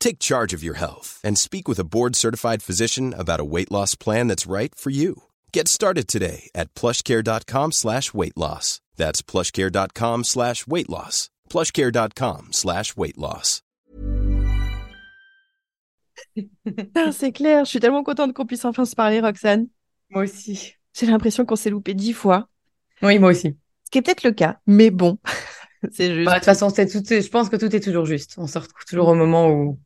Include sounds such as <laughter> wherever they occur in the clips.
Take charge of your health and speak with a board-certified physician about a weight loss plan that's right for you. Get started today at plushcare.com slash weight loss. That's plushcare.com slash weight loss. plushcare.com slash weight loss. Ah, c'est clair, je suis tellement contente qu'on puisse enfin se parler, Roxane. Moi aussi. J'ai l'impression qu'on s'est loupé dix fois, Oui, moi aussi. ce qui est peut-être le cas, mais bon, <laughs> c'est juste Bah, De toute façon, c'est tout, je pense que tout est toujours juste. On se retrouve toujours au moment où,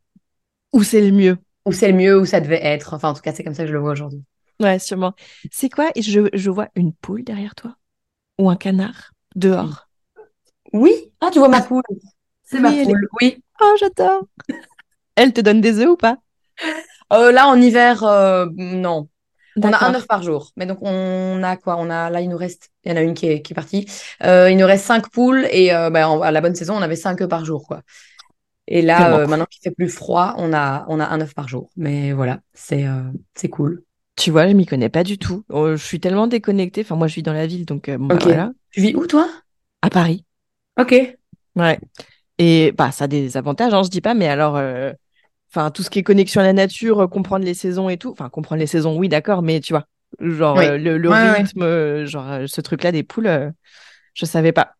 où c'est le mieux? où c'est le mieux, où ça devait être. Enfin, en tout cas, c'est comme ça que je le vois aujourd'hui. Ouais, sûrement. C'est quoi? Je, je vois une poule derrière toi? Ou un canard? Dehors? Oui. Ah, tu vois ma poule. C'est ma Oui, est- poule. Oui. Oh, j'adore. <laughs> Elle te donne des œufs ou pas? Euh, là, en hiver, euh, non. On a un œuf par jour. Mais donc, on a quoi? On a, là, il nous reste, il y en a une qui est, qui est partie. Euh, il nous reste cinq poules et, euh, bah, en- à la bonne saison, on avait cinq œufs par jour, quoi. Et là, euh, maintenant qu'il fait plus froid, on a, on a un œuf par jour. Mais voilà, c'est, euh, c'est cool. Tu vois, je m'y connais pas du tout. Oh, je suis tellement déconnectée. Enfin, moi, je vis dans la ville, donc euh, bah, voilà. Tu vis où, toi? À Paris. Ok. Ouais. Et bah, ça a des avantages, hein, je dis pas, mais alors, enfin, tout ce qui est connexion à la nature, comprendre les saisons et tout. Enfin, comprendre les saisons, oui, d'accord, mais tu vois, genre Oui. le, le Ouais, ouais. rythme, genre ce truc-là des poules, je savais pas.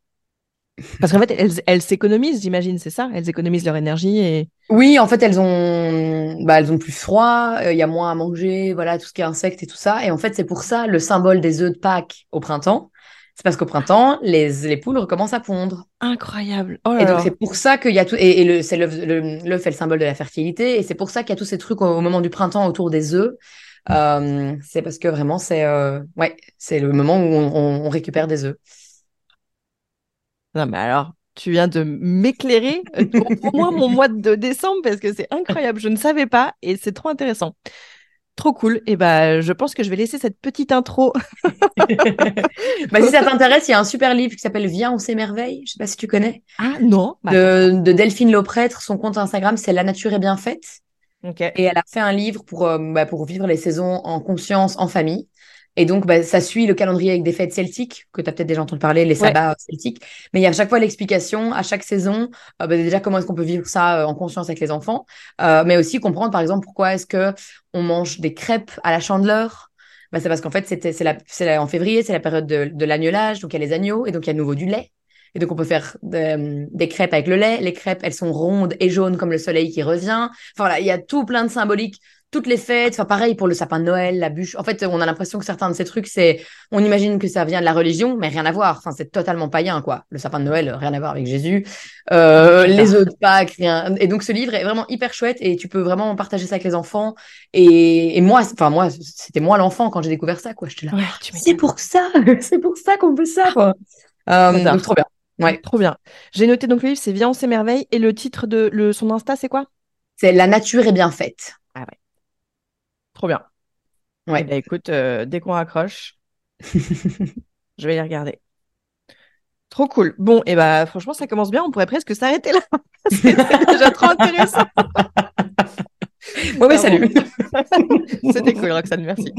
Parce qu'en fait, elles, elles s'économisent, j'imagine, c'est ça? Elles économisent leur énergie et. Oui, en fait, elles ont, bah, elles ont plus froid, euh, il y a moins à manger, voilà, tout ce qui est insectes et tout ça. Et en fait, c'est pour ça le symbole des œufs de Pâques au printemps. C'est parce qu'au printemps, les, les poules recommencent à pondre. Incroyable. Oh là Et donc, c'est pour ça qu'il y a tout. Et, et le, c'est l'œuf, le- est le symbole de la fertilité. Et c'est pour ça qu'il y a tous ces trucs au, au moment du printemps autour des œufs. Euh, c'est parce que vraiment, c'est euh, ouais, c'est le moment où on, on- on récupère des œufs. Non, mais alors, tu viens de m'éclairer au, moins mon mois de décembre parce que c'est incroyable. Je ne savais pas et c'est trop intéressant. Trop cool. Et ben, je pense que je vais laisser cette petite intro. <laughs> Bah, si ça t'intéresse, il y a un super livre qui s'appelle Viens, on s'émerveille. Je sais pas si tu connais. Ah non. Bah, de, de Delphine Lauprêtre. Son compte Instagram, c'est La nature est bien faite. Et elle a fait un livre pour, euh, bah, pour vivre les saisons en conscience, en famille. Et donc, bah, ça suit le calendrier avec des fêtes celtiques, que tu as peut-être déjà entendu parler, les Ouais. sabbats celtiques. Mais il y a à chaque fois l'explication, à chaque saison, euh, bah, déjà comment est-ce qu'on peut vivre ça euh, en conscience avec les enfants. Euh, mais aussi comprendre, par exemple, pourquoi est-ce que on mange des crêpes à la chandeleur. Bah, c'est parce qu'en fait, c'était, c'est la, c'est la- en février, c'est la période de, de l'agnelage, donc il y a les agneaux, et donc il y a de nouveau du lait. Et donc, on peut faire de- des crêpes avec le lait. Les crêpes, elles sont rondes et jaunes comme le soleil qui revient. Enfin, voilà, il y a tout plein de symboliques. Toutes les fêtes, enfin, pareil pour le sapin de Noël, la bûche. En fait, on a l'impression que certains de ces trucs, c'est, on imagine que ça vient de la religion, mais rien à voir. Enfin, c'est totalement païen, quoi. Le sapin de Noël, rien à voir avec Jésus. Euh, les œufs de Pâques, rien. Et donc, ce livre est vraiment hyper chouette et tu peux vraiment partager ça avec les enfants. Et, et moi, enfin, moi, c'était moi l'enfant quand j'ai découvert ça, quoi. J'étais là. Ouais, tu C'est pour ça, <laughs> c'est pour ça qu'on fait ça, quoi. Euh, donc, trop bien. Ouais. Trop bien. J'ai noté donc le livre, c'est Viens, on s'émerveille. Et le titre de le, son Insta, c'est quoi? C'est La nature est bien faite. Trop bien. Ouais. Eh ben, écoute, euh, dès qu'on raccroche, <laughs> je vais les regarder. Trop cool. Bon, et bah franchement, ça commence bien. On pourrait presque s'arrêter là. <laughs> C'est déjà trop intéressant. <laughs> Ouais, ouais, salut. C'était cool, Roxane, merci.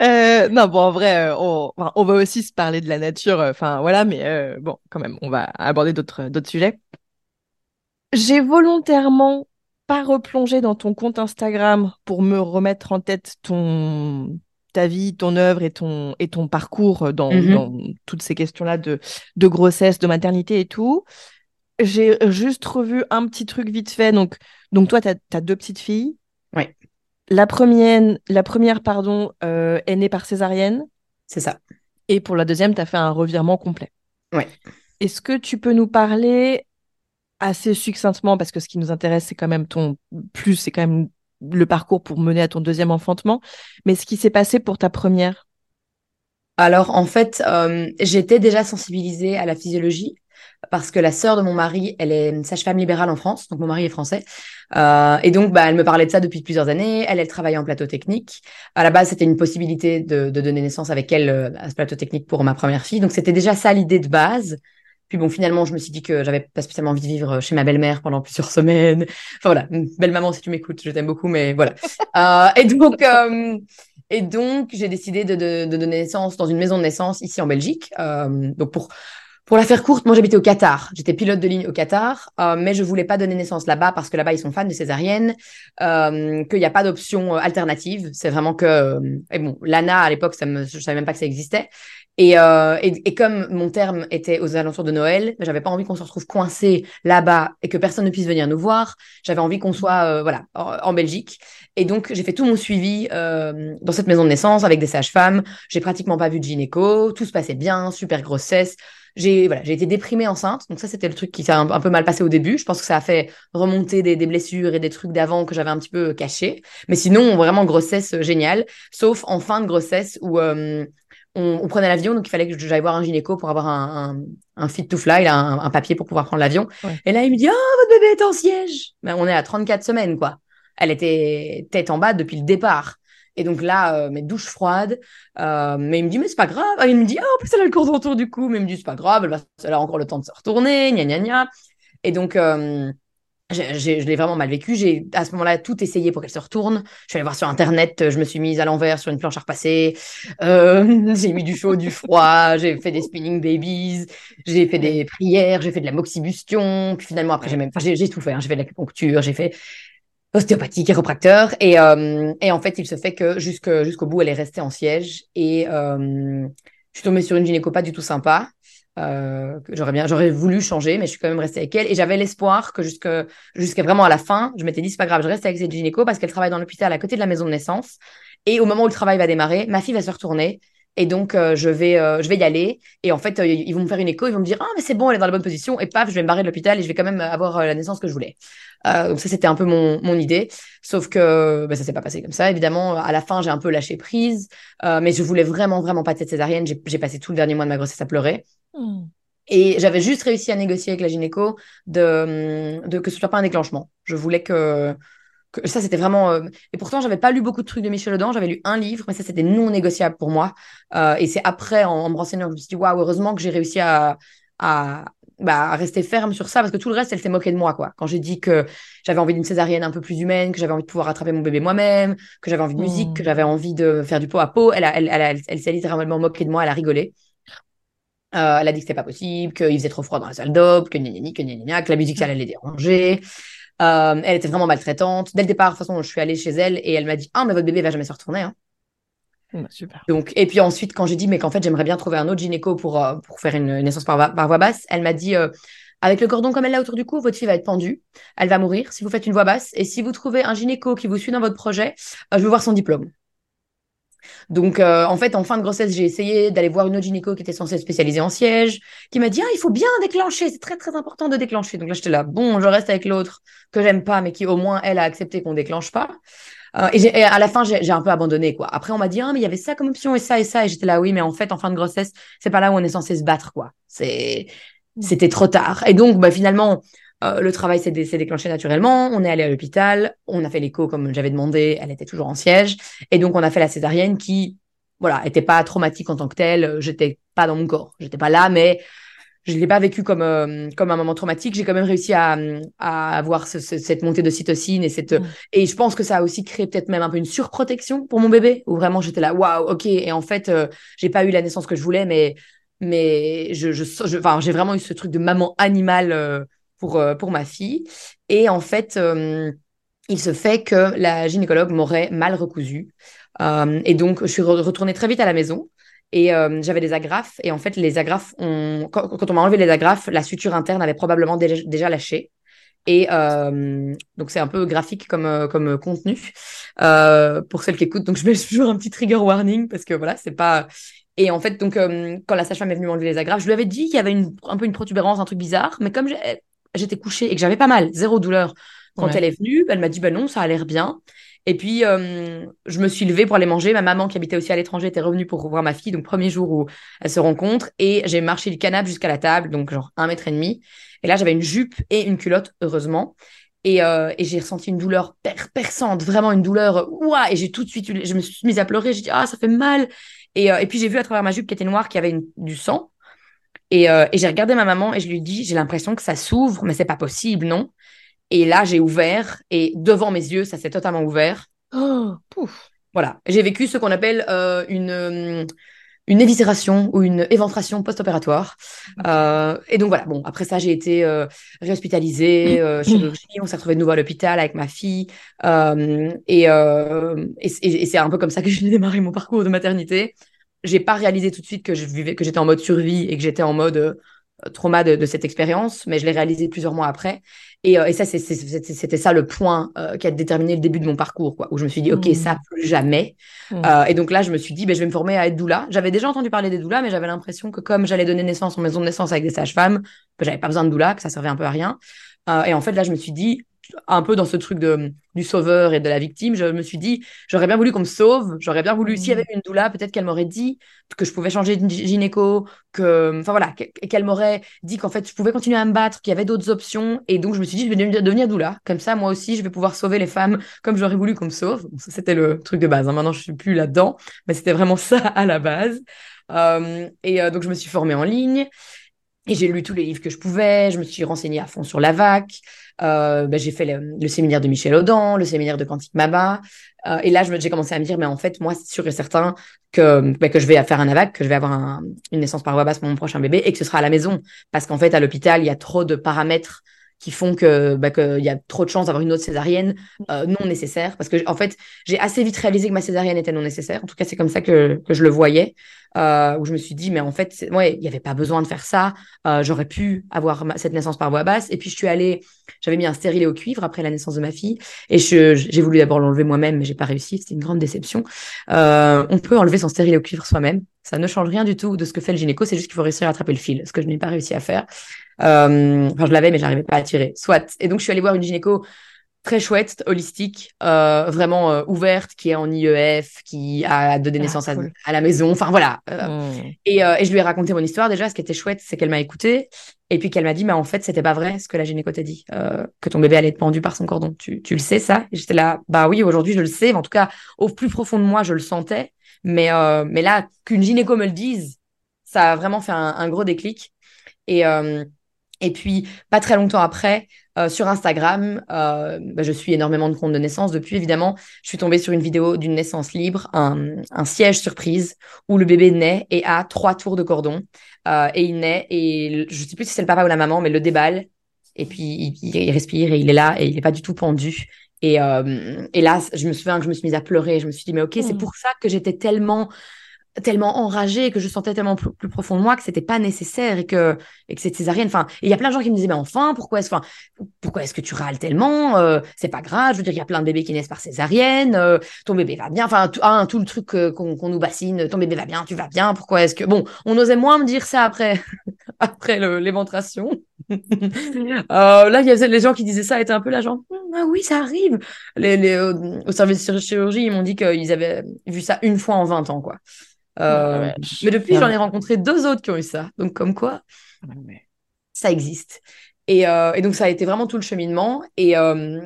Euh, non, bon, en vrai, euh, on, va aussi se parler de la nature, euh, enfin voilà, mais euh, bon, quand même, on va aborder d'autres d'autres sujets. J'ai volontairement pas replongé dans ton compte Instagram pour me remettre en tête ton ta vie, ton œuvre et ton et ton parcours dans, Mhm. dans toutes ces questions-là de de grossesse, de maternité et tout. J'ai juste revu un petit truc vite fait. Donc, donc toi, tu as, deux petites filles. Oui. La première, la première pardon, euh, est née par césarienne. C'est ça. Et pour la deuxième, tu as fait un revirement complet. Oui. Est-ce que tu peux nous parler assez succinctement, parce que ce qui nous intéresse, c'est quand même ton plus, c'est quand même le parcours pour mener à ton deuxième enfantement, mais ce qui s'est passé pour ta première? Alors, en fait, euh, j'étais déjà sensibilisée à la physiologie parce que la sœur de mon mari, elle est sage-femme libérale en France, donc mon mari est français. Euh, et donc, bah, elle me parlait de ça depuis plusieurs années. Elle, elle travaillait en plateau technique. À la base, c'était une possibilité de, donner naissance avec elle euh, à ce plateau technique pour ma première fille. Donc, c'était déjà ça l'idée de base. Puis bon, finalement, je me suis dit que j'avais pas spécialement envie de vivre chez ma belle-mère pendant plusieurs <laughs> semaines. Enfin voilà, belle maman, si tu m'écoutes, je t'aime beaucoup, mais voilà. <laughs> Euh, et donc, euh, et donc, j'ai décidé de, de, de, donner naissance dans une maison de naissance ici en Belgique. Euh, donc pour pour la faire courte, moi j'habitais au Qatar. J'étais pilote de ligne au Qatar, euh, mais je voulais pas donner naissance là-bas parce que là-bas ils sont fans de césarienne, euh, qu'il n'y a pas d'option alternative. C'est vraiment que et bon, l'ANA à l'époque, ça me, je savais même pas que ça existait. Et, euh, et, et, comme mon terme était aux alentours de Noël, j'avais pas envie qu'on se retrouve coincé là-bas et que personne ne puisse venir nous voir. J'avais envie qu'on soit euh, voilà en, Belgique. Et donc j'ai fait tout mon suivi euh, dans cette maison de naissance avec des sages-femmes. J'ai pratiquement pas vu de gynéco. Tout se passait bien, super grossesse. J'ai voilà, j'ai été déprimée enceinte. Donc ça c'était le truc qui s'est un, un, peu mal passé au début. Je pense que ça a fait remonter des, des blessures et des trucs d'avant que j'avais un petit peu cachés. Mais sinon vraiment grossesse géniale. Sauf en fin de grossesse où euh, on, on, prenait l'avion, donc il fallait que j'aille voir un gynéco pour avoir un, un, un fit to fly, là, un, un, papier pour pouvoir prendre l'avion. Ouais. Et là, il me dit, oh, votre bébé est en siège. Ben, on est à 34 semaines, quoi. Elle était tête en bas depuis le départ. Et donc là, euh, mes douches froides. Euh, mais il me dit, mais c'est pas grave. Et il me dit, oh, en plus, elle a le cordon autour du cou. Mais il me dit, c'est pas grave, elle, va, elle, a encore le temps de se retourner, gna gna gna. Et donc, euh, je, je l'ai vraiment mal vécu. J'ai à ce moment-là tout essayé pour qu'elle se retourne. Je suis allée voir sur internet. Je me suis mise à l'envers sur une planche à repasser. Euh, <laughs> j'ai mis du chaud, du froid. J'ai fait des spinning babies. J'ai fait des prières. J'ai fait de la moxibustion. Puis finalement après j'ai même, enfin j'ai tout fait. Hein. J'ai fait de l'acupuncture. J'ai fait ostéopathie, chiropracteur. Et, euh, et en fait il se fait que jusqu'au jusqu'au bout elle est restée en siège. Et euh, je suis tombée sur une gynéco pas du tout sympa. Euh, j'aurais bien, j'aurais voulu changer, mais je suis quand même restée avec elle. Et j'avais l'espoir que jusqu'à vraiment à la fin, je m'étais dit c'est pas grave, je reste avec cette gynéco parce qu'elle travaille dans l'hôpital à côté de la maison de naissance. Et au moment où le travail va démarrer, ma fille va se retourner. Et donc euh, je vais, euh, je vais y aller. Et en fait, euh, ils vont me faire une écho, ils vont me dire ah mais c'est bon, elle est dans la bonne position. Et paf, je vais me barrer de l'hôpital et je vais quand même avoir la naissance que je voulais. donc ça c'était un peu mon, mon idée. Sauf que bah, ça s'est pas passé comme ça. Évidemment, à la fin j'ai un peu lâché prise, mais je voulais vraiment vraiment pas de cette césarienne. J'ai passé tout le dernier mois de ma grossesse à pleurer. Mmh. Et j'avais juste réussi à négocier avec la gynéco de, de que ce soit pas un déclenchement. Je voulais que, que ça c'était vraiment. Euh... Et pourtant j'avais pas lu beaucoup de trucs de Michel Audin. J'avais lu un livre, mais ça c'était non négociable pour moi. Euh, et c'est après en, en, me renseignant je me suis dit waouh heureusement que j'ai réussi à, à bah, à rester ferme sur ça parce que tout le reste elle s'est moquée de moi quoi. Quand j'ai dit que j'avais envie d'une césarienne un peu plus humaine, que j'avais envie de pouvoir attraper mon bébé moi-même, que j'avais envie de musique, mmh. que j'avais envie de faire du pot à pot, elle a, elle, elle, elle, elle s'est littéralement moquée de moi. Elle a rigolé. Euh, elle a dit que c'était pas possible, qu'il faisait trop froid dans la salle d'op, que gna que gna que la musique ça allait les déranger. Euh, elle était vraiment maltraitante. Dès le départ, de toute façon, je suis allée chez elle et elle m'a dit ah mais votre bébé va jamais se retourner. Hein. Bah, super. Donc et puis ensuite quand j'ai dit mais qu'en fait j'aimerais bien trouver un autre gynéco pour euh, pour faire une naissance par, par voie basse, elle m'a dit euh, avec le cordon comme elle l'a autour du cou, votre fille va être pendue, elle va mourir si vous faites une voie basse et si vous trouvez un gynéco qui vous suit dans votre projet, je veux voir son diplôme. Donc, euh, en fait, en fin de grossesse, j'ai essayé d'aller voir une autre gynéco qui était censée être spécialisée en siège, qui m'a dit ah il faut bien déclencher, c'est très très important de déclencher. Donc là, j'étais là bon, je reste avec l'autre que j'aime pas, mais qui au moins elle a accepté qu'on déclenche pas. Euh, et, et, à la fin, j'ai un peu abandonné quoi. Après, on m'a dit ah mais il y avait ça comme option et ça et ça, et j'étais là oui, mais en fait, en fin de grossesse, c'est pas là où on est censé se battre quoi. C'est c'était trop tard. Et donc, bah finalement. Euh, le travail s'est dé déclenché naturellement. On est allé à l'hôpital. On a fait l'écho comme j'avais demandé. Elle était toujours en siège. Et donc, on a fait la césarienne qui, voilà, était pas traumatique en tant que telle. J'étais pas dans mon corps. J'étais pas là, mais je l'ai pas vécu comme euh, comme un moment traumatique. J'ai quand même réussi à, à avoir ce- ce- cette montée de cytocine et cette Mm. et je pense que ça a aussi créé peut-être même un peu une surprotection pour mon bébé où vraiment j'étais là waouh ok et en fait euh, j'ai pas eu la naissance que je voulais mais mais je je enfin j'ai vraiment eu ce truc de maman animale pour euh, pour ma fille et en fait euh, il se fait que la gynécologue m'aurait mal recousu Euh, et donc je suis re- retournée très vite à la maison et j'avais des agrafes. Et en fait, les agrafes, quand, on m'a enlevé les agrafes, la suture interne avait probablement déjà, lâché. Et donc, c'est un peu graphique comme, comme contenu pour celles qui écoutent. Donc, je mets <laughs> toujours un petit trigger warning parce que voilà, c'est pas. Et en fait, donc, quand la sage-femme est venue m'enlever les agrafes, je lui avais dit qu'il y avait une, un peu une protubérance, un truc bizarre. Mais comme j'étais couchée et que j'avais pas mal, zéro douleur, quand Ouais. elle est venue, elle m'a dit ben non, ça a l'air bien. Et puis, euh, je me suis levée pour aller manger. Ma maman, qui habitait aussi à l'étranger, était revenue pour voir ma fille. Donc, premier jour où elles se rencontrent. Et j'ai marché du canapé jusqu'à la table, donc genre un mètre et demi. Et là, j'avais une jupe et une culotte, heureusement. Et, euh, et j'ai ressenti une douleur per- perçante, vraiment une douleur. Ouah Et j'ai tout de suite, je me suis mise à pleurer. J'ai dit, ah, ça fait mal. Et, euh, et puis, j'ai vu à travers ma jupe qui était noire, qu'il y avait une- du sang. Et, euh, et j'ai regardé ma maman et je lui ai dit, j'ai l'impression que ça s'ouvre, mais c'est pas possible, non? Et là, j'ai ouvert et devant mes yeux, ça s'est totalement ouvert. Oh, pouf. Voilà, j'ai vécu ce qu'on appelle euh, une, euh, une éviscération ou une éventration post-opératoire. Euh, et donc voilà, bon, après ça, j'ai été euh, réhospitalisée, euh, <clears throat> chirurgie, on s'est retrouvé de nouveau à l'hôpital avec ma fille. Euh, et euh, et, et- et c'est un peu comme ça que j'ai démarré mon parcours de maternité. J'ai pas réalisé tout de suite que je vivais, que j'étais en mode survie et que j'étais en mode euh, trauma de, de cette expérience, mais je l'ai réalisé plusieurs mois après. Et, euh, et ça, c'était ça le point euh, qui a déterminé le début de mon parcours, quoi, où je me suis dit, OK, Mm. ça, plus jamais. Mm. Euh, et donc là, je me suis dit, ben, je vais me former à être doula. J'avais déjà entendu parler des doulas, mais j'avais l'impression que comme j'allais donner naissance en maison de naissance avec des sages-femmes, ben, j'avais pas besoin de doula, que ça servait un peu à rien. Euh, et en fait, là, je me suis dit, un peu dans ce truc de, du sauveur et de la victime, je me suis dit, j'aurais bien voulu qu'on me sauve, j'aurais bien voulu, s'il y avait eu une doula, peut-être qu'elle m'aurait dit que je pouvais changer de gy- gynéco, que, enfin voilà, que- qu'elle m'aurait dit qu'en fait, je pouvais continuer à me battre, qu'il y avait d'autres options. Et donc, je me suis dit, je vais devenir, devenir doula. Comme ça, moi aussi, je vais pouvoir sauver les femmes comme j'aurais voulu qu'on me sauve. Bon, ça, c'était le truc de base. hein. Maintenant, je suis plus là-dedans, mais c'était vraiment ça à la base. Euh, et euh, donc, je me suis formée en ligne. Et j'ai lu tous les livres que je pouvais, je me suis renseignée à fond sur la VAC, euh, ben, j'ai fait le, le séminaire de Michel Audin, le séminaire de Quantique Maba, euh, et là j'ai commencé à me dire, mais en fait, moi, c'est sûr et certain que, ben, que je vais faire un AVAC, que je vais avoir un- une naissance par voie basse pour mon prochain bébé, et que ce sera à la maison, parce qu'en fait, à l'hôpital, il y a trop de paramètres qui font que ben, qu'il y a trop de chances d'avoir une autre césarienne euh, non nécessaire, parce que en fait, j'ai assez vite réalisé que ma césarienne était non nécessaire, en tout cas, c'est comme ça que, que je le voyais, euh, où je me suis dit, mais en fait, ouais, il n'y avait pas besoin de faire ça. Euh, j'aurais pu avoir ma- cette naissance par voie basse. Et puis, je suis allée, j'avais mis un stérilet au cuivre après la naissance de ma fille. Et je- j'ai voulu d'abord l'enlever moi-même, mais j'ai pas réussi. C'était une grande déception. Euh, on peut enlever son stérilet au cuivre soi-même. Ça ne change rien du tout de ce que fait le gynéco. C'est juste qu'il faut réussir à attraper le fil, ce que je n'ai pas réussi à faire. Euh, enfin, je l'avais, mais j'arrivais pas à tirer. Soit. Et donc, je suis allée voir une gynéco très chouette, holistique, euh, vraiment euh, ouverte, qui est en IEF, qui a donné Ah, naissance à- cool. à, la maison. Enfin, voilà. Euh, Mm. et, euh, et je lui ai raconté mon histoire déjà. Ce qui était chouette, c'est qu'elle m'a écouté. Et puis qu'elle m'a dit, mais en fait, c'était pas vrai ce que la gynéco t'a dit, euh, que ton bébé allait être pendu par son cordon. Tu, tu le sais, ça? J'étais là, bah oui, aujourd'hui, je le sais. En tout cas, au plus profond de moi, je le sentais. Mais, euh, mais là, qu'une gynéco me le dise, ça a vraiment fait un, un gros déclic. Et, euh, et puis, pas très longtemps après, euh, sur Instagram, euh, bah, je suis énormément de comptes de naissance. Depuis, évidemment, je suis tombée sur une vidéo d'une naissance libre, un, un siège surprise, où le bébé naît et a trois tours de cordon. Euh, et il naît, et je sais plus si c'est le papa ou la maman, mais le déballe. Et puis, il, il respire et il est là, et il n'est pas du tout pendu. Et, et là, je me souviens que je me suis mise à pleurer. Je me suis dit, mais ok, c'est Mm. pour ça que j'étais tellement tellement enragée que je sentais tellement plus, plus profond de moi que c'était pas nécessaire et que et que cette césarienne. Enfin il y a plein de gens qui me disaient mais enfin pourquoi est-ce enfin pourquoi est-ce que tu râles tellement euh, c'est pas grave je veux dire il y a plein de bébés qui naissent par césarienne euh, ton bébé va bien enfin tout, hein, tout le truc euh, qu'on nous bassine ton bébé va bien tu vas bien pourquoi est-ce que bon on osait moins me dire ça après <laughs> après l'éventration. <laughs> Euh, là il y avait les gens qui disaient ça étaient un peu là genre Hum, ah oui ça arrive. Les, les, au service de chirurgie ils m'ont dit qu'ils avaient vu ça une fois en 20 ans quoi euh, Ouais, mais depuis, j'en ai rencontré deux autres qui ont eu ça. Donc, comme quoi, ça existe. Et, euh, et donc, ça a été vraiment tout le cheminement. Et, euh,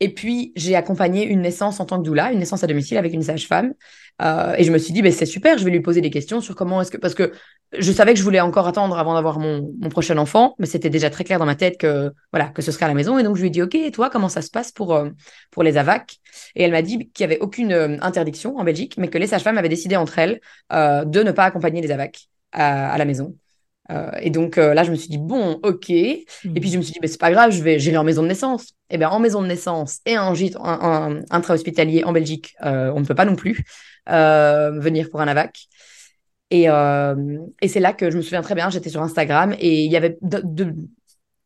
et puis, j'ai accompagné une naissance en tant que doula, une naissance à domicile avec une sage-femme. Euh, et je me suis dit, ben, c'est super, je vais lui poser des questions sur comment est-ce que. Parce que je savais que je voulais encore attendre avant d'avoir mon, mon prochain enfant, mais c'était déjà très clair dans ma tête que voilà que ce serait à la maison. Et donc je lui ai dit ok, et toi comment ça se passe pour euh, pour les AVAC Et elle m'a dit qu'il y avait aucune euh, interdiction en Belgique, mais que les sages-femmes avaient décidé entre elles de ne pas accompagner les AVAC à la maison. Euh, et donc euh, là je me suis dit bon ok. Et puis je me suis dit mais c'est pas grave, je vais j'irai en maison de naissance. Et bien en maison de naissance et en gîte un, un intra-hospitalier en Belgique, on ne peut pas non plus venir pour un AVAC. Et, euh, et c'est là que je me souviens très bien, j'étais sur Instagram et il y avait de,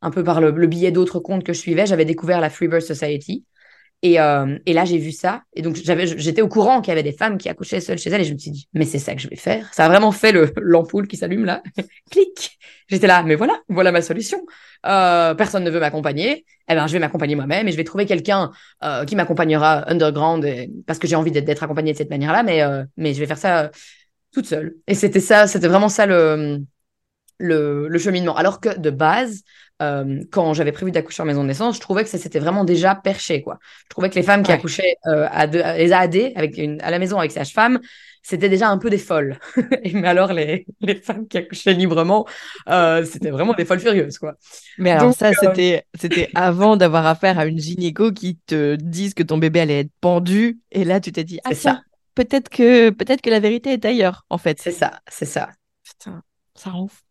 un peu par le, le biais d'autres comptes que je suivais, j'avais découvert la Freebirth Society. Et, euh, et, là, j'ai vu ça. Et donc, j'étais au courant qu'il y avait des femmes qui accouchaient seules chez elles. Et je me suis dit, mais c'est ça que je vais faire. Ça a vraiment fait le, <laughs> l'ampoule qui s'allume là. <laughs> Clic. J'étais là, mais voilà, voilà ma solution. Euh, personne ne veut m'accompagner. Eh ben, je vais m'accompagner moi-même et je vais trouver quelqu'un euh, qui m'accompagnera underground parce que j'ai envie d'être, accompagnée de cette manière-là. Mais, mais je vais faire ça toute seule. Et c'était ça, c'était vraiment ça le, le, cheminement. Alors que de base, euh, quand j'avais prévu d'accoucher en maison de naissance, je trouvais que ça s'était vraiment déjà perché. Quoi. Je trouvais que les femmes qui accouchaient euh, à les AAD avec une, à la maison avec sage-femme, c'était déjà un peu des folles. <laughs> mais alors, les, <laughs> les femmes qui accouchaient librement, euh, c'était vraiment des folles furieuses. Quoi. Mais alors, ça, c'était, c'était avant d'avoir affaire à une gynéco qui te dise que ton bébé allait être pendu. Et là, tu t'es dit, ah, ça peut-être que peut-être que la vérité est ailleurs, en fait. C'est ça, c'est ça. Putain, ça rend ouf.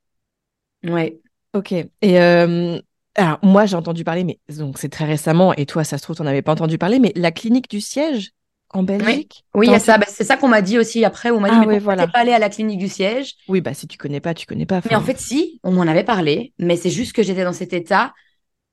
Ouais. Ok. Et euh, alors moi j'ai entendu parler, mais donc c'est très récemment, et toi ça se trouve t'en avais pas entendu parler, mais la clinique du siège en Belgique? Oui, oui ça. Bah, c'est ça qu'on m'a dit aussi après. On m'a dit, ah, mais voilà. pas allé à la clinique du siège? Oui, bah si tu connais pas, tu connais pas. Mais en fait, si, on m'en avait parlé, mais c'est juste que j'étais dans cet état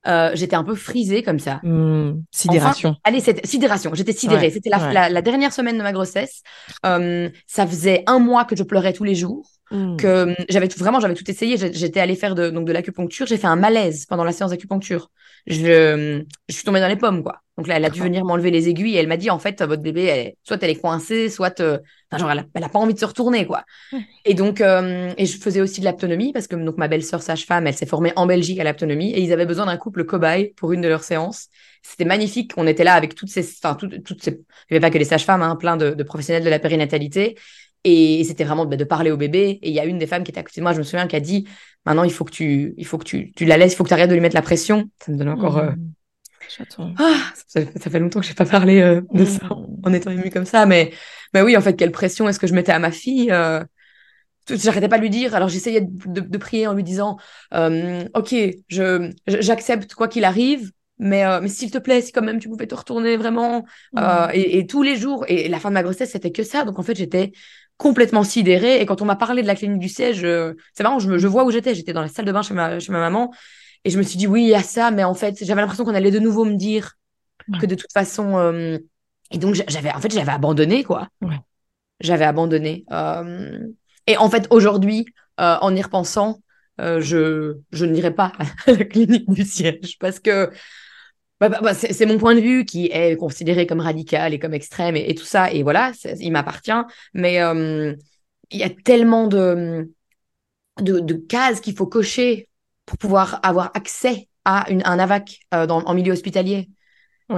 euh, j'étais un peu frisée comme ça. Mmh, sidération. allez, c'était sidération. J'étais sidérée. c'était la, la, dernière semaine de ma grossesse. Euh, ça faisait un mois que je pleurais tous les jours. Mmh. Que hum, j'avais tout, vraiment, j'avais tout essayé. J'étais allée faire de, donc de l'acupuncture. J'ai fait un malaise pendant la séance d'acupuncture. Je, hum, je suis tombée dans les pommes, quoi. Donc là, elle a dû venir m'enlever les aiguilles et elle m'a dit, en fait, votre bébé, elle, soit elle est coincée, soit, euh, enfin, genre, elle a, pas envie de se retourner, quoi. <laughs> Et donc, euh, et je faisais aussi de l'aptonomie parce que donc ma belle-sœur sage-femme, elle s'est formée en Belgique à l'aptonomie et ils avaient besoin d'un couple cobaye pour une de leurs séances. C'était magnifique. On était là avec toutes ces, enfin, toutes, toutes ces, il n'y avait pas que des sages-femmes, hein, plein de, de, professionnels de la périnatalité. Et c'était vraiment bah, de parler au bébé. Et il y a une des femmes qui était à côté de moi, je me souviens, qui a dit, maintenant, il faut que tu, il faut que tu, tu la laisses, il faut que tu arrêtes de lui mettre la pression. Ça me donne encore, euh, ah, ça, ça, fait longtemps que j'ai pas parlé euh, de ça mmh. en étant émue comme ça, mais, mais oui, en fait, quelle pression est-ce que je mettais à ma fille euh... J'arrêtais pas de lui dire, alors j'essayais de, de, prier en lui disant, euh, ok, je j'accepte quoi qu'il arrive, mais, euh, mais s'il te plaît, si quand même tu pouvais te retourner vraiment, mmh. et, et, tous les jours, et la fin de ma grossesse, c'était que ça, donc en fait, j'étais complètement sidérée, et quand on m'a parlé de la clinique du siège, c'est marrant, je, je vois où j'étais, j'étais dans la salle de bain chez ma, chez ma maman, et je me suis dit, oui, il y a ça, mais en fait, j'avais l'impression qu'on allait de nouveau me dire que de toute façon. Euh... Et donc, j'avais, en fait, j'avais abandonné, quoi. Ouais. J'avais abandonné. Euh... Et en fait, aujourd'hui, euh, en y repensant, euh, je, je n'irai pas <laughs> à la clinique du siège parce que bah, bah, bah, c'est mon point de vue qui est considéré comme radical et comme extrême et, et tout ça. Et voilà, il m'appartient. Mais euh, il y a tellement de, de, de cases qu'il faut cocher pour pouvoir avoir accès à une, un AVAC euh, dans, en milieu hospitalier.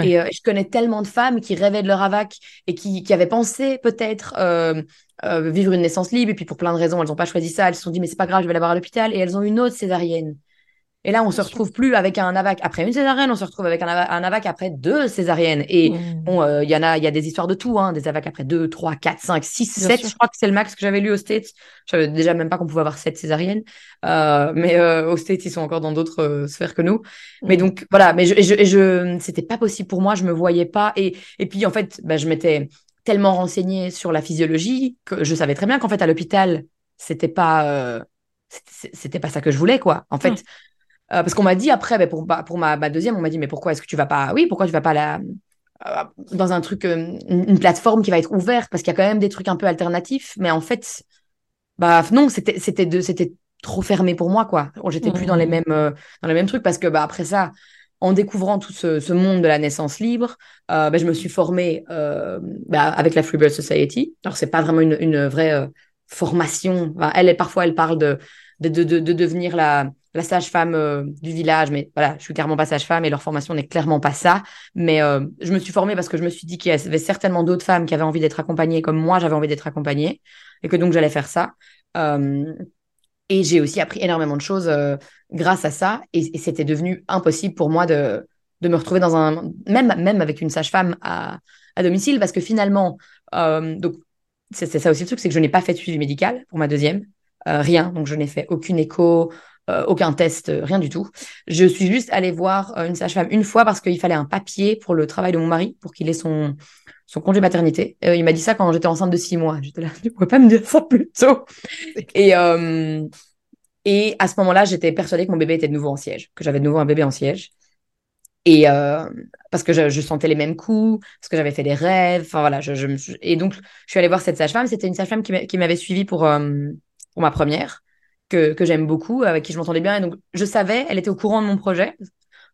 Et euh, je connais tellement de femmes qui rêvaient de leur AVAC et qui, qui avaient pensé peut-être euh, euh, vivre une naissance libre. Et puis pour plein de raisons, elles n'ont pas choisi ça. Elles se sont dit, mais c'est pas grave, je vais l'avoir à l'hôpital. Et elles ont une autre césarienne. Et là, on se retrouve plus avec un AVAC après une césarienne, on se retrouve avec un, AVAC, après deux césariennes. Et mmh. bon, euh, il y en a, il y a des histoires de tout, hein, des AVAC après deux, trois, quatre, cinq, six, sept. Je crois que c'est le max que j'avais lu aux States. Je savais déjà même pas qu'on pouvait avoir sept césariennes. Euh, mais euh, aux States, ils sont encore dans d'autres euh, sphères que nous. Mmh. Mais donc voilà, mais je, je, je c'était pas possible pour moi, je me voyais pas. Et et puis en fait, bah, je m'étais tellement renseignée sur la physiologie que je savais très bien qu'en fait à l'hôpital, c'était pas euh, c'était pas ça que je voulais quoi. En fait. Mmh. Euh, parce qu'on m'a dit après, ben, pour, pour ma, ma, deuxième, on m'a dit, mais pourquoi est-ce que tu vas pas, oui, pourquoi tu vas pas là, euh, dans un truc, euh, une, plateforme qui va être ouverte, parce qu'il y a quand même des trucs un peu alternatifs, mais en fait, bah non, c'était, c'était de, c'était trop fermé pour moi, quoi. J'étais plus dans les mmh. mêmes, dans les mêmes trucs, parce que bah après ça, en découvrant tout ce, ce monde de la naissance libre, bah, je me suis formée bah, avec la Free Birth Society. Alors c'est pas vraiment une, une vraie formation. Enfin, elle, parfois, elle parle de, de, de, de devenir la la sage-femme euh, du village, mais voilà, je suis clairement pas sage-femme et leur formation n'est clairement pas ça. Mais euh, je me suis formée parce que je me suis dit qu'il y avait certainement d'autres femmes qui avaient envie d'être accompagnées comme moi j'avais envie d'être accompagnée et que donc j'allais faire ça. Euh, Et j'ai aussi appris énormément de choses grâce à ça. Et, c'était devenu impossible pour moi de, de me retrouver dans un. Même, même avec une sage-femme à, à domicile, parce que finalement, donc c'est ça aussi le truc, c'est que je n'ai pas fait de suivi médical pour ma deuxième. Euh, rien. Donc, je n'ai fait aucune écho, aucun test, rien du tout. Je suis juste allée voir une sage-femme une fois parce qu'il fallait un papier pour le travail de mon mari, pour qu'il ait son, son congé maternité. Euh, il m'a dit ça quand j'étais enceinte de six mois. J'étais là, tu pouvais pas me dire ça plus tôt. Et, euh, et à ce moment-là, j'étais persuadée que mon bébé était de nouveau en siège, que j'avais de nouveau un bébé en siège. Et euh, parce que je, sentais les mêmes coups, parce que j'avais fait des rêves, enfin voilà. Je, je, et donc, je suis allée voir cette sage-femme. C'était une sage-femme qui m'avait suivie pour, pour ma première, que, que j'aime beaucoup, avec qui je m'entendais bien. Et donc, je savais, elle était au courant de mon projet.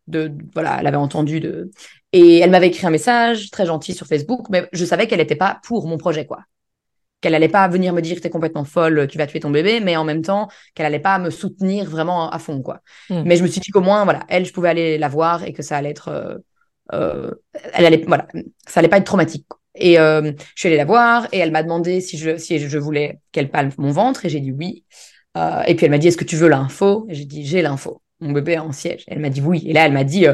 De, voilà, elle avait entendu de et elle m'avait écrit un message très gentil sur Facebook, mais je savais qu'elle n'était pas pour mon projet, quoi. Qu'elle allait pas venir me dire que t'es complètement folle, tu vas tuer ton bébé, mais en même temps qu'elle allait pas me soutenir vraiment à fond, quoi. Hmm. Mais je me suis dit qu'au moins, voilà, elle, je pouvais aller la voir et que ça allait être, euh, euh, elle allait, voilà, ça allait pas être traumatique. Et euh, je suis allée la voir et elle m'a demandé si je, si je voulais qu'elle palme mon ventre et j'ai dit oui. et puis elle m'a dit est-ce que tu veux l'info? J'ai dit j'ai l'info. Mon bébé est en siège. elle m'a dit oui. Et là elle m'a dit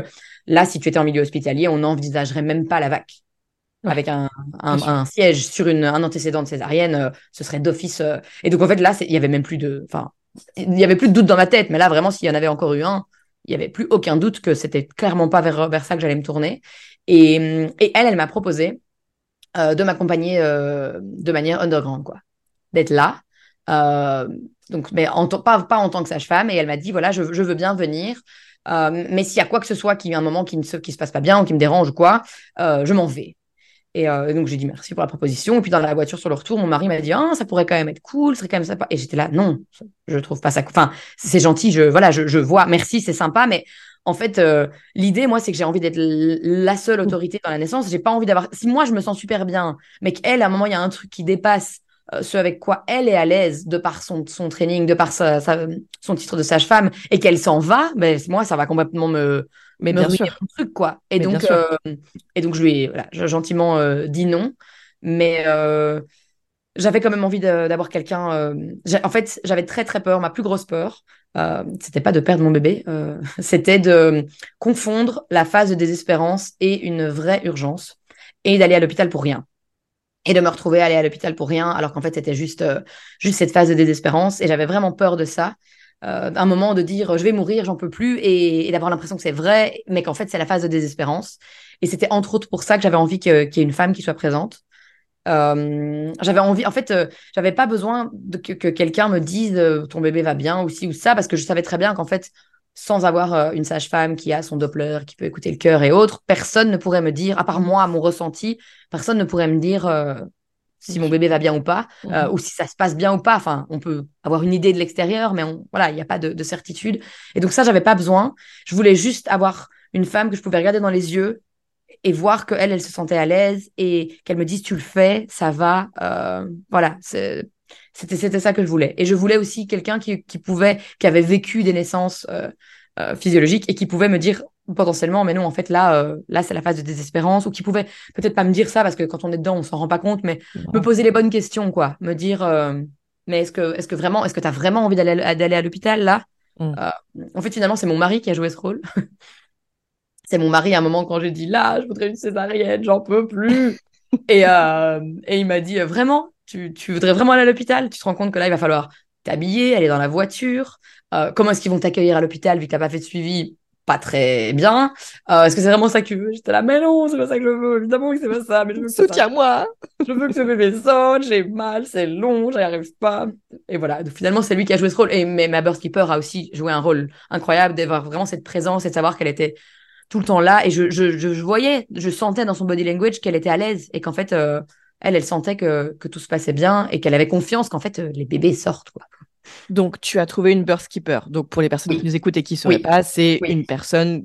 Là, si tu étais en milieu hospitalier, on n'envisagerait même pas la vac. Avec un, siège sur une, un antécédent de césarienne, euh, ce serait d'office. Euh. Et donc, en fait, là, il y avait même plus de. Enfin, il y avait plus de doute dans ma tête. Mais là, vraiment, s'il y en avait encore eu un, il y avait plus aucun doute que c'était clairement pas vers, vers ça que j'allais me tourner. Et, et elle, elle m'a proposé euh, de m'accompagner de manière underground, quoi. D'être là. donc, mais pas, pas en tant que sage-femme. Et elle m'a dit voilà, je, je veux bien venir. Euh, mais s'il y a quoi que ce soit qui, un moment qui ne se, qui se passe pas bien ou qui me dérange ou quoi, euh, je m'en vais. Euh, et, donc j'ai dit merci pour la proposition. Et puis dans la voiture sur le retour, mon mari m'a dit ah ça pourrait quand même être cool, ce serait quand même sympa. Et j'étais là non, je trouve pas ça. Enfin c'est gentil, je voilà, je, je vois, merci, c'est sympa, mais en fait l'idée moi c'est que j'ai envie d'être la seule autorité dans la naissance. J'ai pas envie d'avoir. Si moi je me sens super bien, mais qu'elle à un moment il y a un truc qui dépasse euh, ce avec quoi elle est à l'aise de par son, son training, de par sa, son titre de sage-femme, et qu'elle s'en va, ben, moi, ça va complètement me, mais bien sûr. truc, quoi. Et donc, euh, et donc, je lui ai voilà, gentiment euh, dit non. Mais j'avais quand même envie d'avoir quelqu'un. en fait, j'avais très, très peur. Ma plus grosse peur, c'était pas de perdre mon bébé, <laughs> c'était de confondre la phase de désespérance et une vraie urgence et d'aller à l'hôpital pour rien et de me retrouver à aller à l'hôpital pour rien, alors qu'en fait, c'était juste, euh, juste cette phase de désespérance. Et j'avais vraiment peur de ça. Euh, un moment de dire je vais mourir, j'en peux plus, et, d'avoir l'impression que c'est vrai, mais qu'en fait, c'est la phase de désespérance. Et c'était entre autres pour ça que j'avais envie qu'il y ait une femme qui soit présente. Euh, j'avais envie, en fait, j'avais pas besoin de, que, que quelqu'un me dise ton bébé va bien ou ci ou ça, parce que je savais très bien qu'en fait, sans avoir une sage-femme qui a son Doppler, qui peut écouter le cœur et autres, personne ne pourrait me dire, à part moi, mon ressenti, personne ne pourrait me dire euh, si mon bébé va bien ou pas, euh, mhm. ou si ça se passe bien ou pas. Enfin, on peut avoir une idée de l'extérieur, mais voilà, il n'y a pas de, certitude. Et donc ça, j'avais pas besoin. Je voulais juste avoir une femme que je pouvais regarder dans les yeux et voir qu'elle, elle se sentait à l'aise et qu'elle me dise tu le fais, ça va. Euh, voilà, c'était c'était ça que je voulais. Et je voulais aussi quelqu'un qui, qui pouvait, qui avait vécu des naissances physiologiques et qui pouvait me dire potentiellement, mais non, en fait, là, euh, là, c'est la phase de désespérance, ou qui pouvait peut-être pas me dire ça, parce que quand on est dedans, on s'en rend pas compte, mais me poser les bonnes questions, quoi. Me dire, euh, mais est-ce que, est-ce que vraiment, est-ce que tu as vraiment envie d'aller, d'aller à l'hôpital, là? Mm. euh, En fait, finalement, c'est mon mari qui a joué ce rôle. C'est mon mari, à un moment, quand j'ai dit, là, je voudrais une césarienne, j'en peux plus. <laughs> et, et il m'a dit, vraiment, tu, tu voudrais vraiment aller à l'hôpital? Tu te rends compte que là, il va falloir t'habiller, aller dans la voiture. comment est-ce qu'ils vont t'accueillir à l'hôpital vu que t'as pas fait de suivi? Pas très bien. Euh, Est-ce que c'est vraiment ça que tu veux? J'étais là, mais non, c'est pas ça que je veux. Évidemment que c'est pas ça. Mais je veux Soutiens-moi. je veux que ce bébé sorte. J'ai mal, c'est long, j'y arrive pas. Et voilà. Donc, finalement, c'est lui qui a joué ce rôle. Et mais ma birth keeper a aussi joué un rôle incroyable d'avoir vraiment cette présence et de savoir qu'elle était tout le temps là. Et je, je, je, voyais, je sentais dans son body language qu'elle était à l'aise et qu'en fait, euh, elle, elle sentait que, que tout se passait bien et qu'elle avait confiance qu'en fait, euh, les bébés sortent. Quoi. Donc, tu as trouvé une birth keeper. Donc, pour les personnes qui nous écoutent et qui ne sauraient pas, c'est une personne,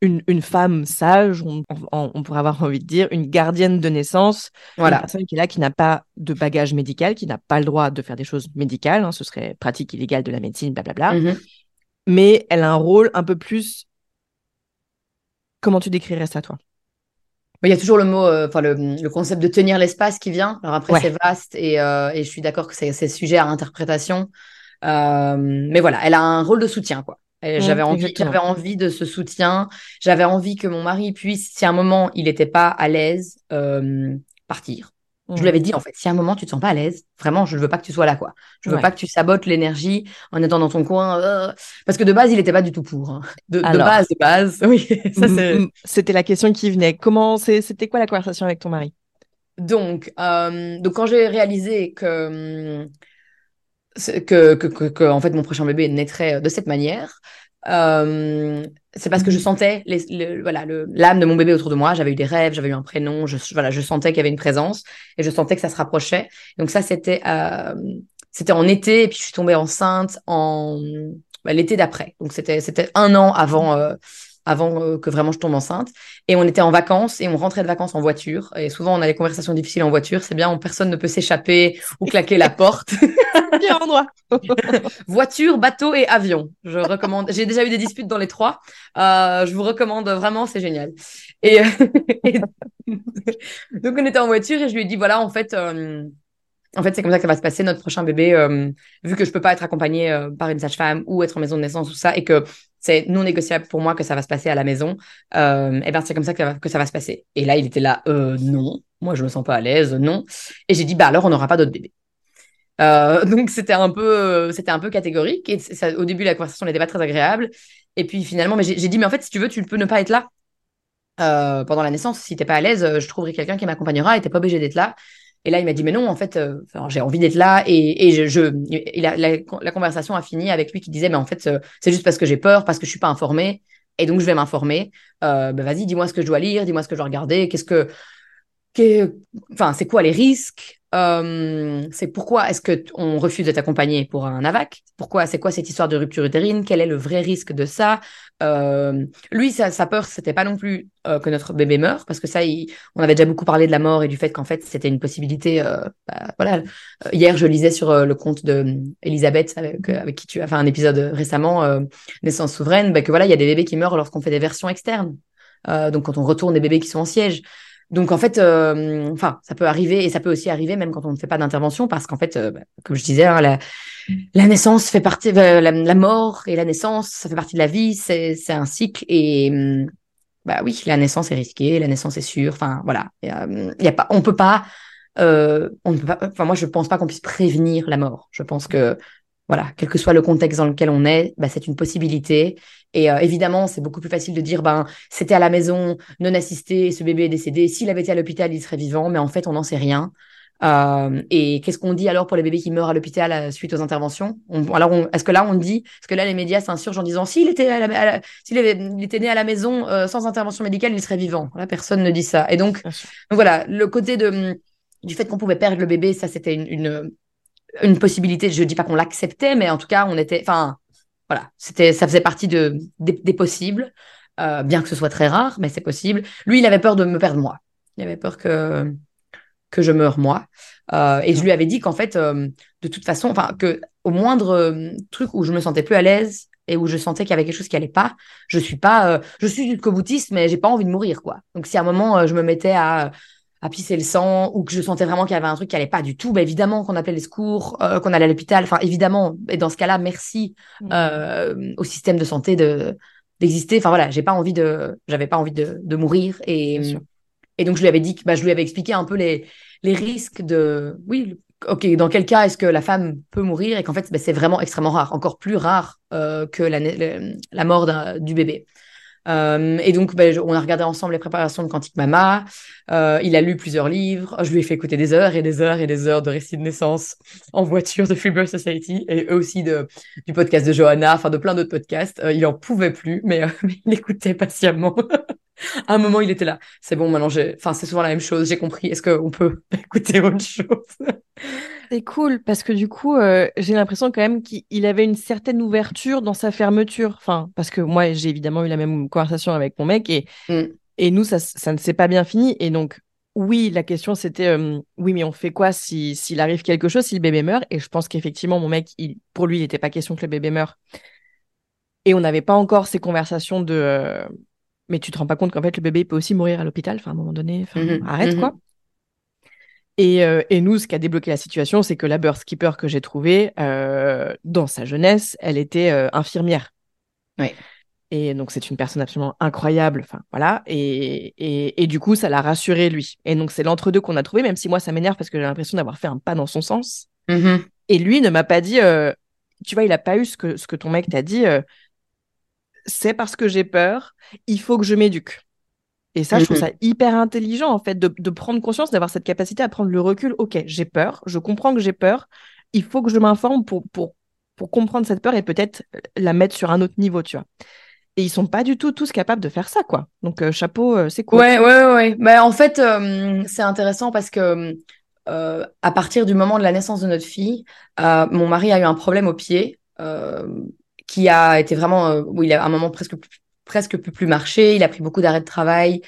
une, une, femme sage, on, pourrait avoir envie de dire, une gardienne de naissance. Voilà. Une personne qui est là, qui n'a pas de bagage médical, qui n'a pas le droit de faire des choses médicales. Hein, ce serait pratique illégale de la médecine, blablabla. Mm-hmm. Mais elle a un rôle un peu plus. Comment tu décrirais ça, toi? Il y a toujours le mot, euh, enfin le, concept de tenir l'espace qui vient. Alors après, c'est vaste et, euh, et, je suis d'accord que c'est sujet à interprétation. Euh, mais voilà, elle a un rôle de soutien, quoi. Et Mm, J'avais envie, j'avais envie de ce soutien. J'avais envie que mon mari puisse, si à un moment il n'était pas à l'aise, partir. Je Mm. lui avais dit en fait, si à un moment tu te sens pas à l'aise, vraiment, je ne veux pas que tu sois là, quoi. Je veux Ouais. pas que tu sabotes l'énergie en étant dans ton coin. euh, Parce que de base, il n'était pas du tout pour. hein. De, base, de base. Oui, <laughs> ça c'est. Mm, mm, C'était la question qui venait. Comment c'était quoi la conversation avec ton mari? Donc, euh, donc quand j'ai réalisé que, c'est- que, que, que, que, en fait, mon prochain bébé naîtrait de cette manière, euh, c'est parce que je sentais les, le- voilà, l'âme de mon bébé autour de moi. J'avais eu des rêves, j'avais eu un prénom, je, voilà, je sentais qu'il y avait une présence et je sentais que ça se rapprochait. Donc ça, c'était euh, c'était en été et puis je suis tombée enceinte en bah, l'été d'après. Donc c'était c'était un an avant euh, avant euh, que vraiment je tombe enceinte. Et on était en vacances et on rentrait de vacances en voiture. Et souvent, on a des conversations difficiles en voiture. C'est bien, on- personne ne peut s'échapper ou claquer la porte. <laughs> Bien endroit. <laughs> voiture, bateau et avion. Je recommande. J'ai déjà eu des disputes dans les trois. Euh, je vous recommande vraiment, c'est génial. Et, <laughs> et donc, on était en voiture et je lui ai dit voilà, en fait. euh, en fait, c'est comme ça que ça va se passer, notre prochain bébé, euh, vu que je peux pas être accompagnée euh, par une sage-femme ou être en maison de naissance ou ça, et que c'est non négociable pour moi que ça va se passer à la maison, euh, et ben c'est comme ça que ça, va, se passer. Et là, il était là, euh, non, moi je me sens pas à l'aise, non. Et j'ai dit, bah alors on n'aura pas d'autre bébé. Euh, <laughs> donc c'était un peu, c'était un peu catégorique. Et ça, au début, la conversation n'était pas très agréable. Et puis finalement, mais j'ai dit, mais en fait, si tu veux, tu peux ne pas être là pendant la naissance. Si t'es pas à l'aise, je trouverai quelqu'un qui m'accompagnera et t'es pas obligé d'être là. Et là, il m'a dit, mais non, en fait, euh, j'ai envie d'être là. Et, je, la, conversation a fini avec lui qui disait, mais en fait, euh, c'est juste parce que j'ai peur, parce que je suis pas informée. Et donc, je vais m'informer. Euh, bah, vas-y, dis-moi ce que je dois lire, dis-moi ce que je dois regarder, qu'est-ce que, enfin, c'est quoi les risques? Euh, C'est pourquoi est-ce que on refuse de t'accompagner pour un AVAC? Pourquoi? C'est quoi cette histoire de rupture utérine? Quel est le vrai risque de ça? Euh, Lui, sa, sa peur, c'était pas non plus euh, que notre bébé meure, parce que ça, on avait déjà beaucoup parlé de la mort et du fait qu'en fait, c'était une possibilité. euh, bah, voilà. Hier, je lisais sur le compte de Elisabeth, avec, qui tu as fait un épisode récemment, Naissance souveraine, bah, que voilà, il y a des bébés qui meurent lorsqu'on fait des versions externes. Donc, quand on retourne des bébés qui sont en siège. Donc en fait, euh, enfin, ça peut arriver et ça peut aussi arriver même quand on ne fait pas d'intervention parce qu'en fait, euh, bah, comme je disais, hein, la, naissance fait partie, euh, la, mort et la naissance, ça fait partie de la vie, c'est un cycle et hum, bah oui, la naissance est risquée, la naissance est sûre, enfin voilà, Et, euh, il y a pas, on peut pas, euh, on ne peut pas, enfin moi je pense pas qu'on puisse prévenir la mort. Je pense que voilà, quel que soit le contexte dans lequel on est, bah, c'est une possibilité. Et euh, évidemment, c'est beaucoup plus facile de dire, ben, c'était à la maison, non assisté, ce bébé est décédé. S'il avait été à l'hôpital, il serait vivant, mais en fait, on n'en sait rien. Euh, et qu'est-ce qu'on dit alors pour les bébés qui meurent à l'hôpital euh, suite aux interventions? On- Alors, est-ce que là, on dit, est-ce que là, les médias s'insurgent en disant, s'il était, à la- à la- avait- il était né à la maison euh, sans intervention médicale, il serait vivant Là, personne ne dit ça. Et donc, donc voilà, le côté de, du fait qu'on pouvait perdre le bébé, ça, c'était une, une, une possibilité. Je dis pas qu'on l'acceptait, mais en tout cas, on était, enfin, voilà, c'était, ça faisait partie de, des, possibles, euh, bien que ce soit très rare, mais c'est possible. Lui, il avait peur de me perdre moi. Il avait peur que, que je meure moi. Euh, et je lui avais dit qu'en fait, euh, de toute façon, enfin, que au moindre truc où je me sentais plus à l'aise et où je sentais qu'il y avait quelque chose qui allait pas, je suis pas, je suis jusqu'au boutiste, mais j'ai pas envie de mourir, quoi. Donc, si à un moment, je me mettais à, à pisser le sang ou que je sentais vraiment qu'il y avait un truc qui allait pas du tout, bah, évidemment qu'on appelait les secours, euh, qu'on allait à l'hôpital. Enfin, évidemment, et dans ce cas-là, merci euh, au système de santé de d'exister. Enfin voilà, j'ai pas envie de, j'avais pas envie de, de mourir et et donc je lui avais dit que bah, je lui avais expliqué un peu les les risques de oui. Ok, dans quel cas est-ce que la femme peut mourir? Et qu'en fait bah, c'est vraiment extrêmement rare, encore plus rare euh, que la, la mort du bébé. Euh, et donc, ben, on a regardé ensemble les préparations de Quantique Mama. Euh, il a lu plusieurs livres. Je lui ai fait écouter des heures et des heures et des heures de récits de naissance en voiture de Free Birth Society et eux aussi de, du podcast de Johanna, enfin de plein d'autres podcasts. Euh, il en pouvait plus, mais, euh, <laughs> mais il écoutait patiemment. <laughs> à un moment, il était là. C'est bon, maintenant, j'ai, enfin, c'est souvent la même chose. J'ai compris. Est-ce qu'on peut <laughs> écouter autre chose? C'est cool parce que du coup, euh, j'ai l'impression quand même qu'il il avait une certaine ouverture dans sa fermeture. Enfin, parce que moi, j'ai évidemment eu la même conversation avec mon mec et, Mm. et nous, ça, ça ne s'est pas bien fini. Et donc, oui, la question c'était, euh, oui, mais on fait quoi si s'il arrive quelque chose, si le bébé meurt? Et je pense qu'effectivement, mon mec, il, pour lui, il n'était pas question que le bébé meure. Et on n'avait pas encore ces conversations de, euh, mais tu te rends pas compte qu'en fait, le bébé peut aussi mourir à l'hôpital. Enfin, à un moment donné, enfin, Mhm, arrête mhm. quoi. Et, euh, et, nous, ce qui a débloqué la situation, c'est que la birth keeper que j'ai trouvée, euh, dans sa jeunesse, elle était euh, infirmière. Oui. Et donc, c'est une personne absolument incroyable. Enfin, voilà. Et, et, et du coup, ça l'a rassuré, lui. Et donc, c'est l'entre-deux qu'on a trouvé, même si moi, ça m'énerve parce que j'ai l'impression d'avoir fait un pas dans son sens. Mhm. Et lui ne m'a pas dit, tu vois, il a pas eu ce que, ce que ton mec t'a dit, c'est parce que j'ai peur, il faut que je m'éduque. Et ça, je trouve Mhm. ça hyper intelligent, en fait, de, de prendre conscience, d'avoir cette capacité à prendre le recul. Ok, j'ai peur, je comprends que j'ai peur, il faut que je m'informe pour, pour, pour comprendre cette peur et peut-être la mettre sur un autre niveau, tu vois. Et ils sont pas du tout tous capables de faire ça, quoi. Donc, euh, chapeau, euh, c'est cool. Ouais, ouais, ouais. Bah, en fait, euh, c'est intéressant parce que à partir du moment de la naissance de notre fille, mon mari a eu un problème au pied qui a été vraiment où il a un moment presque plus- presque plus plus marcher. Il a pris beaucoup d'arrêts de travail.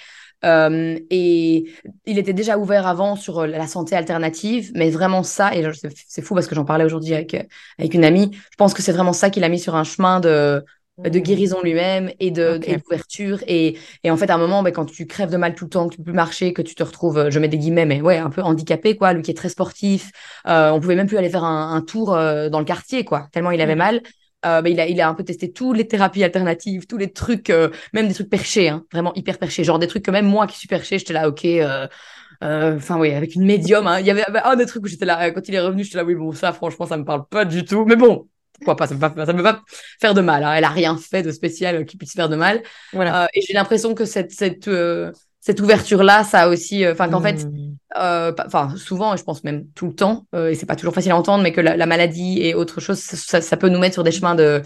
Euh, et il était déjà ouvert avant sur euh, la santé alternative, mais vraiment ça, et c'est fou parce que j'en parlais aujourd'hui avec, euh, avec une amie, je pense que c'est vraiment ça qui l'a mis sur un chemin de, de Mmh. guérison lui-même et de Ok. et d'ouverture et, et en fait à un moment ben, quand tu crèves de mal tout le temps que tu peux plus marcher que tu te retrouves je mets des guillemets mais ouais un peu handicapé quoi lui qui est très sportif euh, on pouvait même plus aller faire un, un tour euh, dans le quartier quoi tellement il avait Mhm. mal euh, ben, il a il a un peu testé toutes les thérapies alternatives tous les trucs euh, même des trucs perchés hein, vraiment hyper perchés genre des trucs que même moi qui suis perché j'étais là ok euh, euh, Enfin, oui, avec une médium. hein. Il y avait un des trucs où j'étais là, euh, quand il est revenu, j'étais là, oui, bon, ça, franchement, ça me parle pas du tout. Mais bon, pourquoi pas, ça me, va- ça me va pas faire de mal. hein. Elle a rien fait de spécial euh, qui puisse faire de mal. Voilà. Euh, et j'ai l'impression que cette, cette, euh, cette ouverture-là, ça a aussi, euh, enfin, qu'en fait, Mmh. euh, enfin, souvent, je pense même tout le temps, euh, et c'est pas toujours facile à entendre, mais que la, la maladie et autre chose, ça, peut nous mettre sur des chemins de,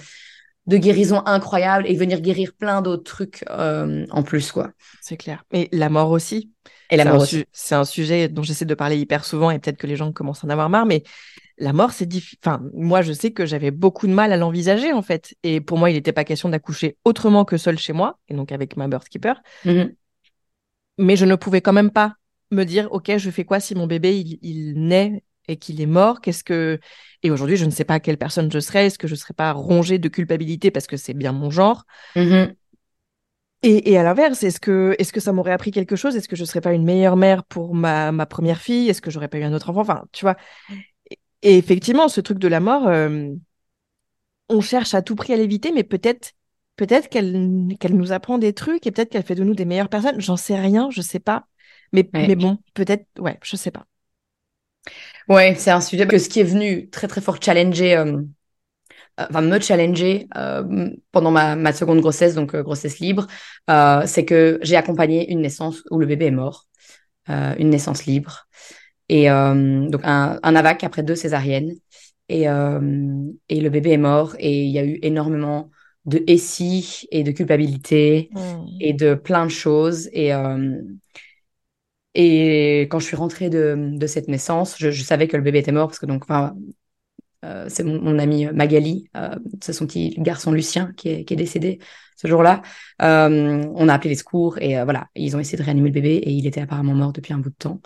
de guérison incroyables et venir guérir plein d'autres trucs euh, en plus, quoi. C'est clair. Et la mort aussi. Et la C'est mort C'est un sujet dont j'essaie de parler hyper souvent et peut-être que les gens commencent à en avoir marre, mais la mort, c'est difficile. Enfin, moi, je sais que j'avais beaucoup de mal à l'envisager, en fait. Et pour moi, il n'était pas question d'accoucher autrement que seul chez moi, et donc avec ma birth keeper. Mhm. Mais je ne pouvais quand même pas me dire, OK, je fais quoi si mon bébé, il, il naît et qu'il est mort? Qu'est-ce que. Et aujourd'hui, je ne sais pas quelle personne je serais. Est-ce que je ne serais pas rongée de culpabilité parce que c'est bien mon genre? Mhm. Et, et à l'inverse, est-ce que, est-ce que ça m'aurait appris quelque chose? Est-ce que je serais pas une meilleure mère pour ma, ma première fille? Est-ce que j'aurais pas eu un autre enfant? Enfin, tu vois. Et, et effectivement, ce truc de la mort, euh, on cherche à tout prix à l'éviter, mais peut-être, peut-être qu'elle, qu'elle nous apprend des trucs et peut-être qu'elle fait de nous des meilleures personnes. J'en sais rien, je sais pas. Mais, Ouais. mais bon, peut-être, ouais, je sais pas. Ouais, c'est un sujet que ce qui est venu très très fort challenger, euh, euh, enfin me challenger euh, pendant ma, ma seconde grossesse, donc euh, grossesse libre, euh, c'est que j'ai accompagné une naissance où le bébé est mort, une naissance libre, et donc un, un AVAC après deux césariennes, et, et le bébé est mort, et il y a eu énormément de si et de culpabilité et de plein de choses, et euh, et quand je suis rentrée de, de cette naissance, je, je savais que le bébé était mort parce que donc, enfin, euh, c'est mon, mon ami Magali, euh, c'est son petit garçon Lucien qui est, qui est décédé ce jour-là. On a appelé les secours et voilà, ils ont essayé de réanimer le bébé et il était apparemment mort depuis un bout de temps.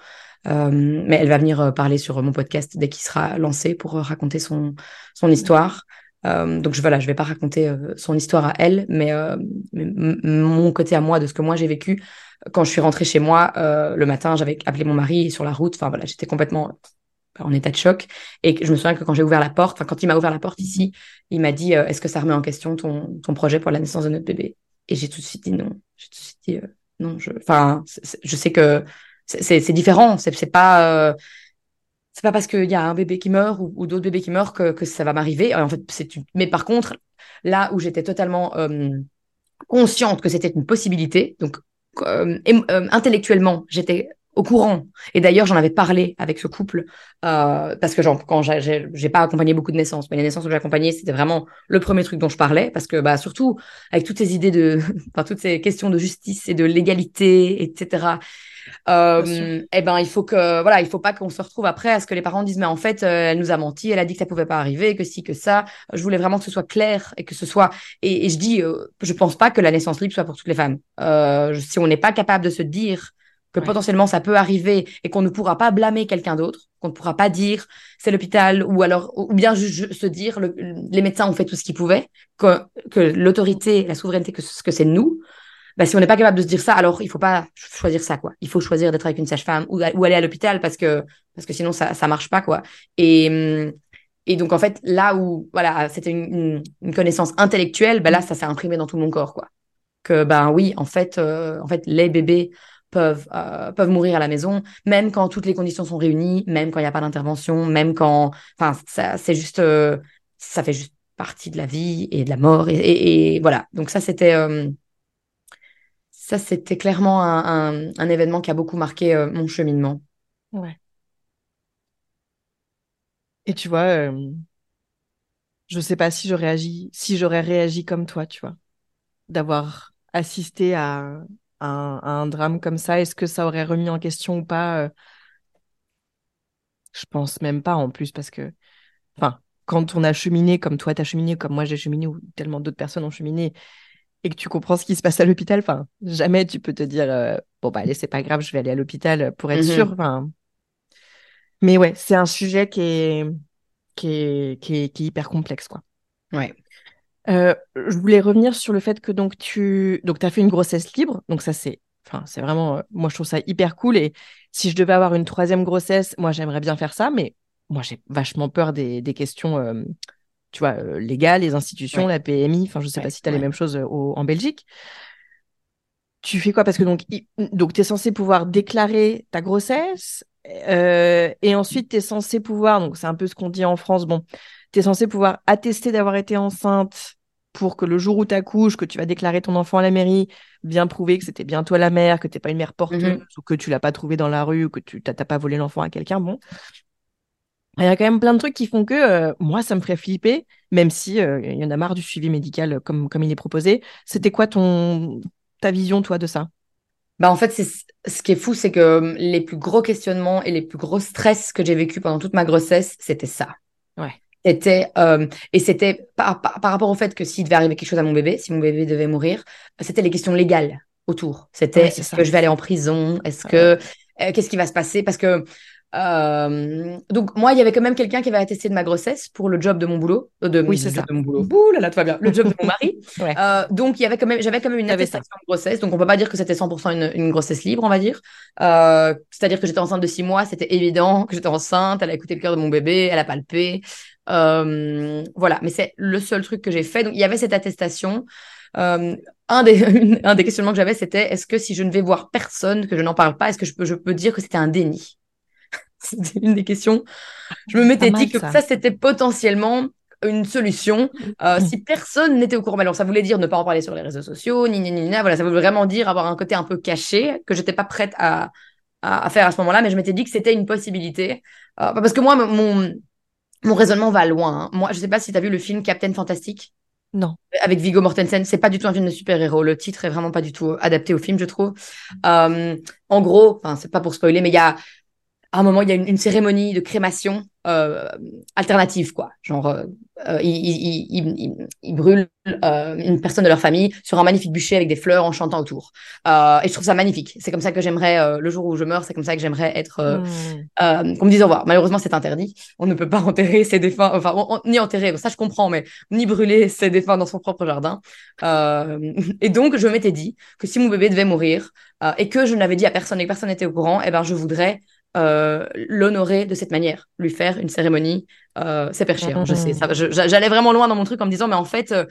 Mais elle va venir parler sur mon podcast dès qu'il sera lancé pour raconter son, son histoire. Euh, donc je, voilà, je vais pas raconter euh, son histoire à elle, mais, euh, mon côté à moi de ce que moi j'ai vécu quand je suis rentrée chez moi le matin, j'avais appelé mon mari sur la route. Enfin voilà, j'étais complètement en état de choc. Et je me souviens que quand j'ai ouvert la porte, quand il m'a ouvert la porte ici, il m'a dit Est-ce que ça remet en question ton, projet pour la naissance de notre bébé? Et j'ai tout de suite dit non. J'ai tout de suite dit non. Je, enfin, je sais que c'est- différent. C'est pas c'est pas parce qu'il y a un bébé qui meurt ou, d'autres bébés qui meurent que, ça va m'arriver. En fait, c'est une- mais par contre, là où j'étais totalement euh, consciente que c'était une possibilité, donc euh, euh, intellectuellement, j'étais au courant. Et d'ailleurs, j'en avais parlé avec ce couple euh, parce que genre, quand j'ai pas accompagné beaucoup de naissances, mais les naissances que j'ai accompagnées, c'était vraiment le premier truc dont je parlais parce que bah surtout avec toutes ces idées de, <laughs> enfin toutes ces questions de justice et de légalité, etc. Euh, eh ben, il faut que, voilà, il faut pas qu'on se retrouve après à ce que les parents disent, mais en fait, euh, elle nous a menti, elle a dit que ça pouvait pas arriver, que si, que ça. Je voulais vraiment que ce soit clair et que ce soit, et, et je dis, euh, je pense pas que la naissance libre soit pour toutes les femmes. Euh, si on n'est pas capable de se dire que Ouais. potentiellement ça peut arriver et qu'on ne pourra pas blâmer quelqu'un d'autre, qu'on ne pourra pas dire c'est l'hôpital ou alors, ou bien se dire le- les médecins ont fait tout ce qu'ils pouvaient, que, que l'autorité, la souveraineté, que, ce que c'est nous. Bah, si on n'est pas capable de se dire ça, alors il faut pas choisir ça, quoi. Il faut choisir d'être avec une sage-femme ou, ou, aller à l'hôpital parce que, parce que sinon ça, ça marche pas, quoi. Et, et donc, en fait, là où, voilà, c'était une, une, connaissance intellectuelle, bah là, ça s'est imprimé dans tout mon corps, quoi. Que, ben oui, en fait, euh, en fait, les bébés peuvent, euh, peuvent mourir à la maison, même quand toutes les conditions sont réunies, même quand il n'y a pas d'intervention, même quand, enfin, ça, c'est juste, euh, ça fait juste partie de la vie et de la mort. Et, voilà. Donc ça, c'était, ça, c'était clairement un, un, un, événement qui a beaucoup marqué euh, mon cheminement. Ouais. Et tu vois, euh, je sais pas si j'aurais agi, si j'aurais réagi comme toi, tu vois, d'avoir assisté à, à, un, à, un, drame comme ça. Est-ce que ça aurait remis en question ou pas euh... Je pense même pas en plus parce que, enfin, quand on a cheminé comme toi t'as cheminé, comme moi j'ai cheminé ou tellement d'autres personnes ont cheminé, et que tu comprends ce qui se passe à l'hôpital, enfin, jamais tu peux te dire euh, bon bah allez c'est pas grave, je vais aller à l'hôpital pour être mm -hmm. sûr. Enfin, mais ouais, c'est un sujet qui est, qui est, qui est, qui est hyper complexe, quoi. Ouais. Euh, je voulais revenir sur le fait que donc tu donc as fait une grossesse libre, donc ça c'est enfin c'est vraiment moi je trouve ça hyper cool et si je devais avoir une troisième grossesse, moi j'aimerais bien faire ça, mais moi j'ai vachement peur des, des questions euh, tu vois euh, légales, les institutions, ouais. la PMI, enfin je sais ouais, pas si tu as ouais. les mêmes choses au, en Belgique. Tu fais quoi? Parce que donc donc tu es censé pouvoir déclarer ta grossesse euh, et ensuite, tu es censé pouvoir, donc c'est un peu ce qu'on dit en France, bon, tu es censé pouvoir attester d'avoir été enceinte pour que le jour où tu accouches, que tu vas déclarer ton enfant à la mairie, bien prouver que c'était bien toi la mère, que t'es pas une mère porteuse, mm -hmm. ou que tu l'as pas trouvé dans la rue, ou que tu t'as pas volé l'enfant à quelqu'un, bon. Il y a quand même plein de trucs qui font que euh, moi, ça me ferait flipper, même si il euh, y en a marre du suivi médical comme, comme il est proposé. C'était quoi ton ta vision, toi, de ça? Bah en fait, c'est ce qui est fou, c'est que les plus gros questionnements et les plus gros stress que j'ai vécu pendant toute ma grossesse, c'était ça. Ouais. C'était euh, et c'était par, par, par, rapport au fait que s'il devait arriver quelque chose à mon bébé, si mon bébé devait mourir, c'était les questions légales autour. C'était ouais, est-ce que je vais aller en prison? Est-ce ouais. que euh, qu'est-ce qui va se passer? Parce que euh, donc moi, il y avait quand même quelqu'un qui avait attesté de ma grossesse pour le job de mon boulot, euh, de, oui, c'est ça. de mon boulot. Bouh là là, tout va bien. Le job de mon mari. <laughs> ouais. euh, donc il y avait quand même, j'avais quand même une attestation de grossesse. Donc on peut pas dire que c'était 100% une, une, grossesse libre, on va dire. C'est-à-dire que j'étais enceinte de six mois, c'était évident que j'étais enceinte. Elle a écouté le cœur de mon bébé, elle a palpé. Voilà, mais c'est le seul truc que j'ai fait. Donc il y avait cette attestation. Euh, un, des, <laughs> un des questionnements que j'avais, c'était est-ce que si je ne vais voir personne, que je n'en parle pas, est-ce que je peux, je peux dire que c'était un déni? C'était une des questions. Je me m'étais dit que ça, ça c'était potentiellement une solution euh, si personne n'était au courant. Alors ça voulait dire ne pas en parler sur les réseaux sociaux, ni ni ni, ni voilà, ça voulait vraiment dire avoir un côté un peu caché que j'étais pas prête à, à, à, faire à ce moment-là, mais je m'étais dit que c'était une possibilité euh, parce que moi mon mon raisonnement va loin. Hein. Moi, je sais pas si tu as vu le film Captain Fantastic. Non. Avec Viggo Mortensen, c'est pas du tout un film de super-héros. Le titre est vraiment pas du tout adapté au film, je trouve. Euh, en gros, c'est pas pour spoiler, mais il y a à un moment, il y a une, une cérémonie de crémation euh, alternative, quoi. Genre, euh, ils, ils, ils, ils, brûlent euh, une personne de leur famille sur un magnifique bûcher avec des fleurs en chantant autour. Euh, et je trouve ça magnifique. C'est comme ça que j'aimerais, euh, le jour où je meurs, c'est comme ça que j'aimerais être, mmh. qu'on me dise au revoir. Malheureusement, c'est interdit. On ne peut pas <laughs> enterrer ses défunts, enfin, on, on, ni enterrer, ça je comprends, mais ni brûler ses défunts dans son propre jardin. et donc, je m'étais dit que si mon bébé devait mourir et que je ne l'avais dit à personne et que personne n'était au courant, eh ben, je voudrais euh, l'honorer de cette manière, lui faire une cérémonie. Euh, c'est perché, hein, je sais. J'allais vraiment loin dans mon truc en me disant, mais en fait, euh,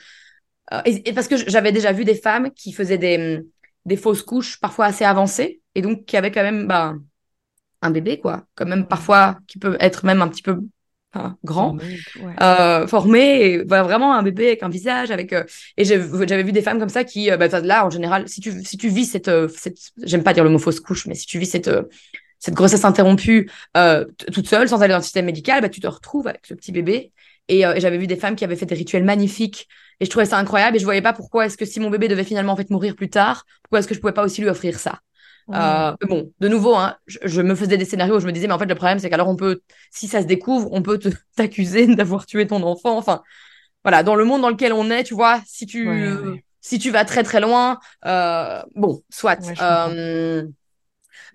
et, et, parce que j'avais déjà vu des femmes qui faisaient des, des fausses couches parfois assez avancées et donc qui avaient quand même bah, un bébé, quoi, quand même parfois qui peut être même un petit peu Enfin, grand, formé, ouais. euh, formé et voilà, vraiment un bébé avec un visage, avec euh, et j'avais vu des femmes comme ça qui, euh, bah, là en général, si tu si tu vis cette, cette j'aime pas dire le mot fausse couche, mais si tu vis cette cette grossesse interrompue euh, toute seule, sans aller dans le système médical, bah, tu te retrouves avec ce petit bébé. Et, euh, et j'avais vu des femmes qui avaient fait des rituels magnifiques. Et je trouvais ça incroyable. Et je voyais pas pourquoi est-ce que si mon bébé devait finalement en fait mourir plus tard, pourquoi est-ce que je pouvais pas aussi lui offrir ça? Mmh. Euh, bon, de nouveau, hein, je, je, me faisais des scénarios où je me disais, mais en fait, le problème, c'est qu'alors on peut, si ça se découvre, on peut <laughs> t'accuser d'avoir tué ton enfant. Enfin, voilà, dans le monde dans lequel on est, tu vois, si tu, ouais, ouais. si tu vas très très loin, euh, bon, soit. Ouais,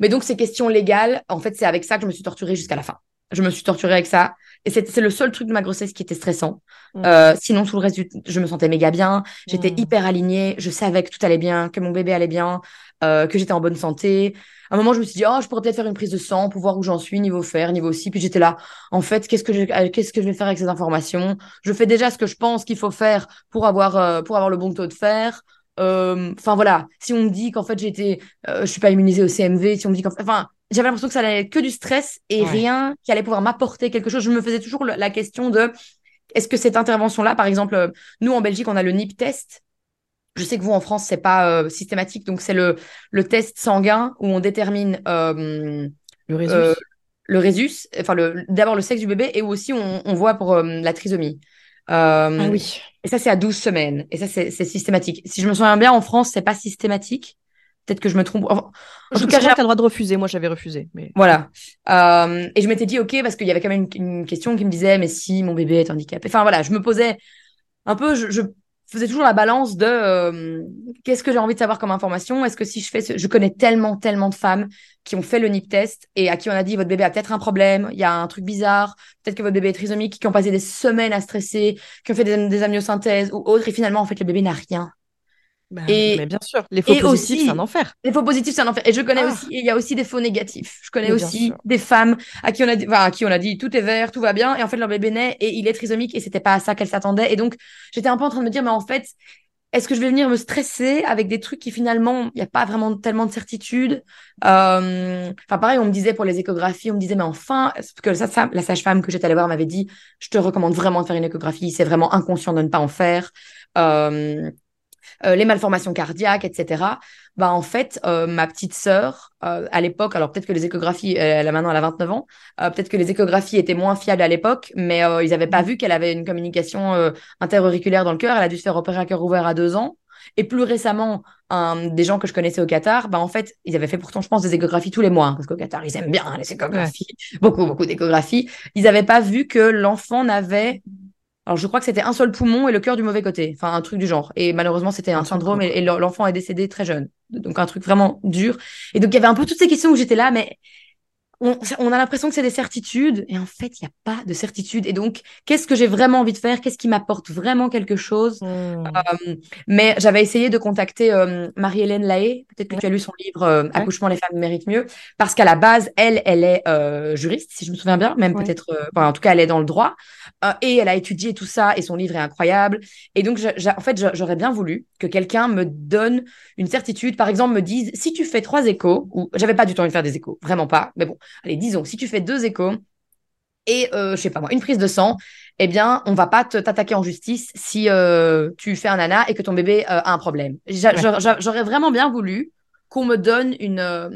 mais donc, ces questions légales, en fait, c'est avec ça que je me suis torturée jusqu'à la fin. Je me suis torturée avec ça. Et c'est le seul truc de ma grossesse qui était stressant. Euh, sinon, tout le reste, du... je me sentais méga bien. J'étais Mm. hyper alignée. Je savais que tout allait bien, que mon bébé allait bien, euh, que j'étais en bonne santé. À un moment, je me suis dit, oh, je pourrais peut-être faire une prise de sang pour voir où j'en suis, niveau fer, niveau ci. Puis j'étais là, en fait, qu'est-ce que je, euh, qu'est-ce que je vais faire avec ces informations? Je fais déjà ce que je pense qu'il faut faire pour avoir, euh, pour avoir le bon taux de fer. Euh, Enfin voilà, si on me dit qu'en fait été, euh, je suis pas immunisée au CMV, si on me dit qu'en fait, enfin, j'avais l'impression que ça allait être que du stress et Ouais. rien qui allait pouvoir m'apporter quelque chose. Je me faisais toujours la question de est-ce que cette intervention-là, par exemple, euh, nous en Belgique, on a le NIP test. Je sais que vous en France, c'est pas euh, systématique, donc c'est le, le test sanguin où on détermine euh, Le résus. euh, le résus, enfin le, d'abord le sexe du bébé et où aussi on, on voit pour la trisomie. Euh, ah oui. Et ça, c'est à 12 semaines. Et ça, c'est systématique. Si je me souviens bien, en France, c'est pas systématique. Peut-être que je me trompe. Enfin, en Je tout cas, t'as le droit de refuser. Moi, j'avais refusé. Mais... voilà. Euh, et je m'étais dit, OK, parce qu'il y avait quand même une, une question qui me disait, mais si mon bébé est handicapé. Enfin, voilà, je me posais un peu, je, je faisais toujours la balance de euh, qu'est-ce que j'ai envie de savoir comme information? Est-ce que si je fais ce... Je connais tellement, tellement de femmes qui ont fait le NIP test et à qui on a dit, votre bébé a peut-être un problème, il y a un truc bizarre, peut-être que votre bébé est trisomique, qui ont passé des semaines à stresser, qui ont fait des, des amniosynthèses ou autres, et finalement, en fait, le bébé n'a rien. Bah, Et- mais bien sûr, les faux positifs, aussi- c'est un enfer. Les faux positifs, c'est un enfer. Et je connais Ah. aussi, il y a aussi des faux négatifs. Je connais Mais aussi sûr. des femmes à qui on a dit, enfin, à qui on a dit tout est vert, tout va bien, et en fait leur bébé naît et il est trisomique et c'était pas à ça qu'elle s'attendait. Et donc j'étais un peu en train de me dire, mais en fait, est-ce que je vais venir me stresser avec des trucs qui finalement, il n'y a pas vraiment tellement de certitude. Euh, Enfin pareil, on me disait pour les échographies, on me disait, mais enfin, parce que la sage-femme que j'étais allée voir m'avait dit, je te recommande vraiment de faire une échographie, c'est vraiment inconscient de ne pas en faire. Euh, euh, les malformations cardiaques, etc. Bah en fait, euh, ma petite sœur, euh, à l'époque, alors peut-être que les échographies, elle a maintenant elle a 29 ans, peut-être que les échographies étaient moins fiables à l'époque, mais ils n'avaient pas vu qu'elle avait une communication interauriculaire dans le cœur. Elle a dû se faire opérer à cœur ouvert à deux ans. Et plus récemment, un- des gens que je connaissais au Qatar, bah en fait, ils avaient fait pourtant, je pense, des échographies tous les mois, parce qu'au Qatar, ils aiment bien les échographies, beaucoup, beaucoup d'échographies. Ils n'avaient pas vu que l'enfant n'avait alors, je crois que c'était un seul poumon et le cœur du mauvais côté. Enfin, un truc du genre. Et malheureusement, c'était un syndrome et, et l'enfant est décédé très jeune. Donc, un truc vraiment dur. Et donc, il y avait un peu toutes ces questions où j'étais là, mais on, on a l'impression que c'est des certitudes. Et en fait, il n'y a pas de certitude. Et donc, qu'est-ce que j'ai vraiment envie de faire? Qu'est-ce qui m'apporte vraiment quelque chose? Mmh. Euh, mais j'avais essayé de contacter euh, Marie-Hélène Lahaye. Peut-être que tu as lu son livre euh, Accouchement, les femmes méritent mieux. Parce qu'à la base, elle, elle est juriste, si je me souviens bien. Même Ouais. peut-être, enfin, en tout cas, elle est dans le droit. Et elle a étudié tout ça et son livre est incroyable. Et donc, en fait, j'a- j'aurais bien voulu que quelqu'un me donne une certitude. Par exemple, me dise, si tu fais trois échos, ou j'avais pas du temps envie de faire des échos, vraiment pas. Mais bon, allez, disons, si tu fais deux échos et, euh, je sais pas moi, une prise de sang, eh bien, on va pas te- t'attaquer en justice si euh, tu fais un nana et que ton bébé euh, a un problème. Ouais. J'aurais vraiment bien voulu qu'on me donne une, euh,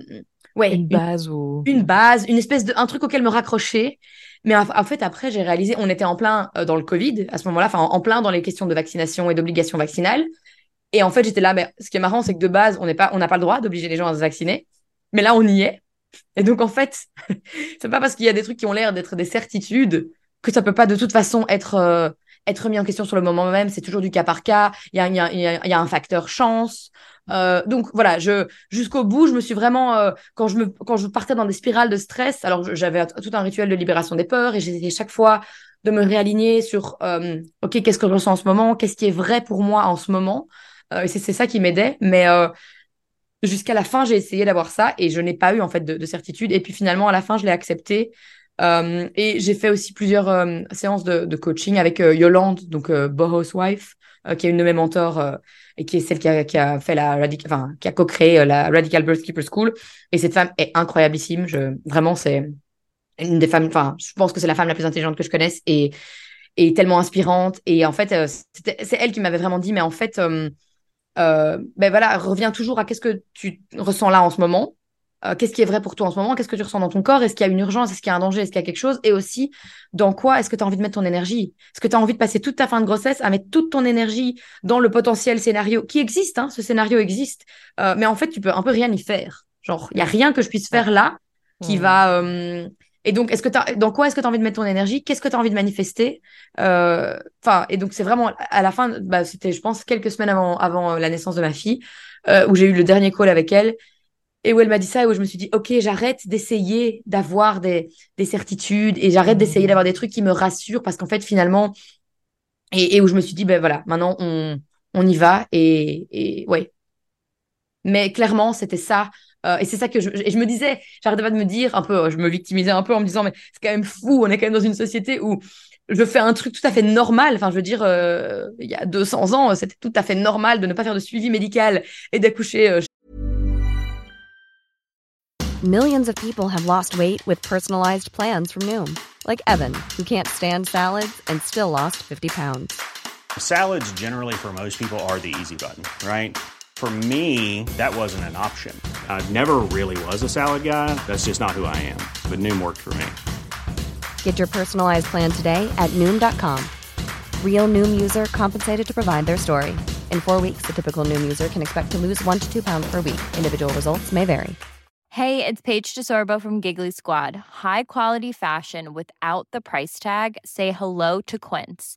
ouais, Une une, base ou. une base, une espèce de, un truc auquel me raccrocher. Mais en, fait, après, j'ai réalisé, on était en plein dans le Covid à ce moment-là, enfin, en, en plein dans les questions de vaccination et d'obligation vaccinale. Et en fait, j'étais là, mais ce qui est marrant, c'est que de base, on n'est pas, on n'a pas le droit d'obliger les gens à se vacciner. Mais là, on y est. Et donc, en fait, <laughs> c'est pas parce qu'il y a des trucs qui ont l'air d'être des certitudes que ça peut pas de toute façon être, euh, être mis en question sur le moment même. C'est toujours du cas par cas. Il y a, un facteur chance. Euh, donc voilà, jusqu'au bout, je me suis vraiment euh, quand je quand je partais dans des spirales de stress. Alors j'avais tout un rituel de libération des peurs et j'essayais chaque fois de me réaligner sur ok qu'est-ce que je ressens en ce moment, qu'est-ce qui est vrai pour moi en ce moment? Et c'est ça qui m'aidait. Mais jusqu'à la fin, j'ai essayé d'avoir ça et je n'ai pas eu en fait de, de certitude. Et puis finalement, à la fin, je l'ai accepté. Euh, et j'ai fait aussi plusieurs euh, séances de, coaching avec euh, Yolande, donc Boho's wife, qui est une de mes mentors et qui est celle qui a, fait la enfin qui a co-créé la Radical Birth Keeper School. Et cette femme est incroyablissime. Je vraiment c'est une des femmes. Enfin, je pense que c'est la femme la plus intelligente que je connaisse et et tellement inspirante. Et en fait, c'est elle qui m'avait vraiment dit, mais en fait, euh, euh, ben voilà, reviens toujours à qu'est-ce que tu ressens là en ce moment. Euh, qu'est-ce qui est vrai pour toi en ce moment? Qu'est-ce que tu ressens dans ton corps? Est-ce qu'il y a une urgence? Est-ce qu'il y a un danger? Est-ce qu'il y a quelque chose? Et aussi, dans quoi est-ce que tu as envie de mettre ton énergie? Est-ce que tu as envie de passer toute ta fin de grossesse à mettre toute ton énergie dans le potentiel scénario qui existe hein, Ce scénario existe. Euh, mais en fait, tu peux un peu rien y faire. Genre, il y a rien que je puisse faire là qui va... Et donc, est-ce que dans quoi est-ce que tu as envie de mettre ton énergie? Qu'est-ce que tu as envie de manifester? Euh, Enfin, et donc, c'est vraiment à la fin, bah, c'était, je pense, quelques semaines avant, avant euh, la naissance de ma fille, euh, où j'ai eu le dernier call avec elle. et où elle m'a dit ça et où je me suis dit, OK, j'arrête d'essayer d'avoir des, des certitudes et j'arrête d'essayer d'avoir des trucs qui me rassurent parce qu'en fait, finalement, et, et, où je me suis dit, ben voilà, maintenant, on, on y va et, et ouais. Mais clairement, c'était ça. Euh, et c'est ça que je, et je me disais, j'arrêtais pas de me dire un peu, je me victimisais un peu en me disant, mais c'est quand même fou, on est quand même dans une société où je fais un truc tout à fait normal. Enfin, je veux dire, euh, il y a 200 ans, c'était tout à fait normal de ne pas faire de suivi médical et d'accoucher. Euh... Millions of people have lost weight with personalized plans from Noom, like Evan, who can't stand salads and still lost 50 pounds. Salads, generally, for most people, are the easy button, right? For me, that wasn't an option. I never really was a salad guy. That's just not who I am. But Noom worked for me. Get your personalized plan today at Noom.com. Real Noom user compensated to provide their story. In four weeks, the typical Noom user can expect to lose one to two pounds per week. Individual results may vary. Hey, it's Paige DeSorbo from Giggly Squad. High quality fashion without the price tag? Say hello to Quince.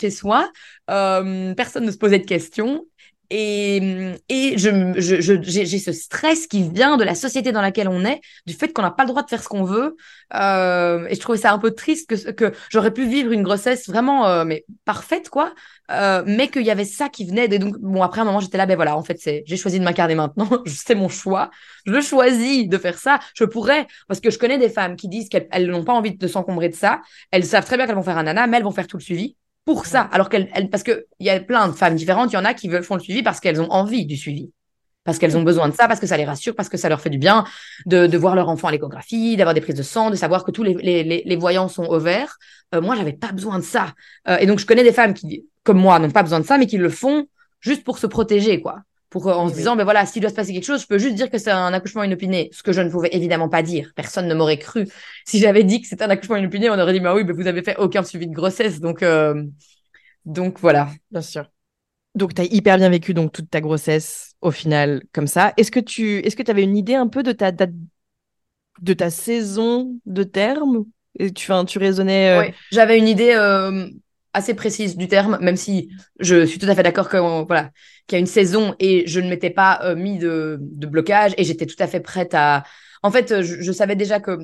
Chez soi, euh, personne ne se posait de questions. Et, et j'ai ce stress qui vient de la société dans laquelle on est, du fait qu'on n'a pas le droit de faire ce qu'on veut. Euh, et je trouvais ça un peu triste que, que j'aurais pu vivre une grossesse vraiment euh, mais parfaite, quoi. Mais qu'il y avait ça qui venait. Et donc, bon, après un moment, j'étais là, ben voilà, en fait, c'est, j'ai choisi de m'incarner maintenant. <laughs> c'est mon choix. Je choisis de faire ça. Je pourrais, parce que je connais des femmes qui disent qu'elles n'ont pas envie de s'encombrer de ça. Elles savent très bien qu'elles vont faire un nana, mais elles vont faire tout le suivi pour ça. Alors qu'elle, elle, parce que il y a plein de femmes différentes, il y en a qui veulent font le suivi parce qu'elles ont envie du suivi, parce qu'elles ont besoin de ça, parce que ça les rassure, parce que ça leur fait du bien de, de voir leur enfant à l'échographie, d'avoir des prises de sang, de savoir que tous les, les, les, les voyants sont au vert. Euh, moi, j'avais pas besoin de ça. Euh, et donc, je connais des femmes qui, comme moi, n'ont pas besoin de ça, mais qui le font juste pour se protéger, quoi. Pour, en Oui, se oui. disant, ben voilà, s'il doit se passer quelque chose, je peux juste dire que c'est un accouchement inopiné, ce que je ne pouvais évidemment pas dire. Personne ne m'aurait cru. Si j'avais dit que c'était un accouchement inopiné, on aurait dit, bah oui, mais vous avez fait aucun suivi de grossesse. Donc, euh, donc voilà. Bien sûr. Donc, tu as hyper bien vécu donc toute ta grossesse au final comme ça. Est-ce que tu est-ce que tu avais une idée un peu de ta date de ta saison de terme? Et tu, tu raisonnais euh, Ouais. J'avais une idée euh, assez précise du terme, même si je suis tout à fait d'accord euh, voilà qu'il y a une saison et je ne m'étais pas euh, mis de, de blocage et j'étais tout à fait prête à. En fait, je, je savais déjà que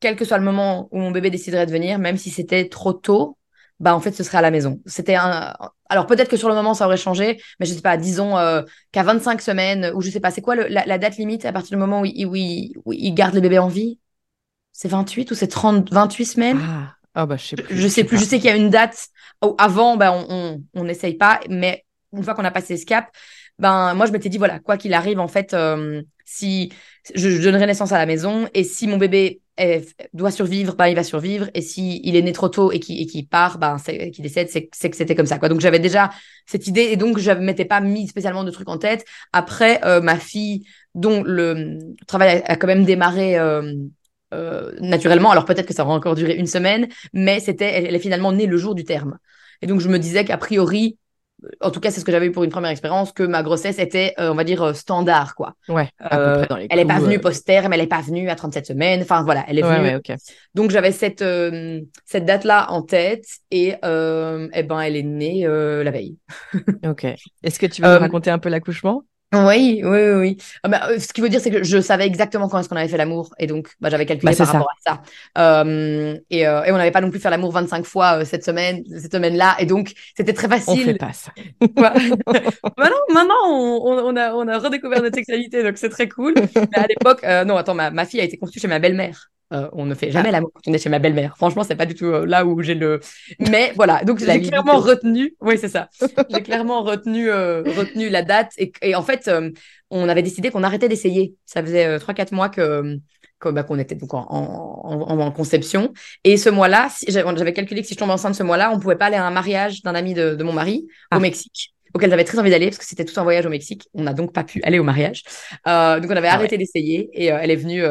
quel que soit le moment où mon bébé déciderait de venir, même si c'était trop tôt, bah en fait ce serait à la maison. C'était un. Alors peut-être que sur le moment ça aurait changé, mais je sais pas. Disons euh, qu'à 25 semaines ou je sais pas. C'est quoi le- la, la date limite à partir du moment où il, où il, où il garde le bébé en vie? C'est 28 ou c'est 30, 28 semaines? Ah, ah bah je sais plus. je sais plus, je sais qu'il y a une date avant, ben, on, on, on n'essaye pas, mais une fois qu'on a passé ce cap, ben, moi, je m'étais dit, voilà, quoi qu'il arrive, en fait, euh, si je, je donnerai naissance à la maison et si mon bébé doit survivre, ben, il va survivre. Et si il est né trop tôt et qu'il et qu'il part, ben, qu'il décède, c'est, que c'était comme ça, quoi. Donc, j'avais déjà cette idée et donc, je m'étais pas mis spécialement de trucs en tête. Après, euh, ma fille, dont le travail a, a quand même démarré, euh, euh, naturellement. Alors peut-être que ça va encore durer une semaine, mais c'était, elle, elle est finalement née le jour du terme. Et donc je me disais qu'a priori, euh, en tout cas c'est ce que j'avais eu pour une première expérience, que ma grossesse était, euh, on va dire, standard, quoi. Ouais, à Euh, peu près dans les elle est pas venue post-terme, elle est pas venue à 37 semaines, enfin voilà, elle est venue. ouais, ok. Donc j'avais cette, cette date-là en tête et eh ben, elle est née la veille. <laughs> Ok. Est-ce que tu veux me raconter un peu l'accouchement? Oui, oui, oui. oui. Ah bah, euh, ce qui veut dire, c'est que je savais exactement quand est-ce qu'on avait fait l'amour. Et donc, bah, j'avais calculé Bah, c'est par ça. rapport à ça. Euh, et, euh, et on n'avait pas non plus fait l'amour 25 fois euh, cette semaine, cette semaine-là. Et donc, c'était très On fait facile. pas ça. <laughs> <laughs> Voilà. maintenant, maintenant on, on- on a, on a redécouvert notre sexualité, donc c'est très cool. Mais à l'époque, euh, non, attends, ma, ma fille a été conçue chez ma belle-mère. Euh, on ne fait jamais Ah. l'amour quand on est chez ma belle-mère. Franchement, c'est pas du tout euh, là où j'ai le. Mais voilà, donc <laughs> j'ai clairement retenu. Oui, c'est ça. <laughs> J'ai clairement retenu, euh, retenu la date. Et, et en fait, on avait décidé qu'on arrêtait d'essayer. Ça faisait euh, 3-4 mois que bah, qu'on était donc en, en, en, en conception. Et ce mois-là, si, j'avais calculé que si je tombais enceinte ce mois-là, on pouvait pas aller à un mariage d'un ami de, de mon mari Ah. au Mexique auquel j'avais très envie d'aller parce que c'était tout un voyage au Mexique. On n'a donc pas pu aller au mariage. Donc on avait Ah arrêté d'essayer et elle est venue.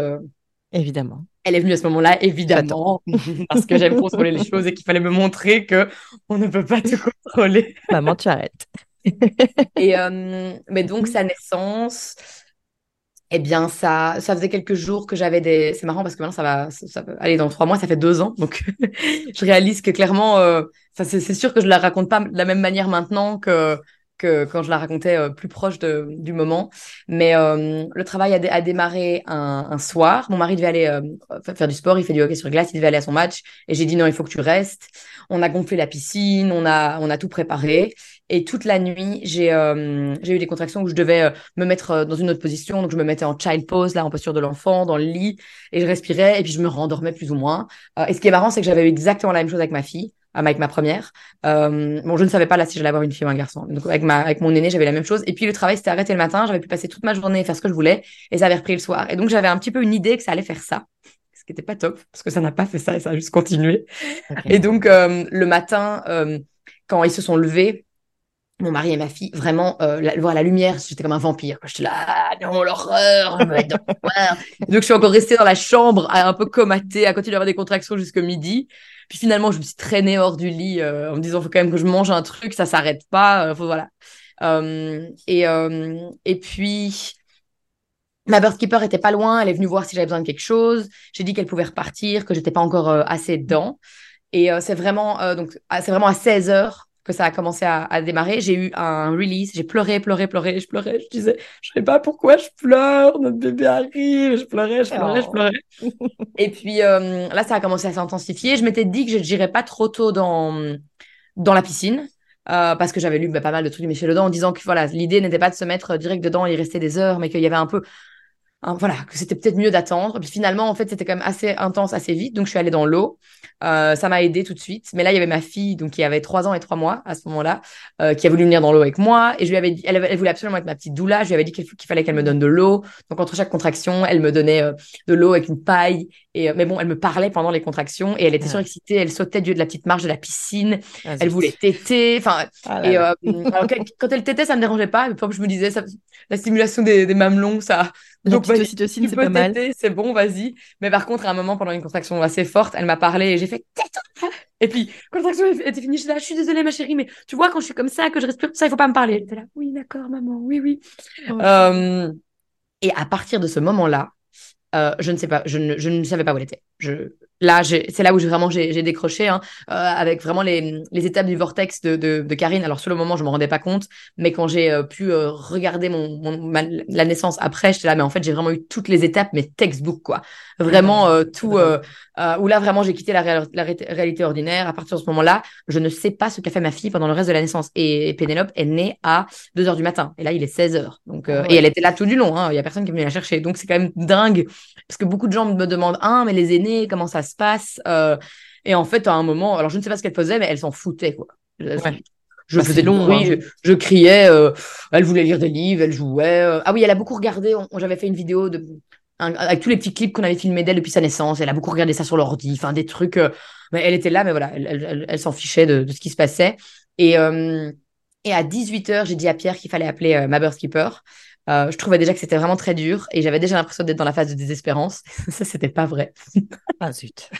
Évidemment. Elle est venue à ce moment-là, évidemment, <laughs> parce que j'aime contrôler les choses et qu'il fallait me montrer que on ne peut pas tout contrôler. <laughs> Maman, tu arrêtes. Et euh, mais donc sa naissance, eh bien ça, ça faisait quelques jours que j'avais des. C'est marrant parce que maintenant ça va, ça, ça aller dans trois mois, ça fait deux ans, donc <laughs> je réalise que clairement, euh, c'est c'est sûr que je la raconte pas de la même manière maintenant que que quand je la racontais euh, plus proche du moment. Mais euh, le travail a, dé- a démarré un, soir. Mon mari devait aller euh, fa- faire du sport, il fait du hockey sur glace, il devait aller à son match. Et j'ai dit non, il faut que tu restes. On a gonflé la piscine, on a, on a tout préparé. Et toute la nuit, j'ai eu des contractions où je devais me mettre dans une autre position. Donc je me mettais en child pose, là, en posture de l'enfant, dans le lit, et je respirais, et puis je me rendormais plus ou moins. Et ce qui est marrant, c'est que j'avais exactement la même chose avec ma fille, avec ma première. Euh, bon, je ne savais pas là si j'allais avoir une fille ou un garçon. Donc avec ma, avec mon aîné, j'avais la même chose. Et puis le travail s'était arrêté le matin. J'avais pu passer toute ma journée et faire ce que je voulais, et ça avait repris le soir. Et donc j'avais un petit peu une idée que ça allait faire ça. Ce qui n'était pas top, parce que ça n'a pas fait ça et ça a juste continué. Et donc, euh, le matin, euh, quand ils se sont levés, mon mari et ma fille, vraiment, euh, la, voir la lumière, j'étais comme un vampire. J'étais là, ah, non, l'horreur, je dans le Donc, je suis encore restée dans la chambre, à un peu comatée, à continuer d'avoir des contractions jusqu'au midi. Puis finalement, je me suis traînée hors du lit euh, en me disant, faut quand même que je mange un truc, ça s'arrête pas. euh, faut, voilà. Euh, et, et puis, Ma birthkeeper était pas loin, elle est venue voir si j'avais besoin de quelque chose. J'ai dit qu'elle pouvait repartir, que j'étais pas encore assez dedans. Et c'est vraiment, ah, c'est vraiment à 16 heures que ça a commencé à, à démarrer. J'ai eu un release, j'ai pleuré, pleuré, pleuré, je pleurais, je disais, je sais pas pourquoi je pleure, notre bébé arrive, je pleurais, je pleurais, je Oh. pleurais. Et puis euh, là, ça a commencé à s'intensifier. Je m'étais dit que je n'irais pas trop tôt dans, dans la piscine. euh, parce que j'avais lu bah, pas mal de trucs de Michel Audin en disant que voilà, l'idée n'était pas de se mettre direct dedans et y rester des heures, mais qu'il y avait un peu hein, voilà, que c'était peut-être mieux d'attendre. Puis finalement, en fait, c'était quand même assez intense, assez vite. Donc, je suis allée dans l'eau. Euh, ça m'a aidé tout de suite. Mais là, il y avait ma fille, donc qui avait trois ans et trois mois à ce moment-là, euh, qui a voulu venir dans l'eau avec moi. Et je lui avais dit, elle, voulait absolument être ma petite doula. Je lui avais dit qu'il fallait qu'elle me donne de l'eau. Donc, entre chaque contraction, elle me donnait euh, de l'eau avec une paille. Et, mais bon, elle me parlait pendant les contractions et elle était Ah. surexcitée. Elle sautait du haut de la petite marche de la piscine. Ah, Elle voulait téter. Enfin, Ah et alors, quand- elle tétait, ça me dérangeait pas. Mais exemple, je me disais, ça, la stimulation des, des mamelons, ça. Donc, petite vas-y, ocytocine, tu c'est pas mal. c'est bon, vas-y. Mais par contre, à un moment, pendant une contraction assez forte, elle m'a parlé et j'ai fait. Et puis, contraction était finie, je suis là, je suis désolée, ma chérie, mais tu vois, quand je suis comme ça, que je respire tout ça, il faut pas me parler. Elle était là, oui, d'accord, maman, oui, oui. Oh, Euh, et à partir de ce moment-là, euh, je ne sais pas, je ne, je ne savais pas où elle était. Je, là, c'est là où j'ai vraiment j'ai décroché, hein, euh, avec vraiment les, les étapes du vortex de, de, de Karine. Alors sur le moment, je me rendais pas compte, mais quand j'ai euh, pu euh, regarder mon, mon ma- la naissance après, j'étais là, mais en fait, j'ai vraiment eu toutes les étapes, mais textbook quoi. Vraiment tout. Où là vraiment j'ai quitté la, réal- la ré- réalité ordinaire. À partir de ce moment-là, je ne sais pas ce qu'a fait ma fille pendant le reste de la naissance. Et Pénélope est née à 2 heures du matin. Et là, il est 16 heures. Donc, ouais. Et elle était là tout du long. hein. Il y a personne qui est venu la chercher. Donc, c'est quand même dingue. Parce que beaucoup de gens me demandent, ah, mais les aînés, comment ça se passe Euh, Et en fait, à un moment, alors je ne sais pas ce qu'elle faisait, mais elle s'en foutait, quoi. Je, Ouais. je Bah, faisais long, bruit, hein. je, je criais, euh, elle voulait lire des livres, elle jouait. euh. Ah oui, elle a beaucoup regardé. on- J'avais fait une vidéo de, un- avec tous les petits clips qu'on avait filmés d'elle depuis sa naissance. Elle a beaucoup regardé ça sur l'ordi, enfin des trucs. mais elle était là, mais voilà, elle, elle, elle- elle s'en fichait de, de ce qui se passait. Et, et à 18h, j'ai dit à Pierre qu'il fallait appeler ma birthkeeper. Euh, je trouvais déjà que c'était vraiment très dur et j'avais déjà l'impression d'être dans la phase de désespérance. <laughs> ça, c'était pas vrai. Ah zut. <laughs>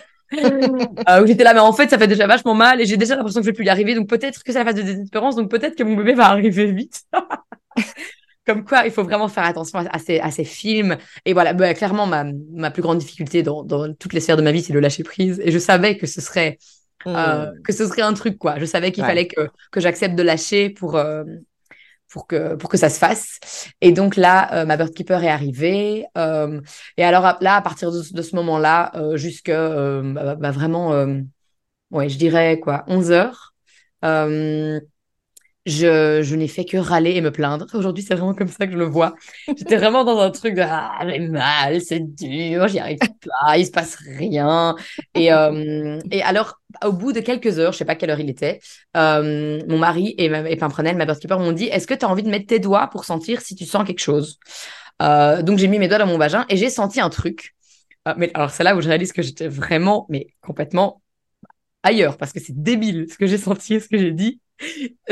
Euh, où j'étais là, mais en fait, ça fait déjà vachement mal et j'ai déjà l'impression que je vais plus y arriver. Donc peut-être que c'est la phase de désespérance, donc peut-être que mon bébé va arriver vite. <laughs> Comme quoi, il faut vraiment faire attention à, à ces, à ces films. Et voilà, bah, clairement, ma, ma plus grande difficulté dans, dans toutes les sphères de ma vie, c'est le lâcher prise. Et je savais que ce serait, euh, Hmm. que ce serait un truc, quoi. Je savais qu'il Ouais. fallait que, que j'accepte de lâcher pour, euh, pour que, pour que ça se fasse. Et donc là, euh, ma birthkeeper est arrivée. euh, et alors là, à partir de, ce moment-là, euh, jusque euh, bah, bah, vraiment, euh, ouais, je dirais quoi, 11 heures. Je, je n'ai fait que râler et me plaindre. Aujourd'hui, c'est vraiment comme ça que je le vois. J'étais vraiment dans un truc de ah, j'ai mal, c'est dur, j'y arrive pas, il se passe rien. Et, <laughs> euh, et alors, au bout de quelques heures, je sais pas quelle heure il était, euh, mon mari et, ma, et Pimprenel, ma birthkeeper, m'ont dit Est-ce que tu as envie de mettre tes doigts pour sentir si tu sens quelque chose? Euh, Donc, j'ai mis mes doigts dans mon vagin et j'ai senti un truc. Euh, mais alors, c'est là où je réalise que j'étais vraiment, mais complètement ailleurs parce que c'est débile ce que j'ai senti et ce que j'ai dit.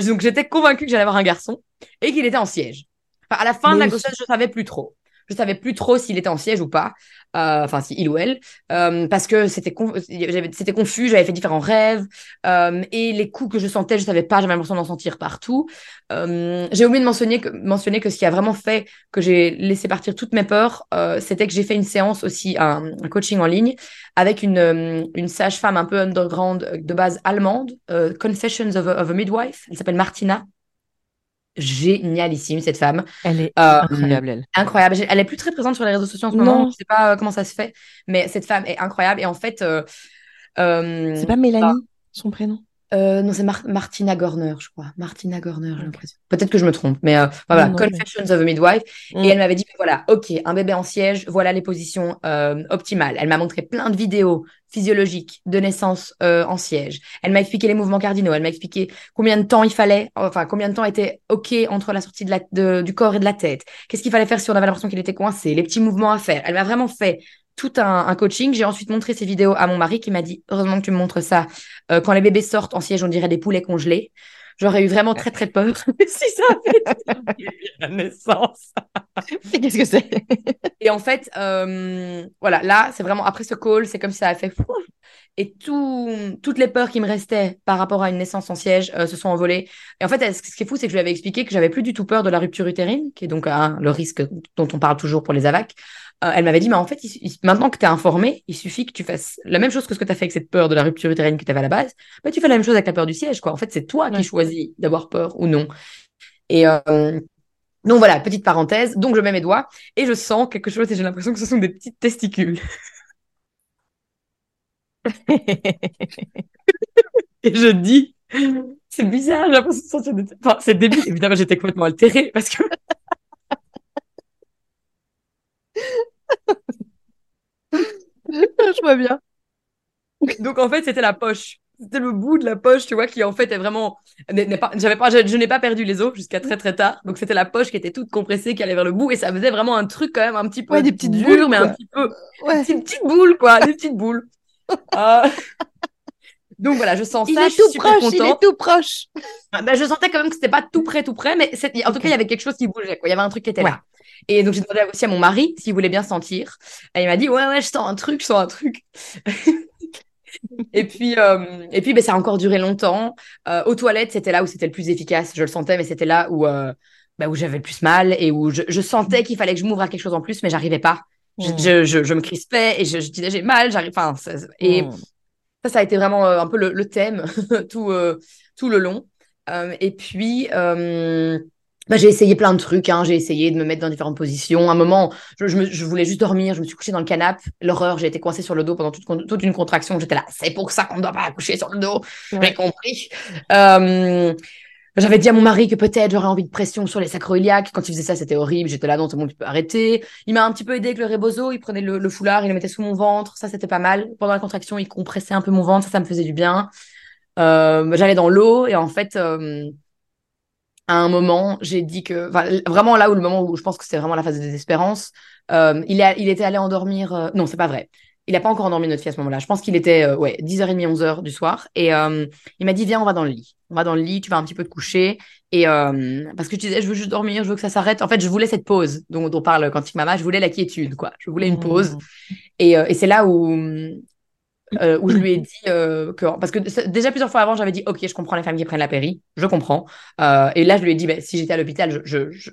Donc j'étais convaincue que j'allais avoir un garçon et qu'il était en siège. Enfin, à la fin de la grossesse, je savais plus trop. Je savais plus trop s'il était en siège ou pas. Euh, Enfin, si il ou elle, Euh, parce que c'était c'était confus. J'avais fait différents rêves euh, et les coups que je sentais, je savais pas. J'avais l'impression d'en sentir partout. Euh, j'ai oublié de mentionner que, mentionner que ce qui a vraiment fait que j'ai laissé partir toutes mes peurs, euh, c'était que j'ai fait une séance aussi, un, un coaching en ligne avec une, une sage-femme un peu underground de base allemande, Confessions of a, of a Midwife. Elle s'appelle Martina. Génialissime cette femme. Elle est Euh, incroyable, elle. Incroyable. Elle est plus très présente sur les réseaux sociaux en ce moment. Non. Je sais pas euh, comment ça se fait, mais cette femme est incroyable. Et en fait, euh, euh, C'est pas Mélanie, son prénom? non, c'est Mar- Martina Gorner, je crois. Martina Gorner, j'ai l'impression. Peut-être que je me trompe, mais voilà, Non, non, mais- Confessions of a Midwife. Mm. Et elle m'avait dit, voilà, ok, un bébé en siège, voilà les positions optimales. Elle m'a montré plein de vidéos physiologiques de naissance euh, en siège. Elle m'a expliqué les mouvements cardinaux. Elle m'a expliqué combien de temps il fallait, enfin combien de temps était ok entre la sortie de la, de- du corps et de la tête. Qu'est-ce qu'il fallait faire si on avait l'impression qu'il était coincé, les petits mouvements à faire. Elle m'a vraiment fait tout un, un coaching. J'ai ensuite montré ces vidéos à mon mari qui m'a dit heureusement que tu me montres ça. Euh, quand les bébés sortent en siège, on dirait des poulets congelés. J'aurais eu vraiment très très peur <laughs> si ça avait été <laughs> la naissance. <laughs> Qu'est-ce que c'est? Et en fait, euh, voilà, là, c'est vraiment après ce call, c'est comme si ça a fait fou. Et tout, toutes les peurs qui me restaient par rapport à une naissance en siège euh, se sont envolées. Et en fait, ce qui est fou, c'est que je lui avais expliqué que j'avais plus du tout peur de la rupture utérine, qui est donc hein, le risque dont on parle toujours pour les AVAC. Euh, elle m'avait dit, mais en fait, il- il- maintenant que tu es informé, il suffit que tu fasses la même chose que ce que tu as fait avec cette peur de la rupture utérine que tu avais à la base. Bah, tu fais la même chose avec la peur du siège, quoi. En fait, c'est toi Ouais. qui choisis d'avoir peur ou non. Et euh, donc voilà, petite parenthèse. Donc je mets mes doigts et je sens quelque chose et j'ai l'impression que ce sont des petites testicules. <laughs> Et je dis, c'est bizarre, j'ai l'impression de sentir des... Enfin, c'est débile. Évidemment, j'étais complètement altérée parce que... <laughs> Je vois bien. Donc en fait, c'était la poche. C'était le bout de la poche, tu vois, qui en fait est vraiment... n'est- pas... J'avais pas... Je, je n'ai pas perdu les os jusqu'à très très tard. Donc c'était la poche qui était toute compressée, qui allait vers le bout et ça faisait vraiment un truc quand même un petit peu Ouais, des petites dur, boules, mais un petit peu... Ouais. C'est une petite boule, quoi, des petites boules. Euh, <laughs> Donc voilà, je sens Il ça, est je suis tout super proche, il est tout proche. Ah, bah, je sentais quand même que c'était pas tout près, tout près, mais en tout cas, il y avait quelque chose qui bougeait, quoi. Il y avait un truc qui était Ouais. là. Et donc, j'ai demandé aussi à mon mari s'il voulait bien sentir. Et il m'a dit, ouais, ouais, je sens un truc, je sens un truc. <laughs> et puis, euh, et puis ben, ça a encore duré longtemps. Euh, aux toilettes, c'était là où c'était le plus efficace. Je le sentais, mais c'était là où, euh, bah, où j'avais le plus mal et où je, je sentais qu'il fallait que je m'ouvre à quelque chose en plus, mais j'arrivais pas. Je, Mm. je, je, je me crispais et je, je disais, j'ai mal, j'arrive. Enfin, et, Mm. Ça, ça a été vraiment euh, un peu le, le thème <laughs> tout, euh, tout le long. Euh, et puis, bah, j'ai essayé plein de trucs. Hein. J'ai essayé de me mettre dans différentes positions. À un moment, je, je, me- je voulais juste dormir. Je me suis couchée dans le canapé. L'horreur, j'ai été coincée sur le dos pendant toute, toute une contraction. J'étais là, c'est pour ça qu'on ne doit pas coucher sur le dos. Ouais. J'ai compris. Euh, j'avais dit à mon mari que peut-être j'aurais envie de pression sur les sacroiliacs. Quand il faisait ça, c'était horrible. J'étais là, non, tout le monde peut arrêter. Il m'a un petit peu aidé avec le rebozo. Il prenait le, foulard, il le mettait sous mon ventre. Ça, c'était pas mal. Pendant la contraction, il compressait un peu mon ventre. Ça, ça me faisait du bien. Euh, j'allais dans l'eau et en fait, euh, à un moment, j'ai dit que, vraiment là où le moment où je pense que c'était vraiment la phase de désespérance, euh, il, il était allé endormir. non, c'est pas vrai. Il n'a pas encore endormi notre fille à ce moment-là. Je pense qu'il était euh, ouais, 10h30, 11h du soir. Et euh, il m'a dit, viens, on va dans le lit. On va dans le lit, tu vas un petit peu te coucher. Et euh, parce que je disais, je veux juste dormir, je veux que ça s'arrête. En fait, je voulais cette pause dont, dont parle Quantique Mama. Je voulais la quiétude, quoi. Je voulais une pause. Et, euh, et c'est là où, euh, où je lui ai dit euh, que. Parce que déjà plusieurs fois avant, j'avais dit, OK, je comprends les femmes qui prennent la péri. Je comprends. Euh, et là, je lui ai dit, bah, si j'étais à l'hôpital, je, je,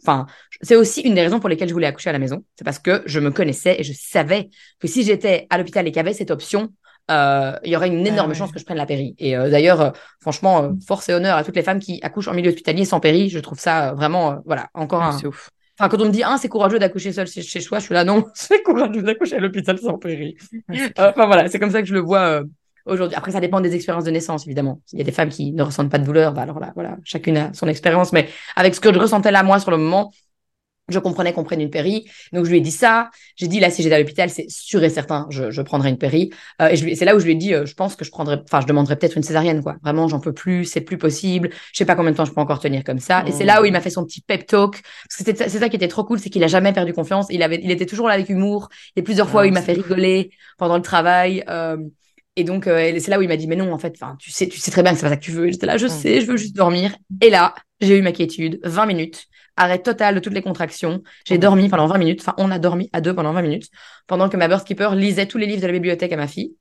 c'est aussi une des raisons pour lesquelles je voulais accoucher à la maison. C'est parce que je me connaissais et je savais que si j'étais à l'hôpital et qu'il y avait cette option, euh, il y aurait une énorme ouais. chance que je prenne la péri. Et euh, d'ailleurs, franchement, force et honneur à toutes les femmes qui accouchent en milieu hospitalier sans péri. Je trouve ça vraiment, voilà, encore un. C'est ouf. Enfin, quand on me dit, ah, c'est courageux d'accoucher seul chez, chez soi, je suis là, non, <laughs> c'est courageux d'accoucher à l'hôpital sans péri. <laughs> Euh, Enfin, voilà, c'est comme ça que je le vois euh, aujourd'hui. Après, ça dépend des expériences de naissance, évidemment. Il y a des femmes qui ne ressentent pas de douleur, bah alors là, voilà, chacune a son expérience. Mais avec ce que je ressentais là, moi, sur le moment, je comprenais qu'on prenne une péri. Donc, je lui ai dit ça. J'ai dit, là, si j'étais à l'hôpital, c'est sûr et certain, je, je prendrais une péri. Euh, et c'est là où je lui ai dit, euh, je pense que je prendrais, enfin, je demanderais peut-être une césarienne, quoi. Vraiment, j'en peux plus, c'est plus possible. Je sais pas combien de temps je peux encore tenir comme ça. Et c'est là où il m'a fait son petit pep talk. Parce que c'était- c'est ça qui était trop cool, c'est qu'il a jamais perdu confiance. Il avait, il était toujours là avec humour. Il y a plusieurs fois Ah, où il m'a fait rigoler pendant le travail. Euh, Et donc, euh, c'est là où il m'a dit, mais non, en fait, tu sais, tu sais très bien que c'est pas ça que tu veux. J'étais là, je sais, je veux juste dormir. Et là, j'ai eu ma quiétude, 20 minutes, arrêt total de toutes les contractions. J'ai Mm. dormi pendant 20 minutes. Enfin, on a dormi à deux pendant 20 minutes, pendant que ma birthkeeper lisait tous les livres de la bibliothèque à ma fille.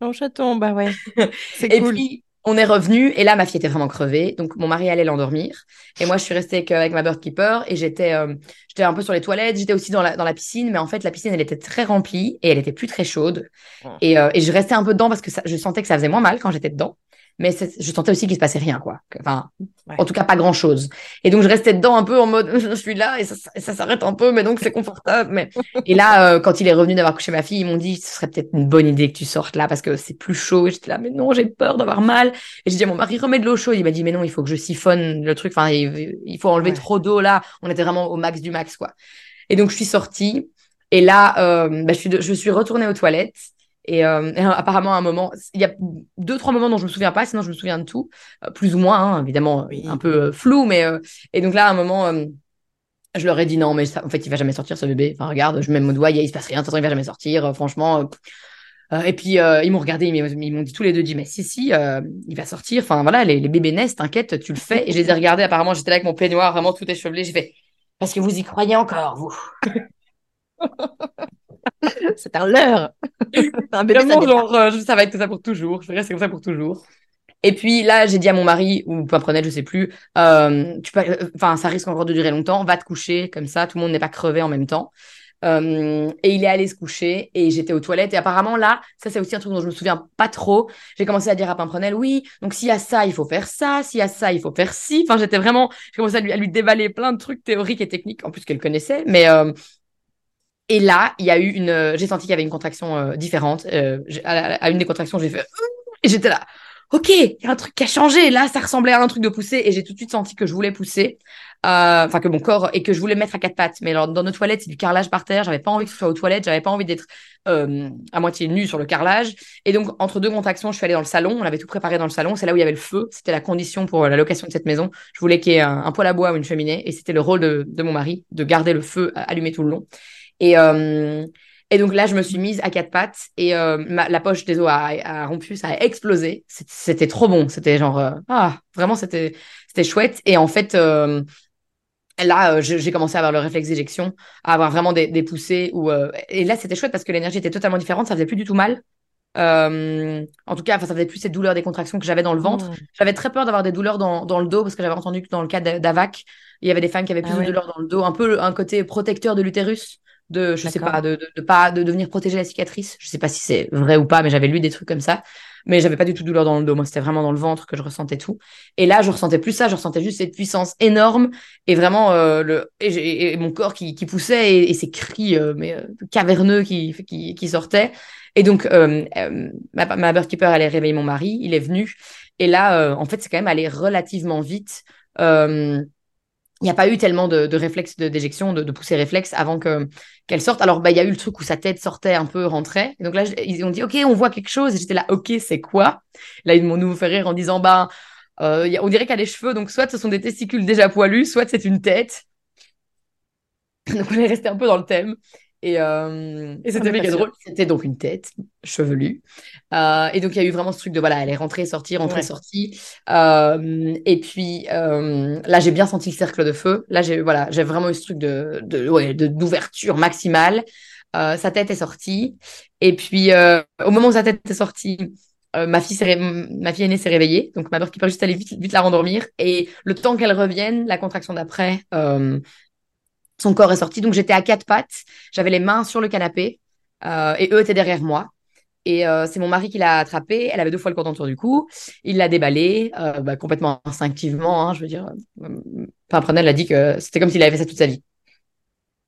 Mon chaton, bah ouais. <laughs> C'est Et cool. puis, on est revenu, et là, ma fille était vraiment crevée. Donc, mon mari allait l'endormir. Et moi, je suis restée avec ma birdkeeper, et j'étais euh, j'étais un peu sur les toilettes. J'étais aussi dans la, dans la piscine, mais en fait, la piscine, elle était très remplie, et elle était plus très chaude. Oh. Et, euh, et je restais un peu dedans parce que ça- je sentais que ça faisait moins mal quand j'étais dedans. Mais je sentais aussi qu'il se passait rien, quoi. Enfin, Ouais. en tout cas, pas grand chose. Et donc, je restais dedans un peu en mode, <laughs> je suis là et ça, ça s'arrête un peu, mais donc c'est confortable. Mais... <laughs> Et là, euh, quand il est revenu d'avoir couché ma fille, ils m'ont dit, ce serait peut-être une bonne idée que tu sortes là parce que c'est plus chaud. Et j'étais là, mais non, j'ai peur d'avoir mal. Et j'ai dit à mon mari, remets de l'eau chaude. Il m'a dit, mais non, il faut que je siphonne le truc. Enfin, il, il faut enlever Ouais. trop d'eau là. On était vraiment au max du max, quoi. Et donc, je suis sortie. Et là, euh, bah, je, suis de- je suis retournée aux toilettes. Et, euh, et apparemment, à un moment, il y a deux, trois moments dont je me souviens pas, sinon je me souviens de tout, euh, plus ou moins, hein, évidemment, Oui. un peu euh, flou, mais euh, et donc là, à un moment, euh, je leur ai dit non, mais ça, en fait, il va jamais sortir ce bébé. Enfin, regarde, je mets mon doigt, il il se passe rien, de toute façon, il va jamais sortir, euh, franchement. euh, euh, et puis euh, ils m'ont regardé, ils m'ont dit tous les deux, dit mais si si, euh, il va sortir. Enfin voilà, les, les bébés naissent, t'inquiète, tu le fais. Et je les ai regardés. Apparemment, j'étais là avec mon peignoir, vraiment tout échevelé. J'ai fait parce que vous y croyez encore, vous. <laughs> <laughs> C'est un leurre. <laughs> un bébé, Vraiment, genre, euh, ça va être comme ça pour toujours. Je vais rester comme ça pour toujours. Et puis là, j'ai dit à mon mari, ou Pimprenel, je sais plus, euh, tu peux, euh, enfin, ça risque encore de durer longtemps, va te coucher, comme ça, tout le monde n'est pas crevé en même temps. Euh, et il est allé se coucher et j'étais aux toilettes. Et apparemment, là, ça, c'est aussi un truc dont je me souviens pas trop. J'ai commencé à dire à Pimprenel, oui, donc s'il y a ça, il faut faire ça, s'il y a ça, il faut faire ci. Enfin, j'étais vraiment, j'ai commencé à lui, à lui déballer plein de trucs théoriques et techniques, en plus qu'elle connaissait. Mais, euh, et là, il y a eu une, euh, j'ai senti qu'il y avait une contraction euh, différente. Euh, à, une des contractions, j'ai fait, et j'étais là, ok, il y a un truc qui a changé. Là, ça ressemblait à un truc de pousser, et j'ai tout de suite senti que je voulais pousser, enfin que mon corps et que je voulais me mettre à quatre pattes. Mais dans nos toilettes, c'est du carrelage par terre. J'avais pas envie que ce soit aux toilettes. J'avais pas envie d'être à moitié nue sur le carrelage. Et donc, entre deux contractions, je suis allée dans le salon. On avait tout préparé dans le salon. C'est là où il y avait le feu. C'était la condition pour la location de cette maison. Je voulais qu'il y ait un, poêle à bois ou une cheminée, et c'était le rôle de mon mari de garder le feu allumé tout le long. Et, euh, et donc là, je me suis mise à quatre pattes et euh, ma- la poche des os a, a rompu, ça a explosé. C'était trop bon. C'était genre, euh, ah, vraiment, c'était chouette. Et en fait, là, euh, j'ai commencé à avoir le réflexe d'éjection, à avoir vraiment des, des poussées. Où, euh, et là, c'était chouette parce que l'énergie était totalement différente. Ça faisait plus du tout mal. Euh, en tout cas, enfin, ça faisait plus cette douleur des contractions que j'avais dans le ventre. Mm. J'avais très peur d'avoir des douleurs dans, dans le dos parce que j'avais entendu que dans le cas d'A- d'AVAC, il y avait des femmes qui avaient plus Ah de ouais. douleurs dans le dos, un peu un côté protecteur de l'utérus, de je sais pas, de, de, de pas de, de venir protéger la cicatrice. Je sais pas si c'est vrai ou pas, mais j'avais lu des trucs comme ça. Mais j'avais pas du tout de douleur dans le dos. Moi, c'était vraiment dans le ventre que je ressentais tout. Et là, je ressentais plus ça. Je ressentais juste cette puissance énorme et vraiment euh, le et, mon corps qui, qui poussait et, et ces cris euh, mais euh, caverneux qui, qui qui sortaient. Et donc, euh, euh, ma, ma birthkeeper allait réveiller mon mari. Il est venu. Et là, euh, en fait, c'est quand même allé relativement vite. Euh, il n'y a pas eu tellement de, réflexes de d'éjection, de, de poussée réflexe avant que qu'elle sorte. Alors, bah, il y a eu le truc où sa tête sortait un peu, rentrait. Et donc là, ils ont dit, OK, on voit quelque chose. Et j'étais là, OK, c'est quoi? Là, ils m'ont nous fait rire en disant, bah, euh, on dirait qu'elle a les cheveux. Donc, soit ce sont des testicules déjà poilus, soit c'est une tête. <laughs> Donc, on est resté un peu dans le thème. Et, euh, et c'était méga drôle. C'était donc une tête chevelue. Euh, et donc, il y a eu vraiment ce truc de, voilà, elle est rentrée, sortie, rentrée, Ouais. sortie. Euh, et puis, là, j'ai bien senti le cercle de feu. Là, j'ai, voilà, j'ai vraiment eu ce truc de, de, ouais, de, d'ouverture maximale. Sa tête est sortie. Et puis, au moment où sa tête est sortie, euh, ma fille ré- ma fille aînée s'est réveillée. Donc, ma mère qui peut juste aller vite, vite la rendormir. Et le temps qu'elle revienne, la contraction d'après, euh, son corps est sorti. Donc, j'étais à quatre pattes. J'avais les mains sur le canapé. euh, et eux étaient derrière moi. Et euh, c'est mon mari qui l'a attrapée. Elle avait deux fois le cordon autour du cou. Il l'a déballée euh, bah, complètement instinctivement. hein, je veux dire, euh, Pimprenel a dit que c'était comme s'il avait fait ça toute sa vie.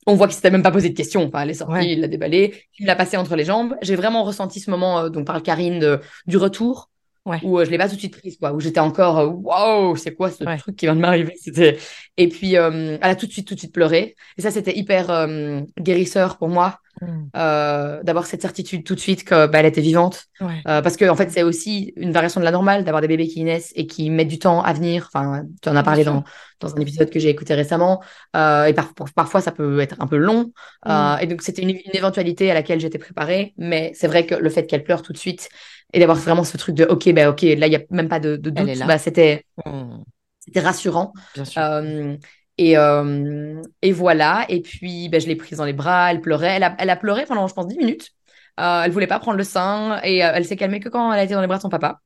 On voit qu'il s'était même pas posé de questions. Enfin, elle est sortie, Ouais. il l'a déballée, il me l'a passée entre les jambes. J'ai vraiment ressenti ce moment, dont parle Karine, de- du retour, Ouais. où euh, je l'ai pas tout de suite prise, quoi, où j'étais encore, euh, waouh, c'est quoi ce Ouais. truc qui vient de m'arriver C'était et puis euh, elle a tout de suite, tout de suite pleuré. Et ça, c'était hyper euh, guérisseur pour moi Mm. euh, d'avoir cette certitude tout de suite que bah, elle était vivante. Ouais. Parce que en fait, c'est aussi une variation de la normale d'avoir des bébés qui naissent et qui mettent du temps à venir. Enfin, tu en as parlé dans, dans un épisode que j'ai écouté récemment. Et par- par- parfois, ça peut être un peu long. Euh, et donc, c'était une, une éventualité à laquelle j'étais préparée. Mais c'est vrai que le fait qu'elle pleure tout de suite, et d'avoir vraiment ce truc de ok bah ok là il y a même pas de, de doute bah, c'était Hmm, c'était rassurant bien sûr. Euh, et, euh, et voilà. Et puis, ben, je l'ai prise dans les bras. Elle pleurait. Elle a, elle a pleuré pendant, je pense, 10 minutes. Euh, elle voulait pas prendre le sein. Et euh, elle s'est calmée que quand elle a été dans les bras de son papa.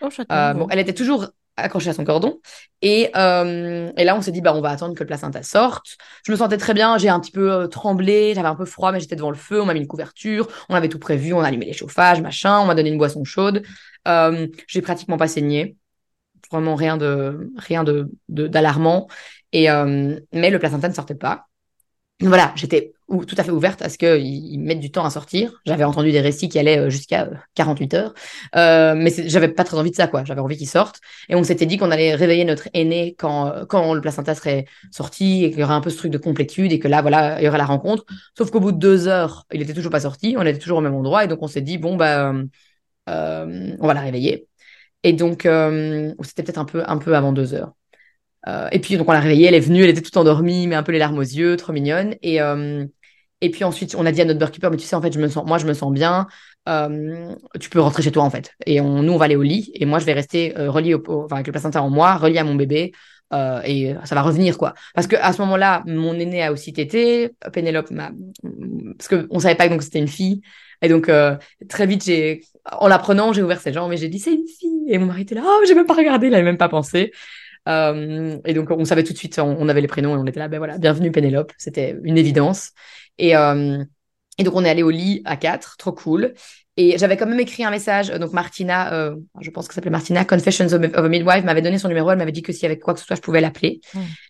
Oh, bon, elle était toujours accrochée à son cordon. Et, euh, et là, on s'est dit, bah, on va attendre que le placenta sorte. Je me sentais très bien. J'ai un petit peu euh, tremblé. J'avais un peu froid, mais j'étais devant le feu. On m'a mis une couverture. On avait tout prévu. On a allumé les chauffages, machin. On m'a donné une boisson chaude. Euh, j'ai pratiquement pas saigné. Vraiment rien de rien d'alarmant. Et euh, mais le placenta ne sortait pas. Voilà, j'étais ou- tout à fait ouverte à ce qu'ils ils mettent du temps à sortir. J'avais entendu des récits qui allaient euh, jusqu'à euh, 48 heures. Euh, mais j'avais pas très envie de ça, quoi. J'avais envie qu'il sorte. Et on s'était dit qu'on allait réveiller notre aîné quand, euh, quand le placenta serait sorti et qu'il y aurait un peu ce truc de complétude et que là, voilà, il y aurait la rencontre. Sauf qu'au bout de deux heures, il était toujours pas sorti. On était toujours au même endroit. Et donc, on s'est dit, bon, bah, euh, euh, on va la réveiller. Et donc, euh, c'était peut-être un peu, un peu avant deux heures. Euh, et puis, donc, on l'a réveillée, elle est venue, elle était toute endormie, mais un peu les larmes aux yeux, trop mignonne. Et, euh, et puis ensuite, on a dit à notre beurkeeper, mais tu sais, en fait, je me sens, moi, je me sens bien. Euh, tu peux rentrer chez toi, en fait. Et on, nous, on va aller au lit. Et moi, je vais rester euh, relié au, enfin, avec le placenta en moi, relié à mon bébé. Euh, et ça va revenir, quoi. Parce que à ce moment-là, mon aîné a aussi tété. Pénélope m'a. Parce qu'on savait pas donc c'était une fille. Et donc, euh, très vite, j'ai. En l'apprenant, j'ai ouvert ses jambes et j'ai dit, c'est une fille. Et mon mari était là, oh, j'ai même pas regardé, il avait même pas pensé. Et donc, on savait tout de suite, on, on avait les prénoms et on était là, ben voilà, bienvenue Pénélope. C'était une évidence. Et, euh, et donc, on est allé au lit à quatre, trop cool. Et j'avais quand même écrit un message. euh, Donc, Martina, euh, je pense que ça s'appelait Martina, Confessions of a Midwife, m'avait donné son numéro. Elle m'avait dit que s'il y avait quoi que ce soit, je pouvais l'appeler.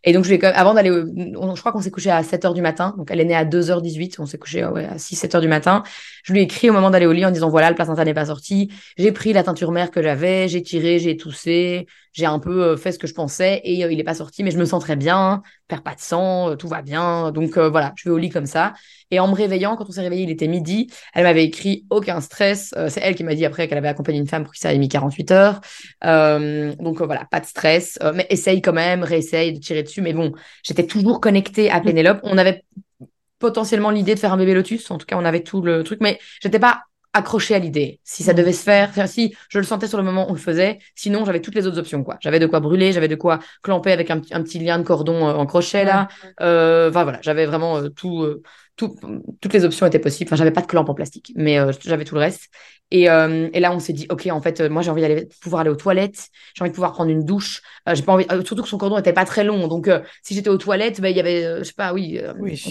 Et donc, je lui ai quand même- avant d'aller, je crois qu'on s'est couché à 7 heures du matin. Donc, elle est née à 2h18. On s'est couché ouais, à 6, 7 heures du matin. Je lui ai écrit au moment d'aller au lit en disant voilà, le placenta n'est pas sorti. J'ai pris la teinture mère que j'avais, j'ai tiré, j'ai toussé, j'ai un peu euh, fait ce que je pensais et euh, il n'est pas sorti, mais je me sens très bien, perd pas de sang, euh, tout va bien. Donc voilà, je vais au lit comme ça. Et en me réveillant, quand on s'est réveillé, il était midi. Elle m'avait écrit aucun stress. C'est elle qui m'a dit après qu'elle avait accompagné une femme pour qui ça avait mis 48 heures. Donc voilà, pas de stress. Mais essaye quand même, réessaye de tirer dessus. Mais bon, j'étais toujours connectée à Pénélope. On avait potentiellement l'idée de faire un bébé lotus. En tout cas, on avait tout le truc, mais j'étais pas accrochée à l'idée. Si ça devait se faire, si je le sentais sur le moment, on le faisait. Sinon, j'avais toutes les autres options, quoi. J'avais de quoi brûler, j'avais de quoi clamper avec un, petit- un petit lien de cordon euh, en crochet, là. Euh, Enfin, voilà, j'avais vraiment euh, tout, euh, tout, toutes les options étaient possibles. Enfin, j'avais pas de clampe en plastique, mais j'avais tout le reste. Et, et là, on s'est dit, OK, en fait, moi, j'ai envie d'aller pouvoir aller aux toilettes. J'ai envie de pouvoir prendre une douche. J'ai pas envie, surtout que son cordon était pas très long. Donc, si j'étais aux toilettes, ben, il y avait, je sais pas, oui,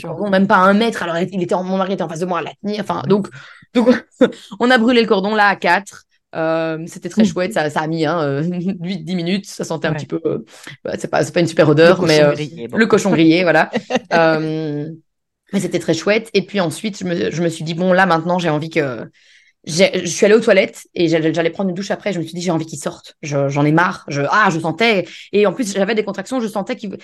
cordon, même pas un mètre. Alors, il était mon mari était en face de moi à la tenir. Enfin, donc, donc, <laughs> on a brûlé le cordon là à 4. Euh, c'était très chouette, ça, ça a mis hein, euh, <laughs> 8-10 minutes, ça sentait un Ouais. petit peu. euh, ouais, c'est pas, c'est pas une super odeur, Le mais cochon euh, grillé, bon. le cochon grillé, voilà. <laughs> Mais c'était très chouette. Et puis ensuite, je me, je me suis dit, bon, là maintenant, j'ai envie que. Je suis allée aux toilettes et j'allais prendre une douche après. Je me suis dit, j'ai envie qu'il sorte. Je- J'en ai marre. Je, ah, je sentais. Et en plus, j'avais des contractions. Je sentais qu'il.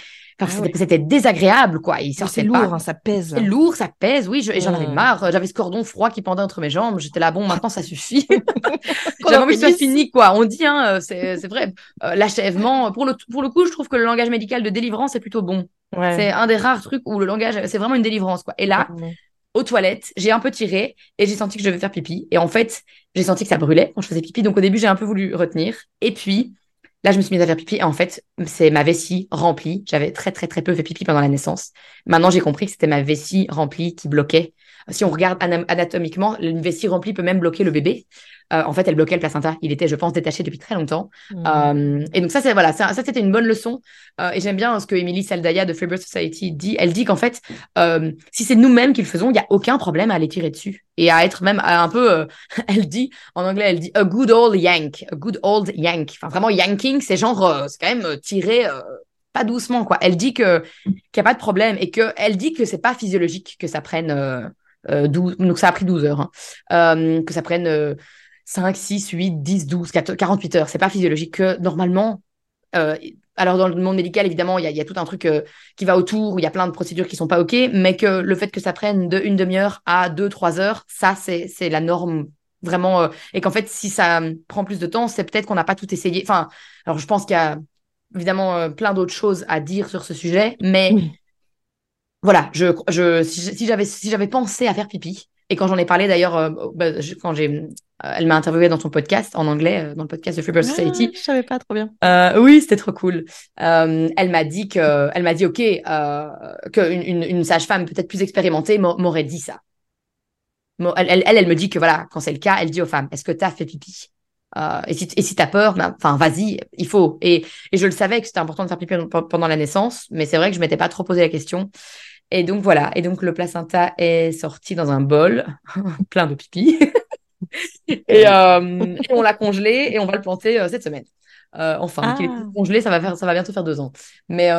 Enfin, Ah c'était désagréable, quoi. Il sortait pas. lourd, hein, ça pèse. C'est lourd, ça pèse, oui, je- et j'en avais Mm. marre. J'avais ce cordon froid qui pendait entre mes jambes. J'étais là, bon, maintenant ça suffit. <laughs> <laughs> J'avais en envie que ce fini, quoi. On dit, hein, euh, c'est c'est vrai. Euh, L'achèvement, pour le, pour le coup, je trouve que le langage médical de délivrance est plutôt bon. Ouais. C'est un des rares trucs où le langage, c'est vraiment une délivrance, quoi. Et là. Aux toilettes, j'ai un peu tiré et j'ai senti que je devais faire pipi. Et en fait, j'ai senti que ça brûlait quand je faisais pipi. Donc au début, j'ai un peu voulu retenir. Et puis, là, je me suis mise à faire pipi. Et en fait, c'est ma vessie remplie. J'avais très, très, très peu fait pipi pendant la naissance. Maintenant, j'ai compris que c'était ma vessie remplie qui bloquait. Si on regarde ana- anatomiquement, une vessie remplie peut même bloquer le bébé. Euh, en fait, elle bloquait le placenta. Il était, je pense, détaché depuis très longtemps. Mm. Euh, et donc ça, c'est voilà, ça, ça, c'était une bonne leçon. Euh, et j'aime bien ce que Emily Saldaya de Birth Society dit. Elle dit qu'en fait, si c'est nous-mêmes qui le faisons, il y a aucun problème à aller tirer dessus et à être même un peu. <laughs> elle dit en anglais, elle dit a good old yank, a good old yank. Enfin vraiment yanking, c'est genre, c'est quand même tirer. pas doucement quoi. Elle dit que qu'il y a pas de problème et que elle dit que c'est pas physiologique que ça prenne 12 donc ça a pris 12 heures hein. Euh, que ça prenne euh, 5 6 8 10 12 14, 48 heures, c'est pas physiologique que normalement euh, alors dans le monde médical évidemment, il y a, tout un truc euh, qui va autour il y a plein de procédures qui sont pas OK, mais que le fait que ça prenne de une demi-heure à deux trois heures, ça c'est la norme vraiment euh, et qu'en fait si ça prend plus de temps, c'est peut-être qu'on n'a pas tout essayé. Enfin, alors je pense qu'il y a évidemment euh, plein d'autres choses à dire sur ce sujet, mais. Voilà, je, je, si j'avais si j'avais pensé à faire pipi Et quand j'en ai parlé d'ailleurs, euh, bah, quand j'ai, euh, elle m'a interviewé dans son podcast en anglais, euh, dans le podcast de Free Society. Ah, je savais pas trop bien. Euh, oui, c'était trop cool. Euh, elle m'a dit que, elle m'a dit, ok, euh, qu'une une, une sage-femme peut-être plus expérimentée m'a- m'aurait dit ça. Elle, elle, elle, me dit que voilà, quand c'est le cas, elle dit aux femmes, est-ce que t'as fait pipi? Euh, Et si, et si t'as peur, ben, enfin, vas-y, il faut. Et, et je le savais que c'était important de faire pipi pe- pendant la naissance, mais c'est vrai que je m'étais pas trop posé la question. Et donc voilà. Et donc le placenta est sorti dans un bol <laughs> plein de pipi. <laughs> et, euh, et on l'a congelé et on va le planter euh, cette semaine. Euh, enfin, Ah. qu'il est congelé, ça va faire, ça va bientôt faire deux ans. Mais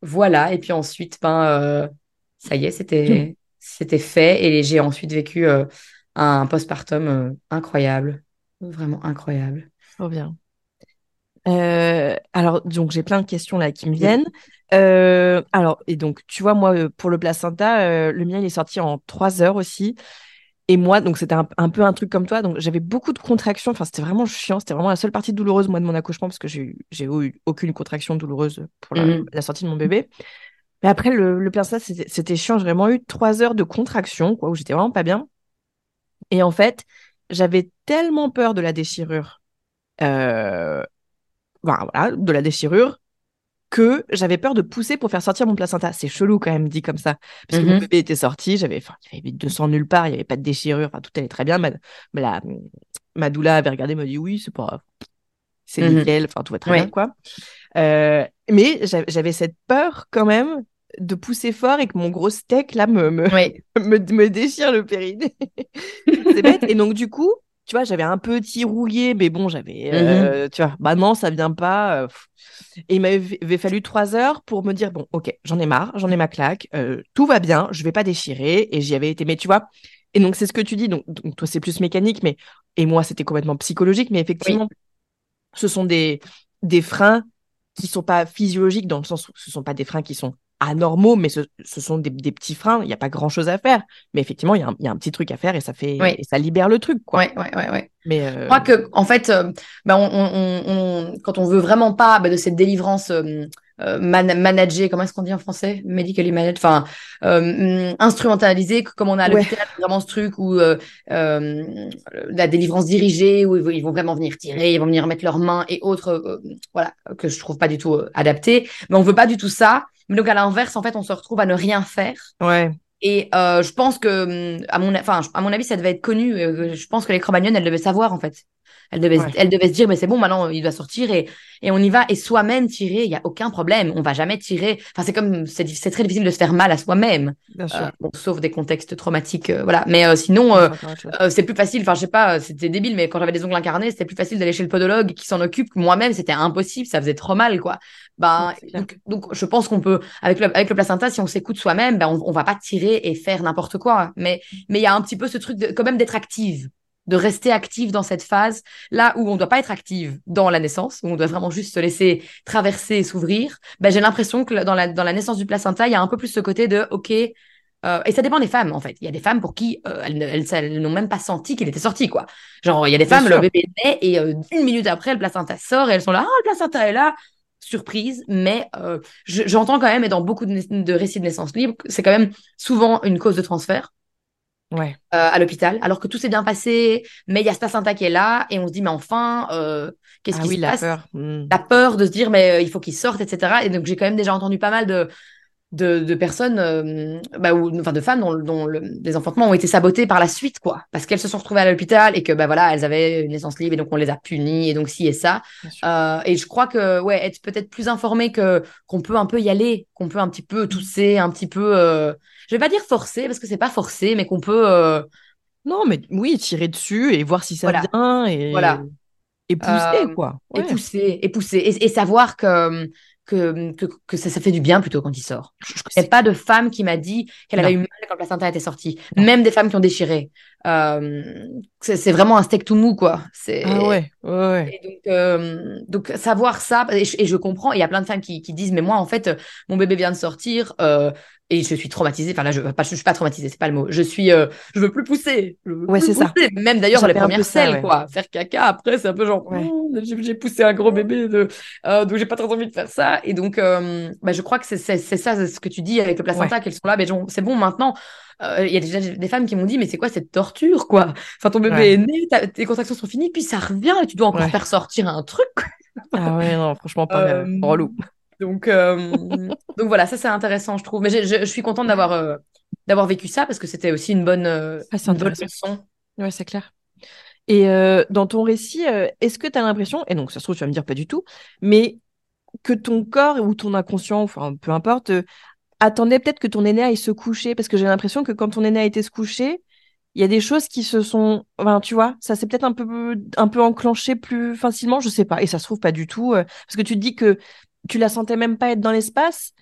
voilà. Et puis ensuite, ben, ça y est, c'était, c'était fait. Et j'ai ensuite vécu un postpartum incroyable, vraiment incroyable. Trop bien. Alors, donc, j'ai plein de questions là qui me viennent. Euh, alors, et donc, tu vois, moi, euh, pour le placenta, euh, le mien, il est sorti en trois heures aussi. Et moi, donc, c'était un, un peu un truc comme toi. Donc, j'avais beaucoup de contractions. Enfin, c'était vraiment chiant. C'était vraiment la seule partie douloureuse, moi, de mon accouchement, parce que j'ai eu, aucune contraction douloureuse pour la, Mhm. la sortie de mon bébé. Mais après, le, le placenta, c'était chiant. J'ai vraiment eu trois heures de contraction, quoi, où j'étais vraiment pas bien. Et en fait, j'avais tellement peur de la déchirure. Euh, voilà, de la déchirure, que j'avais peur de pousser pour faire sortir mon placenta. C'est chelou quand même dit comme ça. Parce que mon Mhm. bébé était sorti, j'avais, enfin, il y avait 200 nulle part, il n'y avait pas de déchirure, enfin, tout allait très bien. Ma, la, ma doula avait regardé, m'a dit oui, c'est pas. C'est Mhm. nickel, enfin, tout va très Ouais. bien, quoi. Euh, mais j'a- j'avais cette peur quand même de pousser fort et que mon gros steak, là, me, me, Oui. <laughs> me, me déchire le périnée. c'est bête. Et donc, du coup, tu vois, j'avais un petit rouillé, mais bon, j'avais, euh, tu vois, bah non, ça vient pas. euh, et il m'avait avait fallu trois heures pour me dire, bon, ok, j'en ai marre, j'en ai ma claque, euh, tout va bien, je vais pas déchirer. Et j'y avais été, mais tu vois, et donc c'est ce que tu dis, donc, donc toi c'est plus mécanique, mais, et moi c'était complètement psychologique, mais effectivement, ce sont des, des freins qui sont pas physiologiques dans le sens où ce sont pas des freins qui sont anormaux, mais ce, ce sont des, des petits freins. Il n'y a pas grand chose à faire, mais effectivement, il y, a un- il y a un petit truc à faire et ça fait, Oui. et ça libère le truc, quoi. Mais euh, Je crois que, en fait, euh, bah, on- on- quand on veut vraiment pas bah, de cette délivrance euh, euh, man- managée, comment est-ce qu'on dit en français? Medically managed, enfin, euh, hum, instrumentalisée, comme on a à Ouais. l'hôpital, vraiment ce truc où euh, euh, la délivrance dirigée, où ils vont- vraiment venir tirer, ils vont venir mettre leurs mains et autres, euh, voilà, que je trouve pas du tout adapté. Mais on veut pas du tout ça. Mais donc, à l'inverse, en fait, on se retrouve à ne rien faire. ouais, Et euh, je pense que, hum, à mon, enfin, à mon avis, ça devait être connu. Euh, Je pense que les Cro-Magnons, elles devaient savoir, en fait. Elles devaient, Ouais. elles devaient se dire, mais c'est bon, maintenant, il doit sortir et, et on y va. Et soi-même tirer, il n'y a aucun problème. On va jamais tirer. Enfin, c'est comme, c'est très difficile de se faire mal à soi-même. bien sûr. Euh, bon, sauf des contextes traumatiques, euh, voilà. Mais euh, sinon, euh, C'est plus facile. Enfin, je sais pas, c'était débile, mais quand j'avais des ongles incarnés, c'était plus facile d'aller chez le podologue qui s'en occupe. Moi-même, c'était impossible. Ça faisait trop mal, quoi. Ben, donc, donc, je pense qu'on peut, avec le, avec le placenta, si on s'écoute soi-même, ben, on, on va pas tirer et faire n'importe quoi. Mais, mais il y a un petit peu ce truc de, quand même d'être active, de rester active dans cette phase, là où on doit pas être active dans la naissance, où on doit vraiment juste se laisser traverser et s'ouvrir. Ben, j'ai l'impression que dans la, dans la naissance du placenta, il y a un peu plus ce côté de, OK, euh, et ça dépend des femmes, en fait. Il y a des femmes pour qui euh, elles, ne- elles, elles n'ont même pas senti qu'il était sorti, quoi. Genre, il y a des Bien femmes, sûr. le bébé naît et euh, une minute après, le placenta sort et elles sont là, ah, le placenta est là. Surprise, mais euh, je- j'entends quand même, et dans beaucoup de, récits de naissance libre, c'est quand même souvent une cause de transfert Ouais, euh, à l'hôpital, alors que tout s'est bien passé, mais il y a ce placenta qui est là, et on se dit, mais enfin, euh, qu'est-ce ah qui oui, se la passe? peur. Hmm. la peur de se dire mais euh, il faut qu'il sorte etc et donc j'ai quand même déjà entendu pas mal de de, de personnes euh, bah, ou enfin de femmes dont, dont le- les enfantements ont été sabotés par la suite quoi parce qu'elles se sont retrouvées à l'hôpital et que bah voilà elles avaient une naissance libre et donc on les a punies et donc ci et ça. Euh, et je crois que ouais être peut-être plus informé que qu'on peut un peu y aller qu'on peut un petit peu tousser un petit peu euh, je vais pas dire forcer parce que c'est pas forcé mais qu'on peut euh, Non, mais oui, tirer dessus et voir si ça Voilà. vient et, Voilà. et pousser, Euh, quoi. et pousser et pousser et, et savoir que que, que, que ça, ça fait du bien plutôt quand il sort. Je ne connais pas de femme qui m'a dit qu'elle avait eu mal quand le placenta était sorti. Même des femmes qui ont déchiré. Euh, c'est vraiment un steak tout mou, quoi. C'est... Ah ouais, ouais, ouais. Et donc, euh, donc savoir ça, et je, et je comprends, il y a plein de femmes qui, qui disent, mais moi, en fait, euh, mon bébé vient de sortir, euh, et je suis traumatisée. Enfin là, je, pas, je suis pas traumatisée, c'est pas le mot. Je suis, euh, je veux plus pousser. Je veux Ouais, c'est ça. Même d'ailleurs J'avais les premières selles, ouais. quoi. Faire caca après, c'est un peu genre, Ouais. Mmh, j'ai poussé un gros bébé, de, euh, donc j'ai pas très envie de faire ça. Et donc, euh, bah, je crois que c'est ça, ce que tu dis avec le placenta, qu'elles sont là, mais c'est bon maintenant. euh, il y a déjà des femmes qui m'ont dit, mais c'est quoi cette torture, quoi? Enfin, ton bébé est né, tes contractions sont finies, puis ça revient et tu dois encore faire sortir un truc. ah ouais, non, franchement, pas euh, relou. Donc, <laughs> donc voilà, ça c'est intéressant, je trouve. Mais je, suis contente d'avoir d'avoir vécu ça parce que c'était aussi une bonne, ah, une bonne leçon. Ouais, c'est clair. Et dans ton récit, est-ce que tu as l'impression, et donc ça se trouve, tu vas me dire pas du tout, mais que ton corps ou ton inconscient, enfin peu importe, attendait peut-être que ton aîné aille se coucher? Parce que j'ai l'impression que quand ton aîné a été se coucher, il y a des choses qui se sont, enfin, tu vois, ça s'est peut-être un peu, un peu enclenché plus facilement, je sais pas. Et ça se trouve pas du tout, parce que tu te dis que tu la sentais même pas être dans l'espace,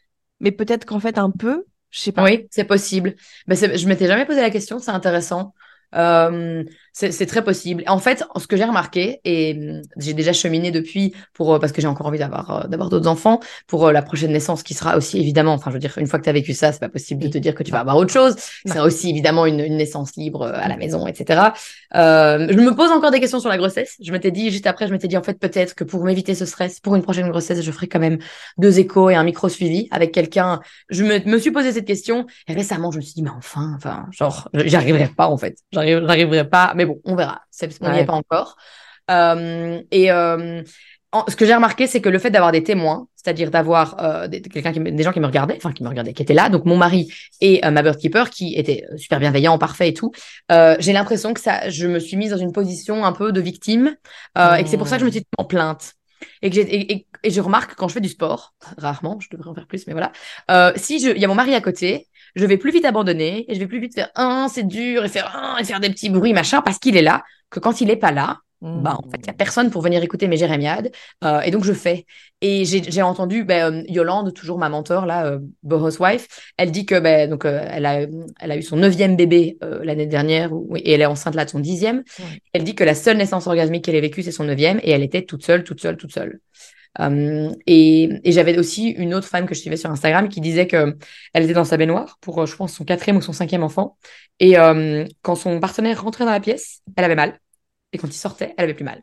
mais peut-être qu'en fait un peu, je sais pas. Oui, c'est possible. Mais je m'étais jamais posé la question, c'est intéressant. Euh, c'est très possible. En fait, ce que j'ai remarqué, et hum, j'ai déjà cheminé depuis pour euh, parce que j'ai encore envie d'avoir euh, d'avoir d'autres enfants pour la prochaine naissance qui sera aussi évidemment. Enfin, je veux dire, une fois que tu as vécu ça, c'est pas possible de te dire que tu vas avoir autre chose. C'est aussi évidemment une, une, naissance libre à la maison, etc. Euh, je me pose encore des questions sur la grossesse. Je m'étais dit juste après, je m'étais dit en fait peut-être que pour m'éviter ce stress, pour une prochaine grossesse, je ferai quand même deux échos et un micro suivi avec quelqu'un. Je me, me suis posé cette question et récemment, je me suis dit mais enfin, enfin, genre, j'arriverai pas en fait. J'arriverai pas. Mais bon, on verra. On n'y est pas encore. Euh, et euh, ce que j'ai remarqué, c'est que le fait d'avoir des témoins, c'est-à-dire d'avoir euh, des, quelqu'un qui, des gens qui me regardaient, enfin qui me regardaient, qui étaient là, donc mon mari et ma bird keeper qui était super bienveillant, parfait et tout. j'ai l'impression que ça, je me suis mise dans une position un peu de victime et que c'est pour ça que je me suis en plainte. Et que j'ai et, et, je remarque quand je fais du sport, rarement, je devrais en faire plus, mais voilà. si il y a mon mari à côté je vais plus vite abandonner et je vais plus vite faire un, c'est dur et faire un et faire des petits bruits machin parce qu'il est là que quand il est pas là, bah en fait il y a personne pour venir écouter mes jérémiades euh, et donc je fais. Et j'ai entendu ben, Yolande toujours ma mentor là euh, wife elle dit que ben donc euh, elle a elle a eu son neuvième bébé euh, l'année dernière et elle est enceinte là de son dixième. Elle dit que la seule naissance orgasmique qu'elle ait vécue c'est son neuvième et elle était toute seule toute seule toute seule euh, et, et j'avais aussi une autre femme que je suivais sur Instagram qui disait que elle était dans sa baignoire pour, euh, je pense, son quatrième ou son cinquième enfant. Et euh, quand son partenaire rentrait dans la pièce, elle avait mal. Et quand il sortait, elle avait plus mal.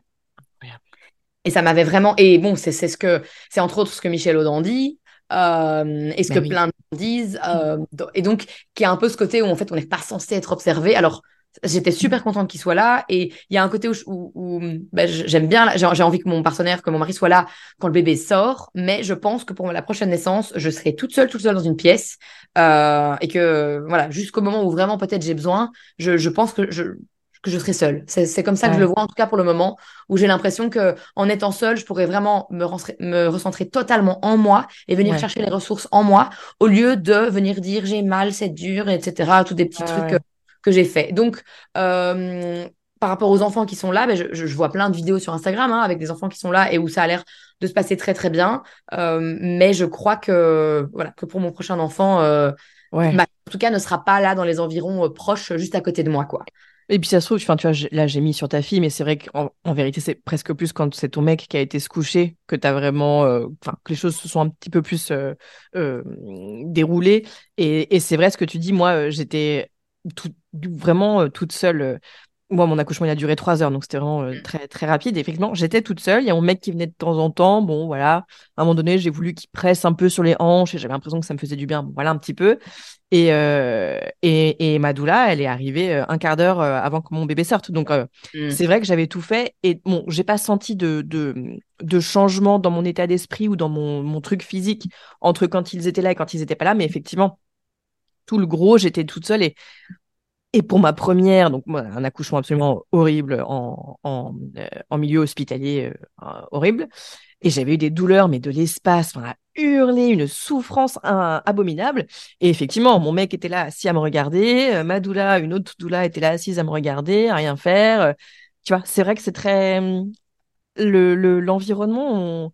Et ça m'avait vraiment. Et bon, c'est ce que c'est entre autres ce que Michel Audin dit. Euh, et ce bah que plein de gens disent. Et donc, qui a un peu ce côté où en fait on n'est pas censé être observé. Alors, J'étais super contente qu'il soit là et il y a un côté où, où, bah, j'aime bien, j'ai envie que mon partenaire, que mon mari soit là quand le bébé sort, mais je pense que pour la prochaine naissance, je serai toute seule, toute seule dans une pièce euh, et que voilà, jusqu'au moment où vraiment peut-être j'ai besoin, je, je pense que je que je serai seule. C'est comme ça que je le vois en tout cas pour le moment, où j'ai l'impression que en étant seule, je pourrais vraiment me, me recentrer totalement en moi et venir chercher les ressources en moi, au lieu de venir dire j'ai mal, c'est dur, etc. Tous des petits trucs que j'ai fait. Donc, euh, par rapport aux enfants qui sont là, ben je, je, vois plein de vidéos sur Instagram hein, avec des enfants qui sont là et où ça a l'air de se passer très très bien. Euh, mais je crois que voilà que pour mon prochain enfant, euh, ouais. en tout cas, ne sera pas là dans les environs euh, proches, juste à côté de moi, quoi. Et puis ça se trouve, enfin, tu vois, là j'ai mis sur ta fille, mais c'est vrai qu'en en vérité, c'est presque plus quand c'est ton mec qui a été se coucher que tu as vraiment, enfin, que les choses se sont un petit peu plus déroulées. Et, et c'est vrai ce que tu dis, moi, j'étais tout, vraiment euh, toute seule. Euh, moi, mon accouchement, il a duré trois heures, donc c'était vraiment euh, très, très rapide. effectivement, j'étais toute seule. Il y a mon mec qui venait de temps en temps. Bon, voilà. À un moment donné, j'ai voulu qu'il presse un peu sur les hanches et j'avais l'impression que ça me faisait du bien. voilà, un petit peu. Et, et, et Madoula, elle est arrivée un quart d'heure avant que mon bébé sorte. Donc, mmh. c'est vrai que j'avais tout fait. Et bon, j'ai pas senti de, de, de changement dans mon état d'esprit ou dans mon, mon truc physique entre quand ils étaient là et quand ils étaient pas là. Mais effectivement, tout le gros, j'étais toute seule et et pour ma première, donc un accouchement absolument horrible en, euh, milieu hospitalier, euh, horrible. Et j'avais eu des douleurs, mais de l'espace, on a hurlé, une souffrance abominable. Et effectivement, mon mec était là assis à me regarder, euh, ma doula, une autre doula était là assise à me regarder, à rien faire. tu vois, c'est vrai que c'est très le l'environnement.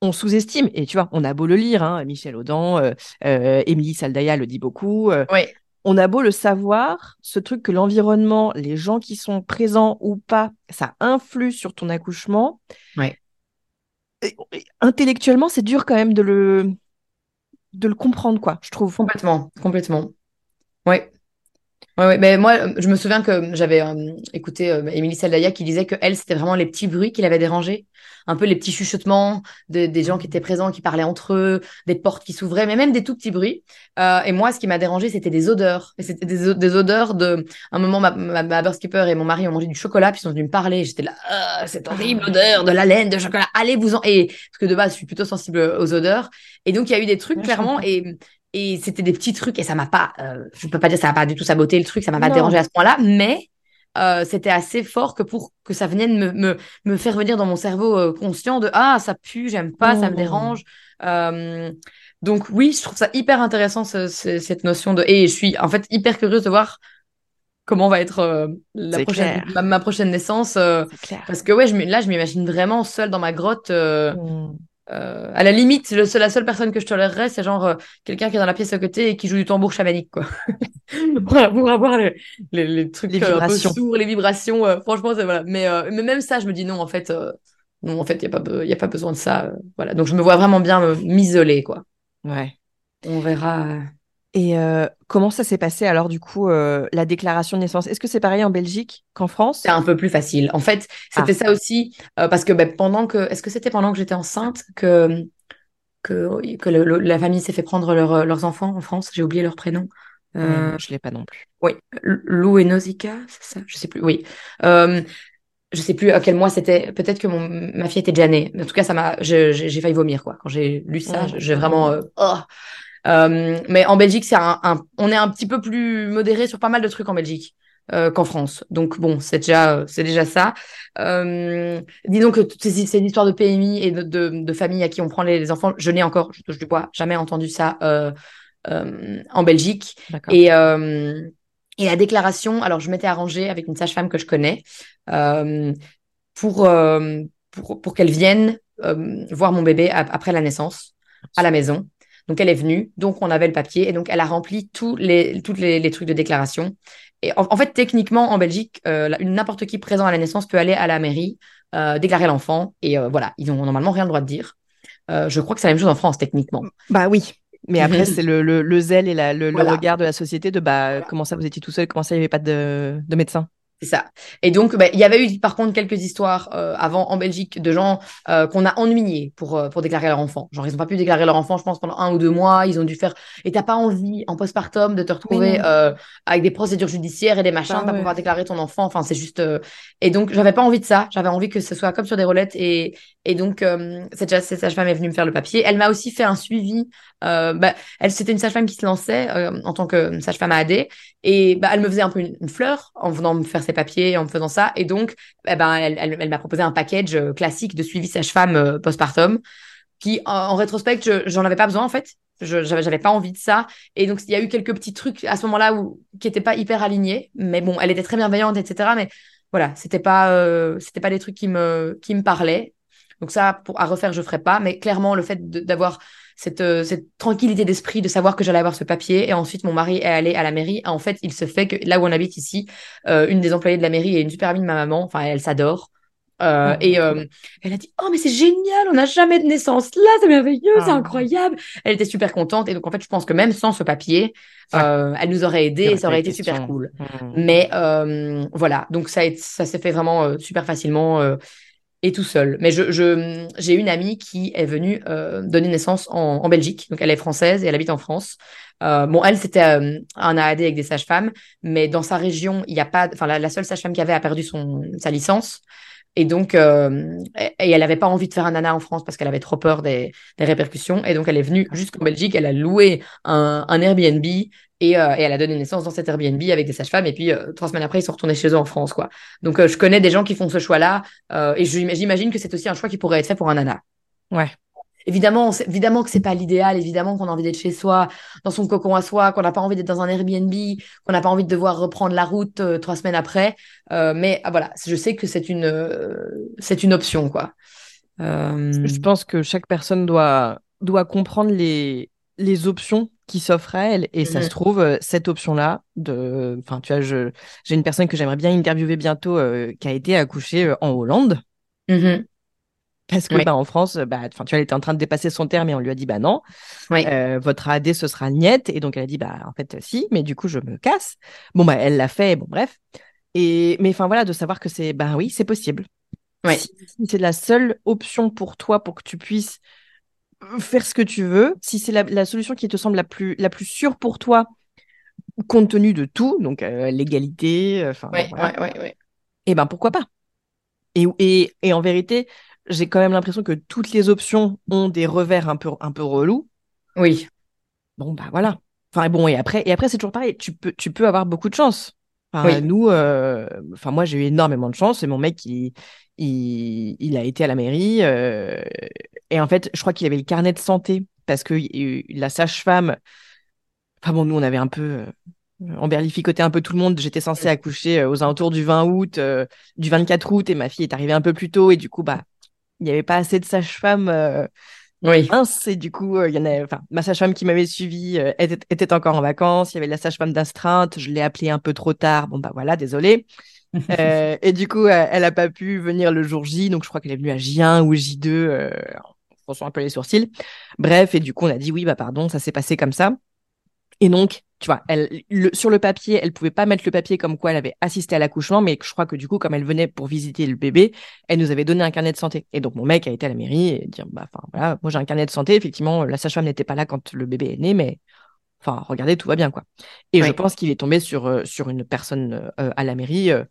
on, sous-estime. Et tu vois, on a beau le lire, hein, Michel Audin, euh, Émilie Saldaya le dit beaucoup. oui on a beau le savoir, ce truc que l'environnement, les gens qui sont présents ou pas, ça influe sur ton accouchement. Ouais. intellectuellement, c'est dur quand même de le de le comprendre, quoi, je trouve. Complètement, complètement. Ouais. Ouais, ouais, mais moi, je me souviens que j'avais euh, écouté euh, Émilie Saldaya qui disait que elle, c'était vraiment les petits bruits qui l'avaient dérangée. Un peu les petits chuchotements de- des gens qui étaient présents, qui parlaient entre eux, des portes qui s'ouvraient, mais même des tout petits bruits. Euh, et moi, ce qui m'a dérangé, c'était des odeurs. Et c'était des, odeurs de. Un moment, ma, ma, et mon mari ont mangé du chocolat, puis ils sont venus me parler. J'étais là, Ah, cette horrible odeur de la laine de chocolat. Allez vous en. Et parce que de base, je suis plutôt sensible aux odeurs. Et donc, il y a eu des trucs clairement. Et et c'était des petits trucs et ça m'a pas, euh, je peux pas dire ça m'a pas du tout saboté le truc, ça m'a pas dérangé à ce point-là, mais euh, c'était assez fort que pour que ça vienne me, me, me faire venir dans mon cerveau euh, conscient de ah ça pue, j'aime pas, ça me Oh. dérange. Euh, donc oui, je trouve ça hyper intéressant ce- ce- cette notion de et je suis en fait hyper curieuse de voir comment va être la prochaine ma, ma prochaine naissance parce que ouais je, là je m'imagine vraiment seule dans ma grotte. euh, Mm. Euh, à la limite, le seul- la seule personne que je tolérerais, c'est genre euh, quelqu'un qui est dans la pièce à côté et qui joue du tambour chamanique, quoi. <laughs> Pour avoir les, les, les trucs Les euh, un peu vibrations. sourds, les vibrations. euh, franchement, c'est voilà. Mais, euh, mais même ça, je me dis non, en fait, euh, non, en fait, il n'y a, pas be- y a pas besoin de ça. voilà. Donc, je me vois vraiment bien m'isoler, quoi. Ouais. On verra. Et euh, comment ça s'est passé alors du coup euh, la déclaration de naissance? Est-ce que c'est pareil en Belgique qu'en France? C'est un peu plus facile. En fait, c'était Ah. ça aussi, euh, parce que ben, pendant que. Est-ce que c'était pendant que j'étais enceinte que, que, que le- le- la famille s'est fait prendre leur- leurs enfants en France? J'ai oublié leur prénom. Euh, Je l'ai pas non plus. Oui, Lou et Nausicaa, c'est ça? Je sais plus. Oui. Je sais plus à quel mois c'était. Peut-être que mon, ma fille était déjà née. En tout cas, ça m'a, j'ai failli vomir quoi. Quand j'ai lu ça, j'ai vraiment. oh. Euh, mais en Belgique, c'est un, un- on est un petit peu plus modéré sur pas mal de trucs en Belgique euh, qu'en France. Donc bon, c'est déjà, c'est déjà ça. Euh, dis donc que toutes ces, ces histoires de PMI et de, de, de famille à qui on prend les, les enfants, je n'ai encore, je touche du bois, jamais entendu ça euh, euh, en Belgique. Et, euh, et la déclaration, alors je m'étais arrangée avec une sage-femme que je connais euh, pour, euh, pour, pour qu'elle vienne euh, voir mon bébé ap- après la naissance à la maison. Donc elle est venue, donc on avait le papier et donc elle a rempli tous les, toutes les, les trucs de déclaration. Et en, en fait, techniquement, en Belgique, euh, n'importe qui présent à la naissance peut aller à la mairie, euh, déclarer l'enfant et euh, voilà, ils ont normalement rien le droit de dire. Je crois que c'est la même chose en France, techniquement. Bah oui. Mais après, <laughs> c'est le, le, le zèle et la- le, le regard de la société de bah comment ça vous étiez tout seul, comment ça il n'y avait pas de, de médecin. C'est ça. Et donc, bah, il y avait eu par contre quelques histoires euh, avant en Belgique de gens euh, qu'on a ennuyés pour, euh, pour déclarer leur enfant. Genre, ils n'ont pas pu déclarer leur enfant, je pense, pendant un ou deux mois. Ils ont dû faire. Et t'as pas envie, en postpartum, de te retrouver avec des procédures judiciaires et des machins, Bah pas ouais. pouvoir déclarer ton enfant. Enfin, c'est juste. Et donc, j'avais pas envie de ça. J'avais envie que ce soit comme sur des roulettes. Et, et donc, cette, cette sage-femme est venue me faire le papier. Elle m'a aussi fait un suivi. Euh, bah, elle, c'était une sage-femme qui se lançait euh, en tant que sage-femme à AD. Et bah, elle me faisait un peu une, fleur en venant me faire ses papiers, en me faisant ça. Et donc, eh ben, elle, elle, m'a proposé un package euh, classique de suivi sage-femme euh, postpartum qui, en, en j'en avais pas besoin en fait. J'avais pas envie de ça. Et donc, il y a eu quelques petits trucs à ce moment-là où qui étaient pas hyper alignés. Mais bon, elle était très bienveillante, etc. Mais voilà, c'était pas, euh, c'était pas des trucs qui me, qui me parlaient. Donc ça, pour, à refaire, je ferais pas. Mais clairement, le fait d'avoir cette, euh, cette tranquillité d'esprit de savoir que j'allais avoir ce papier. Et ensuite, mon mari est allé à la mairie. En fait, il se fait que là où on habite ici, euh, une des employées de la mairie est une super amie de ma maman. Enfin, elle s'adore. Euh, Oh, et euh, elle a dit Oh, mais c'est génial, on n'a jamais de naissance là, c'est merveilleux, c'est Ah. incroyable. Elle était super contente. Et donc, en fait, je pense que même sans ce papier, euh, elle nous aurait aidés et ça aurait été question. super cool. Mm. Mais euh, voilà, donc ça, a ça s'est fait vraiment euh, super facilement tout seul. Mais je, j'ai une amie qui est venue euh, donner naissance en, Belgique. Donc elle est française et elle habite en France. Euh, bon, elle, c'était euh, un AAD avec des sages-femmes, mais dans sa région, il n'y a pas. Enfin, la, seule sage-femme qu'il y avait a perdu son, sa licence. Et donc, euh, et, elle n'avait pas envie de faire un nana en France parce qu'elle avait trop peur des, des répercussions. Et donc, elle est venue jusqu'en Belgique. Elle a loué un, un Airbnb et, euh, et elle a donné naissance dans cet Airbnb avec des sages-femmes. Et puis, euh, trois semaines après, ils sont retournés chez eux en France, quoi. Donc, euh, je connais des gens qui font ce choix-là. euh, et j'imagine que c'est aussi un choix qui pourrait être fait pour un nana. Ouais. Évidemment, c'est- évidemment que c'est pas l'idéal, évidemment qu'on a envie d'être chez soi, dans son cocon à soi, qu'on n'a pas envie d'être dans un Airbnb, qu'on n'a pas envie de devoir reprendre la route euh, trois semaines après. Euh, mais ah, voilà, je sais que c'est une, euh, c'est une option, quoi. Je pense que chaque personne doit, doit comprendre les, les options qui s'offrent à elle. Et ça Mhm. se trouve, euh, cette option-là, de... enfin, tu vois, je... j'ai une personne que j'aimerais bien interviewer bientôt euh, qui a été accouchée en Hollande. mhm. Parce que Oui. bah, en France, bah, enfin, tu vois, elle était en train de dépasser son terme et on lui a dit bah non, Oui. euh, votre AD ce sera niette. Et donc elle a dit bah en fait si, mais du coup je me casse. Bon bah elle l'a fait, bon bref. Et mais enfin voilà, de savoir que c'est bah oui, c'est possible. Si, si c'est la seule option pour toi pour que tu puisses faire ce que tu veux, si c'est la, la solution qui te semble la plus la plus sûre pour toi, compte tenu de tout, donc euh, l'égalité, euh, enfin Ouais, voilà, ouais, ouais, ouais. eh ben pourquoi pas? Et, et, et en vérité, j'ai quand même l'impression que toutes les options ont des revers un peu, un peu relous. Oui. Bon, bah voilà. Enfin bon, et après, et après c'est toujours pareil. Tu peux, tu peux avoir beaucoup de chance. Enfin, Oui. Nous, euh, enfin moi j'ai eu énormément de chance. Et mon mec, il, il, il a été à la mairie. euh, et en fait, je crois qu'il avait le carnet de santé parce que la sage-femme. Enfin bon, nous on avait un peu euh, emberlificoté un peu tout le monde. J'étais censée accoucher aux alentours du 20 août, euh, du 24 août, et ma fille est arrivée un peu plus tôt. Et du coup, bah, il n'y avait pas assez de sage-femmes euh, Oui. minces. Et du coup, euh, il y en a. Enfin, ma sage-femme qui m'avait suivie euh, était, était encore en vacances. Il y avait la sage-femme d'astreinte. Je l'ai appelée un peu trop tard. Bon bah voilà, désolée. Euh, et du coup, elle a pas pu venir le jour J. Donc je crois qu'elle est venue à J1 ou J2. Euh, en fronçant un peu les sourcils. Bref, et du coup, on a dit oui, bah pardon, ça s'est passé comme ça. Et donc, tu vois, elle, le- sur le papier, elle pouvait pas mettre le papier comme quoi elle avait assisté à l'accouchement, mais je crois que du coup, comme elle venait pour visiter le bébé, elle nous avait donné un carnet de santé. Et donc, mon mec a été à la mairie et dire, bah, enfin, voilà, moi j'ai un carnet de santé. Effectivement, la sage-femme n'était pas là quand le bébé est né, mais enfin, regardez, tout va bien, quoi. Et je pense qu'il est tombé sur, euh, sur une personne euh, à la mairie. euh,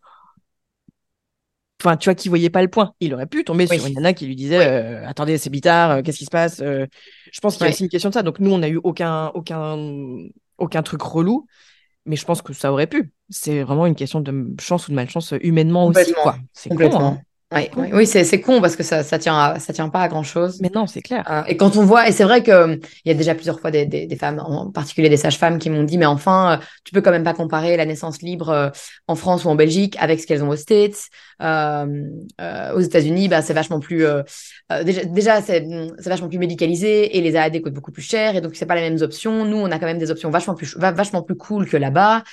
Enfin, tu vois, qui voyait pas le point. Il aurait pu tomber Oui. sur une nana qui lui disait euh, Attendez, c'est bitard, euh, qu'est-ce qui se passe Euh, Je pense qu'il y a aussi une question de ça. Donc, nous, on n'a eu aucun, aucun, aucun truc relou, mais je pense que ça aurait pu. C'est vraiment une question de chance ou de malchance humainement aussi, quoi. C'est con, Complètement. hein. Ouais, con. ouais. Oui, c'est c'est con parce que ça, ça tient, à- ça tient pas à grand chose. Mais non, c'est clair. Euh, et quand on voit, et c'est vrai que euh, il y a déjà plusieurs fois des, des, des femmes, en particulier des sages-femmes, qui m'ont dit, mais enfin, euh, tu peux quand même pas comparer la naissance libre en France ou en Belgique avec ce qu'elles ont aux States. Euh, euh, aux États-Unis, bah, c'est vachement plus, déjà, déjà c'est c'est vachement plus médicalisé et les AAD coûtent beaucoup plus cher et donc c'est pas les mêmes options. Nous, on a quand même des options vachement plus, va- vachement plus cool que là-bas.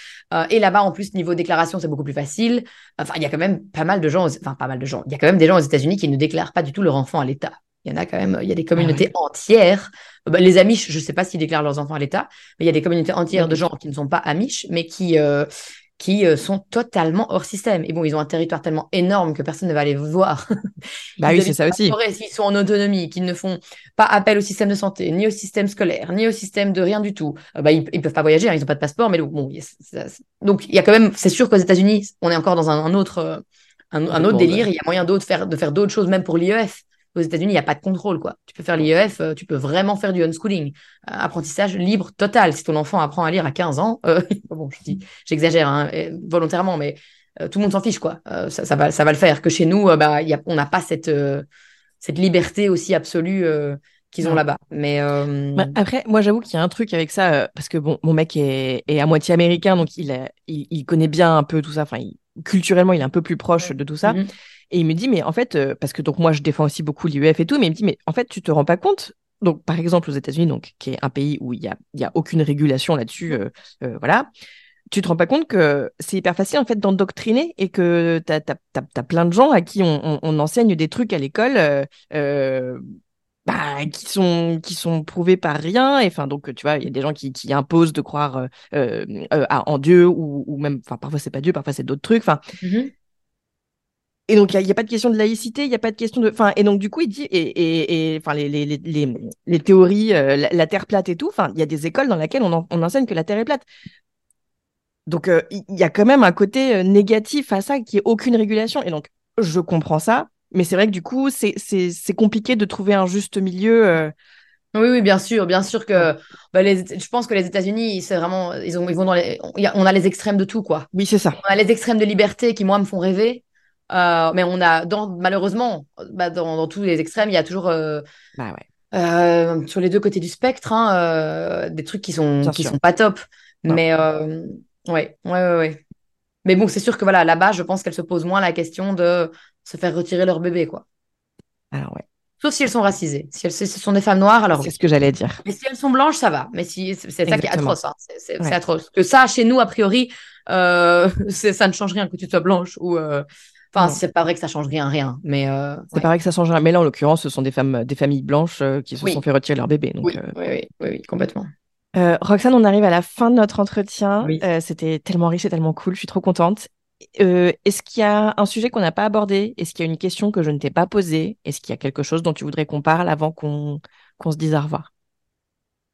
Et là-bas, en plus, niveau déclaration, c'est beaucoup plus facile. Enfin, il y a quand même pas mal de gens, enfin, pas mal de gens. Il y a quand même des gens aux États-Unis qui ne déclarent pas du tout leur enfant à l'État. Il y en a quand même, il y a des communautés entières. Euh, bah, les Amish, je ne sais pas s'ils déclarent leurs enfants à l'État, mais il y a des communautés entières de gens qui ne sont pas Amish, mais qui, euh, qui euh, sont totalement hors système. Et bon, ils ont un territoire tellement énorme que personne ne va les voir. <laughs> Bah oui, c'est ça aussi. S'ils sont en autonomie, qu'ils ne font pas appel au système de santé, ni au système scolaire, ni au système de rien du tout, euh, bah, ils, ils peuvent pas voyager, hein, ils n'ont pas de passeport, mais bon, il y a- ça- ça- donc il y a quand même, c'est sûr qu'aux États-Unis, on est encore dans un, un autre, un, un autre délire. Il y a moyen d'autre faire, de faire d'autres choses, même pour l'IEF. Aux États-Unis, il n'y a pas de contrôle, quoi. Tu peux faire l'IEF, euh, tu peux vraiment faire du unschooling, Euh, apprentissage libre total. Si ton enfant apprend à lire à 15 ans, euh, <laughs> bon, je dis, j'exagère hein, euh, volontairement, mais euh, tout le monde s'en fiche, quoi. Euh, ça, ça va, ça va le faire. Que chez nous, bah, il y a, on n'a pas cette, cette liberté aussi absolue qu'ils ont là-bas. Mais euh, Bah, après, moi, j'avoue qu'il y a un truc avec ça, euh, parce que bon, mon mec est, est à moitié américain, donc il, a- il, il connaît bien un peu tout ça. Enfin, il- culturellement, il est un peu plus proche de tout ça. mhm. Et il me dit, mais en fait, euh, parce que donc moi, je défends aussi beaucoup l'IEF et tout, mais il me dit, mais en fait, tu te rends pas compte. Donc, par exemple, aux États-Unis, donc, qui est un pays où il y a, y a aucune régulation là-dessus, euh, euh, voilà. Tu te rends pas compte que c'est hyper facile en fait d'endoctriner et que t'as as, plein de gens à qui on, on- on enseigne des trucs à l'école euh, euh, bah, qui sont qui sont prouvés par rien. Et enfin donc tu vois, il y a des gens qui, qui imposent de croire euh, euh, euh, à- en Dieu ou, ou même, enfin parfois c'est pas Dieu, parfois c'est d'autres trucs. Enfin Mhm. et donc, il n'y a, pas de question de laïcité, il n'y a pas de question de. Enfin, et donc, du coup, il dit, et, et, et enfin, les, les, les, les, théories, euh, la, la Terre plate et tout, enfin, il y a des écoles dans lesquelles on, en- on enseigne que la Terre est plate. Donc, euh, il y a quand même un côté négatif à ça, qui est aucune régulation. Et donc, je comprends ça, mais c'est vrai que du coup, c'est compliqué de trouver un juste milieu. euh, Oui, oui, bien sûr, bien sûr que bah, les, je pense que les États-Unis, c'est vraiment, ils, ont, ils vont dans les, on a les extrêmes de tout, quoi. Oui, c'est ça. On a les extrêmes de liberté qui, moi, me font rêver. Euh, mais on a, dans, malheureusement, bah, dans, dans tous les extrêmes, il y a toujours, euh, Bah ouais. euh, sur les deux côtés du spectre, hein, des trucs qui sont, Bien qui sûr. sont pas top. Non. Mais, ouais, ouais, ouais, ouais. Mais bon, c'est sûr que voilà, là-bas, je pense qu'elles se posent moins la question de se faire retirer leur bébé, quoi. Alors, ouais. Sauf si elles sont racisées. Si elles, si ce sont des femmes noires, alors C'est oui. ce que j'allais dire. Mais si elles sont blanches, ça va. Mais si, c'est ça qui est atroce. hein. C'est Ouais. atroce. Que ça, chez nous, a priori, euh, <laughs> c'est- ça ne change rien que tu sois blanche ou, euh, Enfin, c'est pas vrai que ça change rien, rien. Mais euh, C'est ouais. pareil que ça change rien. Mais là, en l'occurrence, ce sont des femmes, des familles blanches euh, qui se Oui. sont fait retirer leur bébé. Donc, oui, euh, oui, oui, oui, oui, complètement. Euh, Roxane, on arrive à la fin de notre entretien. Euh, C'était tellement riche et tellement cool. Je suis trop contente. Euh, Est-ce qu'il y a un sujet qu'on n'a pas abordé? Est-ce qu'il y a une question que je ne t'ai pas posée? Est-ce qu'il y a quelque chose dont tu voudrais qu'on parle avant qu'on qu'on se dise au revoir?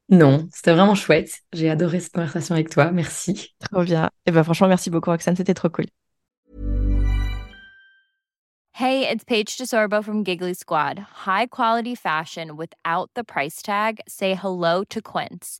Non, c'était vraiment chouette. J'ai adoré cette conversation avec toi. Merci. Trop bien. Et ben franchement, merci beaucoup Roxane, c'était trop cool. Hey, it's Paige DeSorbo from Giggly Squad. High quality fashion without the price tag. Say hello to Quince.